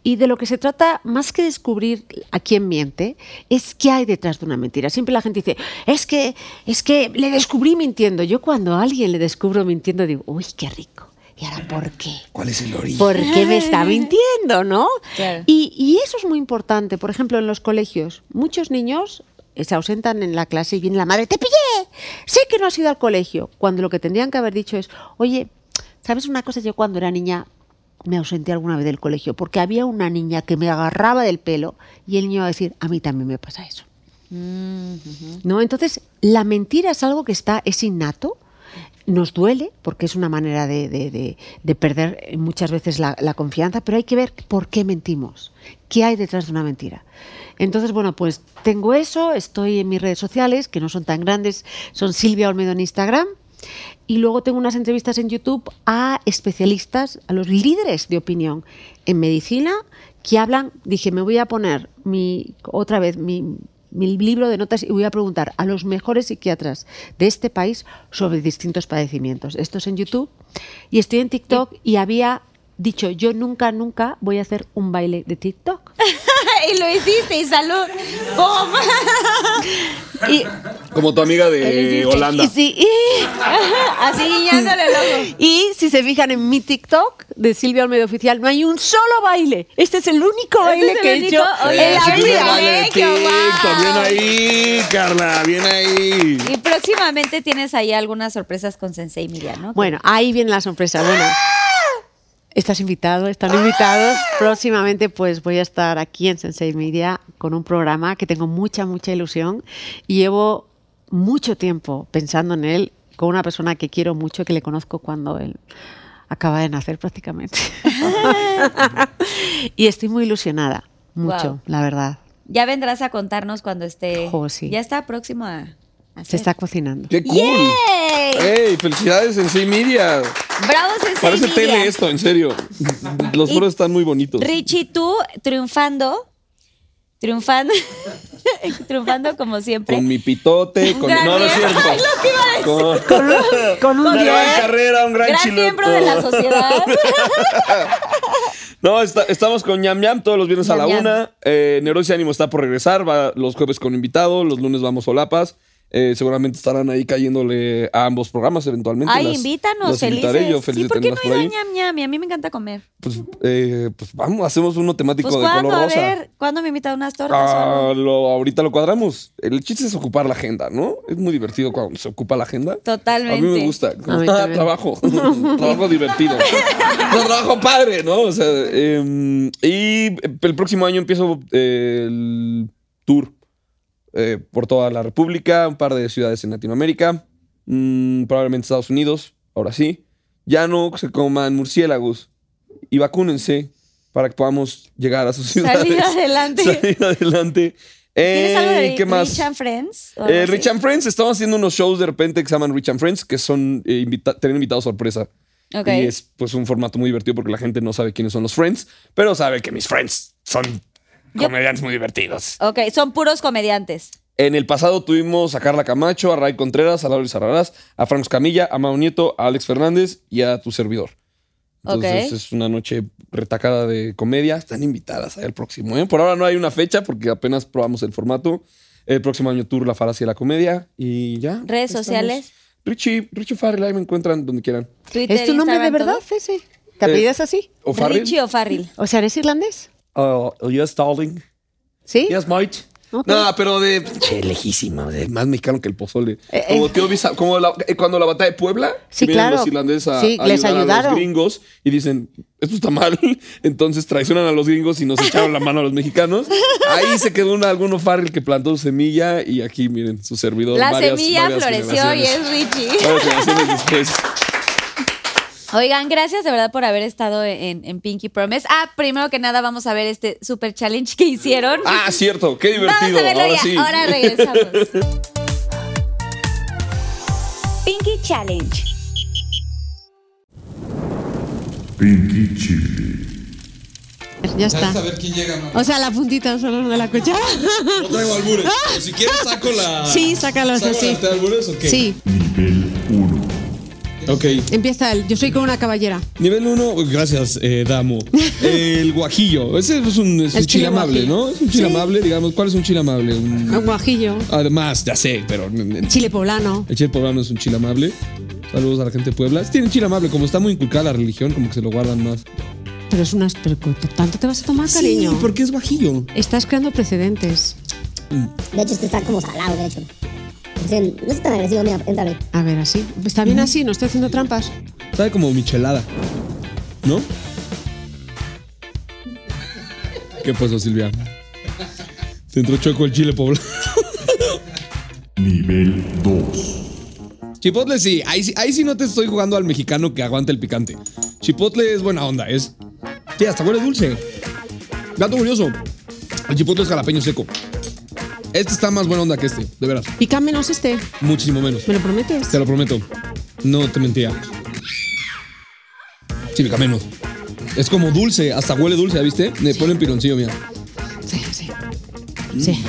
y de lo que se trata, más que descubrir a quién miente, es qué hay detrás de una mentira. Siempre la gente dice, es que, es que le descubrí mintiendo. Yo cuando a alguien le descubro mintiendo digo, uy, qué rico. ¿Y ahora por qué? ¿Cuál es el origen? ¿Por qué me está mintiendo, no? Claro. Y, y eso es muy importante. Por ejemplo, en los colegios, muchos niños eh, se ausentan en la clase y viene la madre, ¡te pillé! Sé que no has ido al colegio. Cuando lo que tendrían que haber dicho es, oye, ¿sabes una cosa? Yo cuando era niña me ausenté alguna vez del colegio porque había una niña que me agarraba del pelo y el niño iba a decir, a mí también me pasa eso. ¿No? Entonces, la mentira es algo que está, es innato, nos duele, porque es una manera de, de- de- de perder muchas veces la, la confianza, pero hay que ver por qué mentimos, qué hay detrás de una mentira. Entonces, bueno, pues tengo eso, estoy en mis redes sociales, que no son tan grandes, son Silvia Olmedo en Instagram, y luego tengo unas entrevistas en YouTube a especialistas, a los líderes de opinión en medicina, que hablan, dije, me voy a poner mi, otra vez mi, mi libro de notas y voy a preguntar a los mejores psiquiatras de este país sobre distintos padecimientos. Esto es en YouTube y estoy en TikTok y había dicho, yo nunca, nunca voy a hacer un baile de TikTok. y lo hiciste, y salud. Como tu amiga de Holanda. y si, y- Así guiñándole el ojo. y si se fijan en mi TikTok de Silvia Olmedo Oficial, no hay un solo baile. Este es el único baile es el que he hecho Oye, en la vida. baile. Bien ahí, Carla, bien ahí. Y próximamente tienes ahí algunas sorpresas con Sensei Miriam, ¿no? Bueno, ahí viene la sorpresa. Bueno, estás invitado, están invitados. Próximamente, pues voy a estar aquí en Sensei Media con un programa que tengo mucha, mucha ilusión y llevo mucho tiempo pensando en él con una persona que quiero mucho, que le conozco cuando él acaba de nacer prácticamente. y estoy muy ilusionada, mucho, Wow. la verdad. Ya vendrás a contarnos cuando esté. Oh, sí. Ya está próximo a. a Se está cocinando. ¡Qué cool! ¡Yay! ¡Ey! ¡Felicidades en sí, Media! ¡Bravo, Sensei Parece Miriam! tele esto, en serio. Los foros están muy bonitos. Richie, tú triunfando. Triunfando. triunfando como siempre. Con mi pitote, con... gran No, no es cierto. Ay, lo que iba a decir. Con, Con un una gran carrera, un gran, Gran chiloto. miembro de la sociedad. No, está- estamos con ñam ñam todos los viernes a la Ñam. una. Eh, Neurosis Ánimo está por regresar. Va los jueves con invitado. Los lunes vamos solapas. Eh, seguramente estarán ahí cayéndole a ambos programas eventualmente. Ay, Las- invítanos, las felices. invitaré yo, feliz sí, ¿por qué no he por ido a ñam ñam? Y a mí me encanta comer. Pues, eh, pues vamos, hacemos uno temático Pues de ¿cuándo? color A rosa. ver, ¿cuándo me invitan unas tortas? Ah, lo, ahorita lo cuadramos. El chiste es ocupar la agenda, ¿no? Es muy divertido cuando se ocupa la agenda. Totalmente. A mí me gusta. A mí Ah, trabajo. trabajo divertido. No, trabajo padre, ¿no? O sea, eh, y el próximo año empiezo eh, el tour eh, por toda la República, un par de ciudades en Latinoamérica, mm, probablemente Estados Unidos, ahora sí. Ya no se coman murciélagos y vacúnense para que podamos llegar a sus ciudades. Salir adelante. Salir adelante. ¿Tienes algo de Eh, ¿Qué más? Rich and Friends? Eh? Rich and Friends, estamos haciendo unos shows de repente que se llaman Rich and Friends, que son eh, invita- tener invitados sorpresa. Ok. Y es pues un formato muy divertido porque la gente no sabe quiénes son los friends, pero sabe que mis friends son Yo- comediantes muy divertidos. Ok, son puros comediantes. En el pasado tuvimos a Carla Camacho, a Ray Contreras, a Laura Sarrarás, a Franco Camilla, a Mau Nieto, a Alex Fernández y a tu servidor. Entonces Ok. es una noche retacada de comedia. Están invitadas al próximo. ¿eh? Por ahora no hay una fecha porque apenas probamos el formato. El próximo año tour La Falacia de la Comedia y ya. Redes estamos. sociales. Richie, Richie Farrell, ahí me encuentran donde quieran. Twitter, ¿Es tu nombre de Instagram, verdad, ese? ¿Te apellidas así? ¿O Farrell? Richie o Farrell. O sea, ¿eres irlandés? Oh, yes, darling. ¿Sí? Yes, mate. Ok. No, pero de che, lejísima, de más mexicano que el pozole. Eh, como eh. tío Visa- como la- eh, cuando la batalla de Puebla, Sí, claro. los irlandeses a, Sí, a les ayudar a ayudaron. los gringos y dicen, esto está mal, entonces traicionan a los gringos y nos echaron la mano a los mexicanos. Ahí se quedó un, alguno Farrell que plantó semilla y aquí miren, su servidor. La varias- semilla varias floreció y es Richie. Varias generaciones después. Oigan, gracias de verdad por haber estado en, en Pinky Promise. Ah, primero que nada vamos a ver este super challenge que hicieron. Ah, cierto, qué divertido. Vamos a verlo Ahora ya. sí. Ahora regresamos. Pinky Challenge. Pinky Chili. Ya está. a ver quién llega más. O sea, la puntita solo de la cuchara. No traigo albures. pero si quieres saco la. Sí, sácalos ¿Saco así. de albures o qué? Sí, Nivel 1. Ok. empieza él. Yo soy con una caballera. Nivel 1, gracias, eh, Damo. El guajillo. Ese es un, es un El chile chile amable, guajillo. ¿no? Es un chile Sí. amable, digamos. ¿Cuál es un chile amable? Un- Un guajillo. Además, ya sé, pero. El Chile poblano. chile poblano es un chile amable. Saludos a la gente de Puebla. Tienen chile amable, como está muy inculcada la religión, como que se lo guardan más. Pero es unas. Pero ¿tanto te vas a tomar, cariño? Sí, porque es guajillo. Estás creando precedentes. De hecho, este está como salado, de hecho. No es tan agresivo, mira, entrale. A ver, así. Está bien así, no estoy haciendo trampas. Sabe como michelada. ¿No? ¿Qué pasó, Silvia? Te entró chueco el chile poblano. Nivel 2. Chipotle sí. Ahí, sí, ahí sí no te estoy jugando al mexicano que aguanta el picante. Chipotle es buena onda, es. Sí, hasta huele dulce. Gato curioso. El chipotle es jalapeño seco. Este está más buena onda que este, de veras. Pica menos este. Muchísimo menos. ¿Me lo prometes? Te lo prometo. No te mentía. Sí, pica menos. Es como dulce, hasta huele dulce, ¿ya viste? Me ponen pironcillo, mira. Sí, sí. Sí.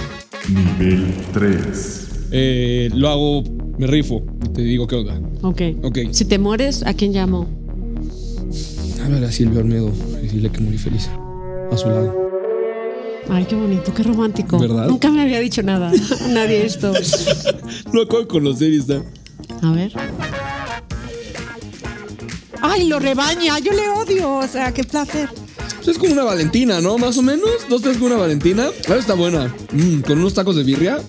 Nivel 3. Eh, lo hago, me rifo. Te digo qué onda. Ok. Ok. Si te mueres, ¿a quién llamo? a ver a Silvia Olmedo y dile que morí feliz a su lado. Ay, qué bonito, qué romántico. ¿Verdad? Nunca me había dicho nada. Nadie esto. Lo acabo de conocer y está. A ver. Ay, lo rebaña. Yo le odio. O sea, qué placer. Es como una Valentina, ¿no? Más o menos. Dos, tres como una Valentina. Ahora está buena. Mm, con unos tacos de birria.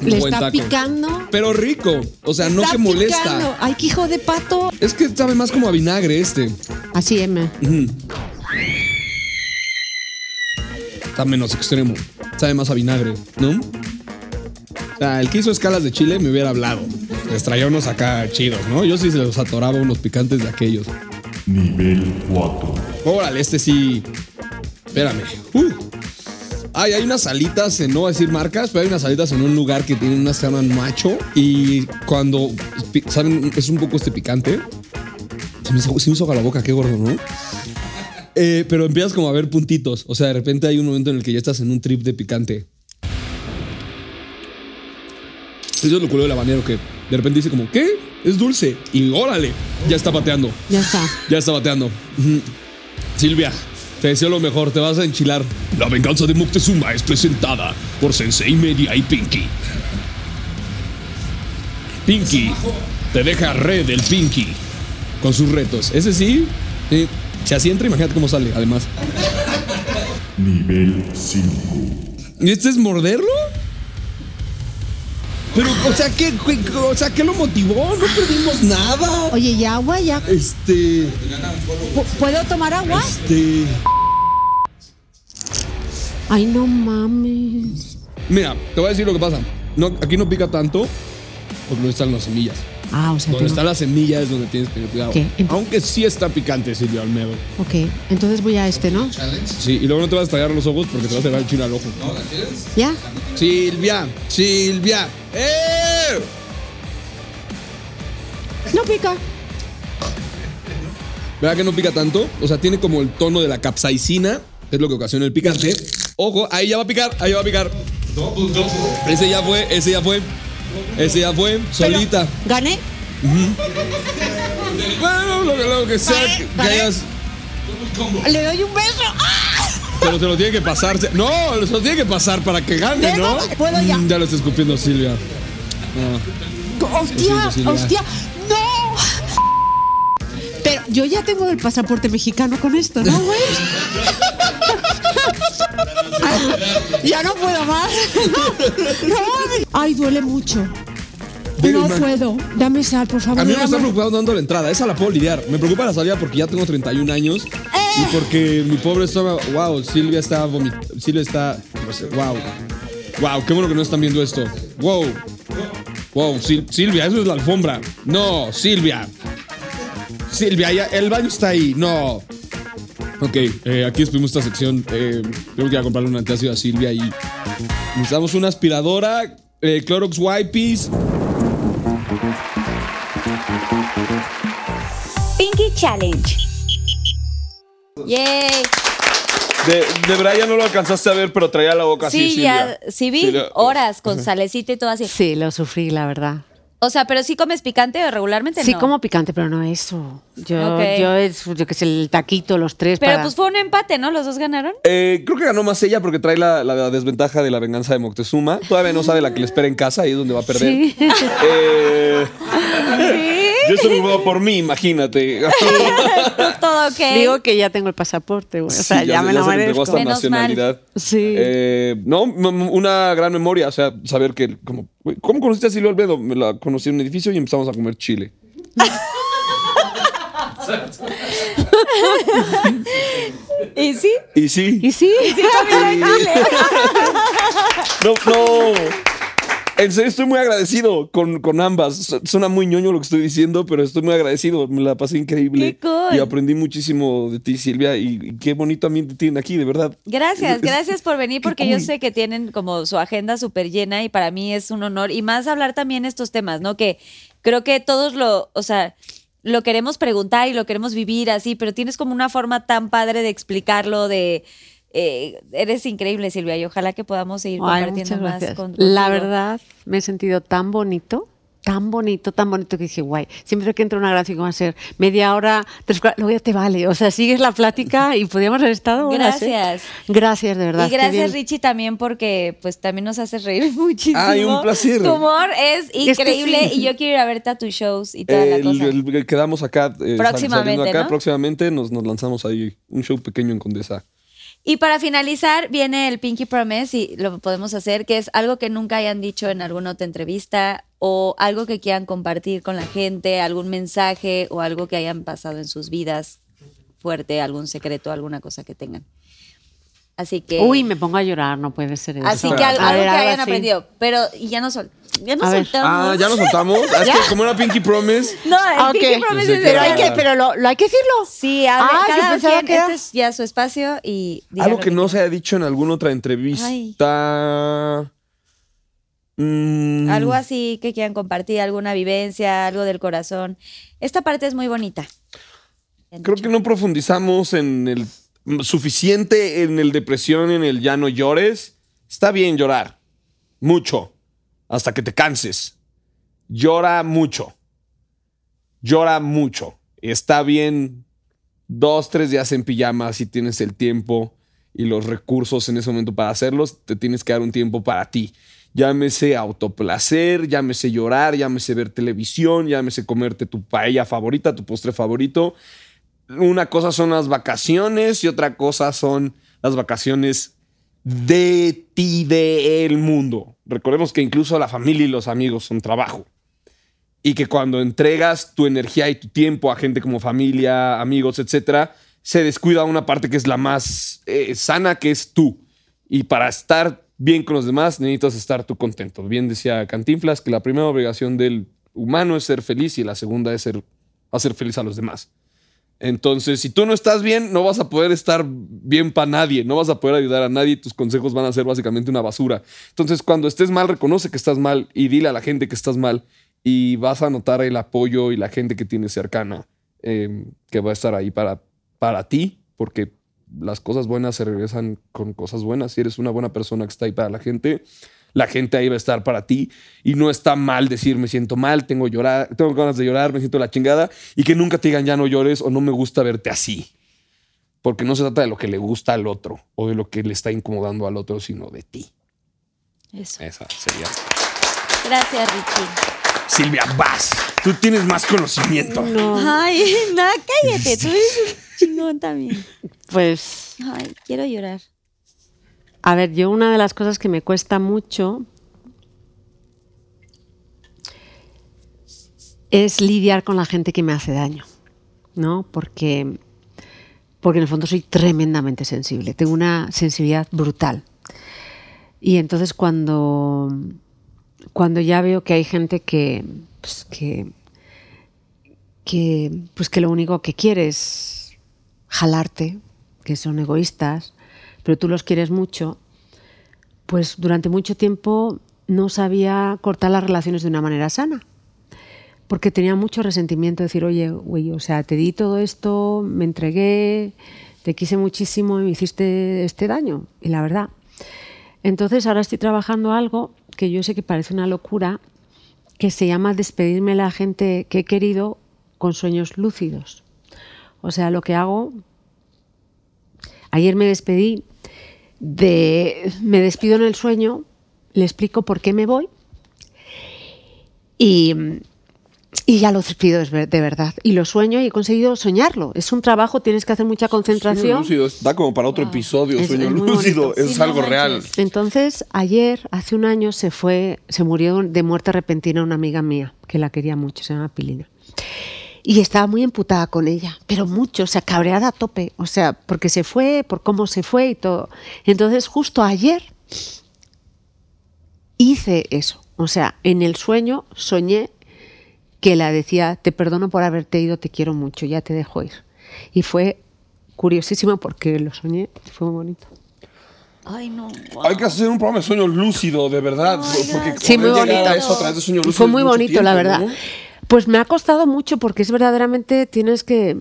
Un Le buen está taco. picando. Pero rico. O sea, no Está que molesta. picando. Ay, qué hijo de pato. Es que sabe más como a vinagre este. Así, M. Ujú. Está menos extremo. Sabe más a vinagre, ¿no? O sea, el que hizo escalas de chile me hubiera hablado. Les traía unos acá chidos, ¿no? Yo sí se los atoraba unos picantes de aquellos. Nivel 4. Órale, este sí. Espérame. Uh. Ay, hay unas salitas, en- no voy a decir marcas, pero hay unas salitas en un lugar que tienen unas que llaman macho. Y cuando, ¿saben? Es un poco este picante. Se me hizo, se me hizo agua la boca, qué gordo, ¿no? Eh, pero empiezas como a ver puntitos. O sea, de repente hay un momento en el que ya estás en un trip de picante. Eso es lo culo del habanero que de repente dice como, ¿qué? Es dulce. Y órale, ya está pateando. Ya está. Ya está bateando. Silvia, te deseo lo mejor, te vas a enchilar. La venganza de Moctezuma es presentada por Sensei Media y Pinky. Pinky, te deja red el Pinky con sus retos. Ese sí, eh, si así entra, imagínate cómo sale, además. Nivel 5. ¿Y este es morderlo? Pero, o sea, ¿qué, qué- o sea, ¿qué lo motivó? No perdimos nada. Oye, ¿y agua? ¿Ya? Este, ¿Pu- ¿Puedo tomar agua? este. Ay, no mames. Mira, te voy a decir lo que pasa. No, aquí no pica tanto porque no están las semillas. Ah, o sea, Donde tengo- está la semilla es donde tienes que tener cuidado. Aunque sí está picante, Silvia Olmedo. Ok, entonces voy a este, ¿no? Sí, y luego no te vas a estallar los ojos porque te vas a pegar el chino al ojo. ¿Ya? Silvia, Silvia. ¡Eh! No pica. ¿Verdad que no pica tanto? O sea, tiene como el tono de la capsaicina, que es lo que ocasiona el picante. Ojo, ahí ya va a picar, ahí va a picar. Ese ya fue, ese ya fue. Ese ya fue, solita. ¿Gané? Bueno, lo que, lo que sea que, que Vale. hayas. Le doy un beso. ¡Ah! Pero se lo tiene que pasar. No, se lo tiene que pasar para que gane, ¿no? Puedo ya. Mm, Ya lo está escupiendo Silvia. Ah. ¡Hostia! Silvia. ¡Hostia! ¡No! Pero yo ya tengo el pasaporte mexicano con esto, ¿no, güey? Ya no puedo más. No, Ay, duele mucho. Pero, No man, puedo. Dame sal, por favor. A mí me está preocupado dando la entrada, esa la puedo lidiar. Me preocupa la salida porque ya tengo 31 años y porque mi pobre estómago. Wow, Silvia está vomitando. Silvia está. no sé, Wow. Wow, qué bueno que no están viendo esto. Wow. Wow, Sil- Silvia, eso es la alfombra. No, Silvia. Silvia, ya, el baño está ahí. No. Ok, eh, aquí despedimos esta sección. Eh, tengo que ir a comprarle un antiácido a Silvia y necesitamos una aspiradora, eh, Clorox Wipes. Pinky Challenge. ¡Yay! De, de Brian no lo alcanzaste a ver, pero traía la boca así. Sí, Silvia. ya, sí vi Silvia. horas con salecita y todo así. Sí, lo sufrí, la verdad. O sea, pero sí comes picante o regularmente Sí, no. como picante, pero no eso. Yo, Ok. yo es, yo que sé, el taquito, los tres. Pero para- pues fue un empate, ¿no? Los dos ganaron. Eh, creo que ganó más ella porque trae la, la desventaja de la venganza de Moctezuma. Todavía no sabe la que le espera en casa, ahí es donde va a perder. Sí. Eh, Yo estoy preocupado por mí, imagínate. Todo ok. Digo que ya tengo el pasaporte, güey. O sea, Sí, ya, me lo entregó merezco. hasta Menos nacionalidad. Sí. Eh, no, una gran memoria, o sea, saber que, como, güey, ¿cómo conociste a Silvia Albedo? Me la conocí en un edificio y empezamos a comer chile. ¿Y sí? Y sí, ¿Y sí? no, no. En serio, estoy muy agradecido con, con ambas. Su- Suena muy ñoño lo que estoy diciendo, pero estoy muy agradecido. Me la pasé increíble. Qué cool. Y aprendí muchísimo de ti, Silvia. Y, y qué bonito ambiente tienen aquí, de verdad. Gracias, Es- gracias por venir porque yo sé que tienen como su agenda súper llena y para mí es un honor y más hablar también estos temas, ¿no? Que creo que todos lo, o sea, lo queremos preguntar y lo queremos vivir así, pero tienes como una forma tan padre de explicarlo, de... eh, eres increíble, Silvia, y ojalá que podamos seguir Ay, compartiendo más gracias. con La contigo. verdad, me he sentido tan bonito. tan bonito, tan bonito que dije, guay, siempre que entra una gracia va a ser media hora, tres cuartos, luego ya te vale. O sea, sigues la plática y podríamos haber estado horas, ¿eh? Gracias. Gracias, de verdad. Y gracias. Richie también porque pues también nos haces reír muchísimo. Ay, un placer. Tu humor es que increíble sí. y yo quiero ir a verte a tus shows y toda la El- cosa. el- el- quedamos acá. eh, Próximamente, acá, ¿no? Próximamente nos, nos lanzamos ahí un show pequeño en Condesa. Y para finalizar viene el Pinky Promise y lo podemos hacer, que es algo que nunca hayan dicho en alguna otra entrevista o algo que quieran compartir con la gente, algún mensaje o algo que hayan pasado en sus vidas fuerte, algún secreto, alguna cosa que tengan. Así que Uy, me pongo a llorar, no puede ser eso. así que algo ver, que hayan así. aprendido, pero y ya no sol, ya no A ver. soltamos. Ah, ya nos soltamos. Es que como era Pinky Promise. No, el Ah. Pinky Promise es Pero hay que, pero lo, lo hay que decirlo. Sí, Ah, yo cada pensaba quien, que era- este es ya su espacio y Algo que no se haya dicho en alguna otra entrevista. Mm, Algo así que quieran compartir, alguna vivencia, algo del corazón. Esta parte es muy bonita. Creo que no profundizamos en el suficiente en el depresión, en el ya no llores. Está bien llorar. Mucho. Hasta que te canses. Llora mucho. Llora mucho. Está bien dos, tres días en pijama si tienes el tiempo y los recursos en ese momento para hacerlos. Te tienes que dar un tiempo para ti. Llámese autoplacer, llámese llorar, llámese ver televisión, llámese comerte tu paella favorita, tu postre favorito. Una cosa son las vacaciones y otra cosa son las vacaciones de ti, del mundo. Recordemos que incluso la familia y los amigos son trabajo. Y que cuando entregas tu energía y tu tiempo a gente como familia, amigos, etcétera, se descuida una parte que es la más eh, sana, que es tú. Y para estar bien con los demás, necesitas estar tú contento. Bien decía Cantinflas que la primera obligación del humano es ser feliz y la segunda es ser, hacer feliz a los demás. Entonces, si tú no estás bien, no vas a poder estar bien para nadie, no vas a poder ayudar a nadie, tus consejos van a ser básicamente una basura. Entonces, cuando estés mal, reconoce que estás mal y dile a la gente que estás mal y vas a notar el apoyo y la gente que tienes cercana eh, que va a estar ahí para, para ti, porque las cosas buenas se regresan con cosas buenas. Si eres una buena persona que está ahí para la gente, la gente ahí va a estar para ti y no está mal decir me siento mal, tengo, llorar, tengo ganas de llorar, me siento la chingada y que nunca te digan ya no llores o no me gusta verte así. Porque no se trata de lo que le gusta al otro o de lo que le está incomodando al otro, sino de ti. Eso. Esa sería. Gracias, Richie. Silvia, vas. Tú tienes más conocimiento. Ay, no, cállate, tú eres un chingón también. Pues, Ay, quiero llorar. A ver, yo una de las cosas que me cuesta mucho es lidiar con la gente que me hace daño, ¿no? Porque, porque en el fondo soy tremendamente sensible, tengo una sensibilidad brutal. Y entonces cuando, cuando ya veo que hay gente que, pues, que, que, pues que lo único que quiere es jalarte, que son egoístas, pero tú los quieres mucho, pues durante mucho tiempo no sabía cortar las relaciones de una manera sana. Porque tenía mucho resentimiento, decir, oye, güey, o sea, te di todo esto, me entregué, te quise muchísimo y me hiciste este daño. Y la verdad. Entonces ahora estoy trabajando algo que yo sé que parece una locura, que se llama despedirme de la gente que he querido con sueños lúcidos. O sea, lo que hago Ayer me despedí de. Me despido en el sueño, le explico por qué me voy y, y ya lo despido de verdad. Y lo sueño y he conseguido soñarlo. Es un trabajo, tienes que hacer mucha Sueño concentración. lúcido, da como para otro episodio, Es- sueño es lúcido, es Sí, no algo real. Entonces, ayer, hace un año, se fue, se murió de muerte repentina una amiga mía, que la quería mucho, se llama Pilina. Y estaba muy emputada con ella, pero mucho, o sea, cabreada a tope, o sea, porque se fue, por cómo se fue y todo. Entonces, justo ayer hice eso, o sea, en el sueño soñé que la decía, te perdono por haberte ido, te quiero mucho, ya te dejo ir. Y fue curiosísimo porque lo soñé, fue muy bonito. Ay, no. Hay que hacer un programa de sueño lúcido, de verdad. porque Sí, muy bonito. eso a través de sueño lúcido Fue muy bonito, la verdad. ¿no? Pues me ha costado mucho porque es verdaderamente tienes que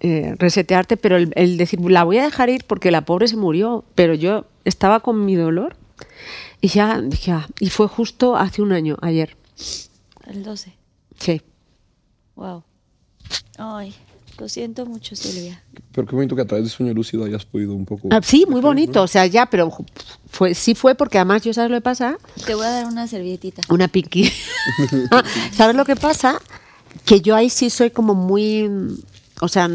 eh, resetearte, pero el, el decir, la voy a dejar ir porque la pobre se murió, pero yo estaba con mi dolor y ya dije, ah, y fue justo hace un año, ayer. El 12. Sí. Wow. Ay, lo siento mucho, Silvia. Pero qué bonito que a través de sueño lúcido hayas podido un poco. Ah, sí, muy bonito. O sea, ya, pero fue, sí fue porque además yo, ¿sabes lo que pasa? Te voy a dar una servilletita. Una piqui. ¿Sabes lo que pasa? Que yo ahí sí soy como muy. O sea,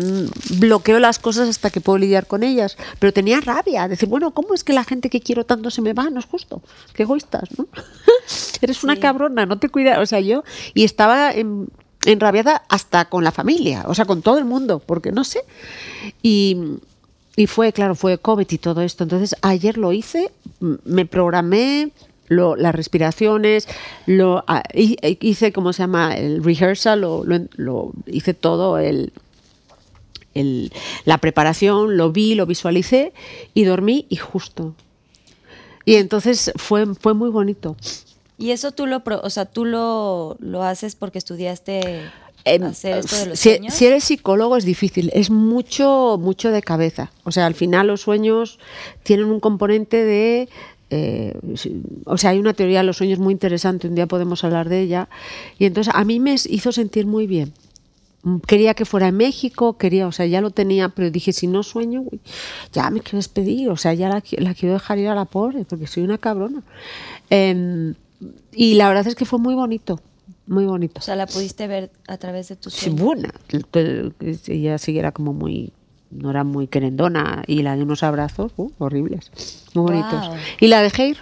bloqueo las cosas hasta que puedo lidiar con ellas. Pero tenía rabia. Decir, bueno, ¿cómo es que la gente que quiero tanto se me va? No es justo. Qué egoístas, ¿no? Eres una cabrona, no te cuidas. O sea, yo. Y estaba en- enrabiada hasta con la familia. O sea, con todo el mundo. Porque no sé. Y. Fue, claro, fue COVID y todo esto. Entonces, ayer lo hice, me programé lo- las respiraciones, lo ah, hi- hice, ¿cómo se llama? El rehearsal, lo, hice todo, la preparación, lo vi, lo visualicé y dormí y justo. Y entonces fue muy bonito. Y eso tú lo, o sea, tú lo, lo haces porque estudiaste Em, hacer esto de los si, sueños. si eres psicólogo es difícil, es mucho, mucho de cabeza. O sea, al final los sueños tienen un componente de... eh, o sea, hay una teoría de los sueños muy interesante, un día podemos hablar de ella. Y entonces a mí me hizo sentir muy bien. Quería que fuera en México, quería, o sea, ya lo tenía, pero dije, si no sueño, uy, ya me quiero despedir, o sea, ya la, la quiero dejar ir a la pobre, porque soy una cabrona. Em, y la verdad es que fue muy bonito, muy bonito. O sea, la pudiste ver a través de tus Sí, sueños. buena. Te- Ella sí era como muy, no era muy querendona y la de unos abrazos uh, horribles, muy bonitos. Y la dejé ir.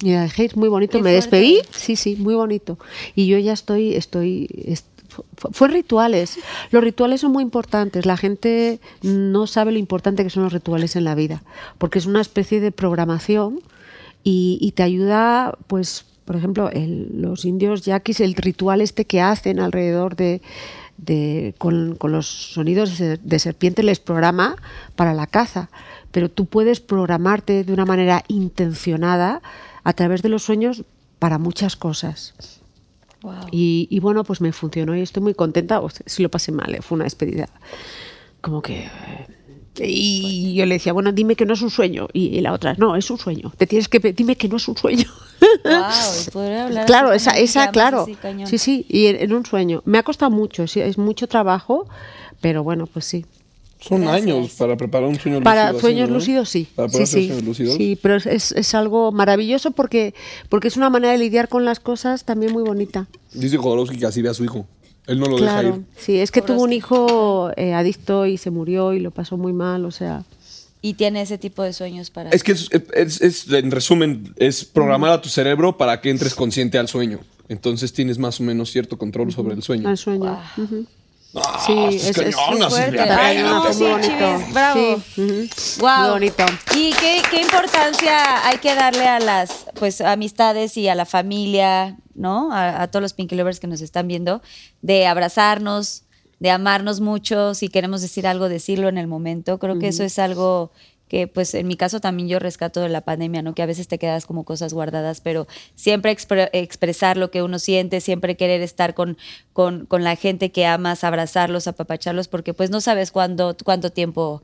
Y la dejé ir muy bonito. Qué Me fuerte. despedí, sí, sí, muy bonito. Y yo ya estoy, estoy, est- fu- fue rituales. Los rituales son muy importantes. La gente no sabe lo importante que son los rituales en la vida, porque es una especie de programación y, y te ayuda, pues, por ejemplo, el- los indios yaquis, el ritual este que hacen alrededor de, de- con, con los sonidos de, serpiente les programa para la caza, pero tú puedes programarte de una manera intencionada a través de los sueños para muchas cosas. Wow. Y, y bueno, pues me funcionó y estoy muy contenta. O sea, sí lo pasé mal, ¿eh? fue una despedida. Como que. Y yo le decía, bueno, dime que no es un sueño. Y, la otra, no, es un sueño. Te tienes que. Dime que no es un sueño. Wow, y podría hablar claro, así esa, esa claro. así. Sí, sí, y en, en un sueño. Me ha costado mucho, sí, es mucho trabajo, pero bueno, pues sí. Son Gracias. años para preparar un sueño Para lúcido. así, sueños ¿no? lúcidos, sí. Para sí, sí. sueños lúcidos. Sí, pero es, es- es algo maravilloso porque, porque es una manera de lidiar con las cosas también muy bonita. Dice Jodorowsky que así ve a su hijo. Él no lo deja Claro, ir. sí, es que tuvo un hijo eh, adicto y se murió y lo pasó muy mal, o sea. Y tiene ese tipo de sueños para. Es que es, es- es- en resumen, es programar a tu cerebro para que entres consciente al sueño. Entonces tienes más o menos cierto control sobre el sueño. Al sueño. Ujú. Ah, Sí, es- es- fuerte. Ay, no, Ay, sí, no, güey. sí, bonito. Chivis, bravo. Sí, ujú. Wow. Muy bonito. Y qué, qué importancia hay que darle a las pues amistades y a la familia, ¿no? A, a todos los Pinky Lovers que nos están viendo, de abrazarnos, de amarnos mucho, si queremos decir algo, decirlo en el momento. Creo que eso es algo que pues en mi caso también yo rescato de la pandemia, ¿no? Que a veces te quedas como cosas guardadas, pero siempre expre- expresar lo que uno siente, siempre querer estar con, con, con la gente que amas, abrazarlos, apapacharlos, porque pues no sabes cuándo, cuánto tiempo,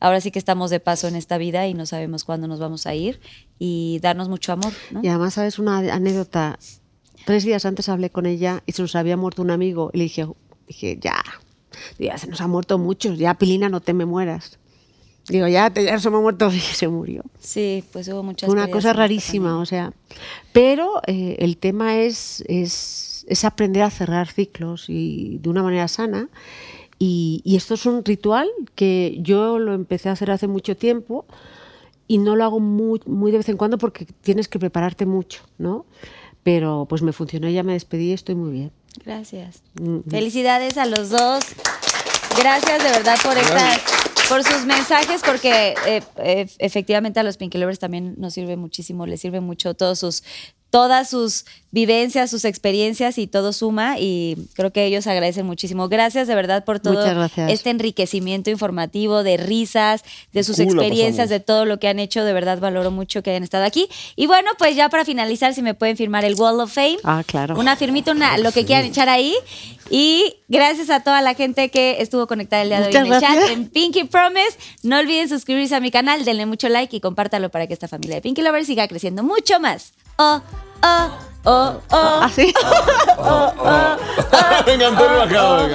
ahora sí que estamos de paso en esta vida y no sabemos cuándo nos vamos a ir y darnos mucho amor, ¿no? Y además, ¿sabes una anécdota? Tres días antes hablé con ella y se nos había muerto un amigo. Y le dije, dije ya, ya se nos ha muerto muchos, ya Pilina, no te me mueras. Digo, ya, te- ya se me ha muerto y se murió. Sí, pues hubo muchas Una cosa rarísima, o sea. Pero eh, el tema es, es, es aprender a cerrar ciclos y de una manera sana. Y, y esto es un ritual que yo lo empecé a hacer hace mucho tiempo y no lo hago muy, muy de vez en cuando porque tienes que prepararte mucho, ¿no? Pero pues me funcionó, ya me despedí y estoy muy bien. Gracias. Mm, Felicidades a los dos. Gracias de verdad por estas, por sus mensajes, porque eh, eh, efectivamente a los Pinky Lovers también nos sirve muchísimo, les sirve mucho todos sus, todas sus vivencias, sus experiencias y todo suma y creo que ellos agradecen muchísimo. Gracias de verdad por todo este enriquecimiento informativo de risas, de sus experiencias, pasamos. de todo lo que han hecho. De verdad valoro mucho que hayan estado aquí. Y bueno, pues ya para finalizar, si me pueden firmar el Wall of Fame. Ah, claro. Una firmita, una, lo que quieran echar ahí. Y gracias a toda la gente que estuvo conectada el día de hoy en el chat en Pinky Promise. No olviden suscribirse a mi canal, denle mucho like y compártalo para que esta familia de Pinky Lovers siga creciendo mucho más. Oh, oh, oh, oh. Así. Me encantó el bajado,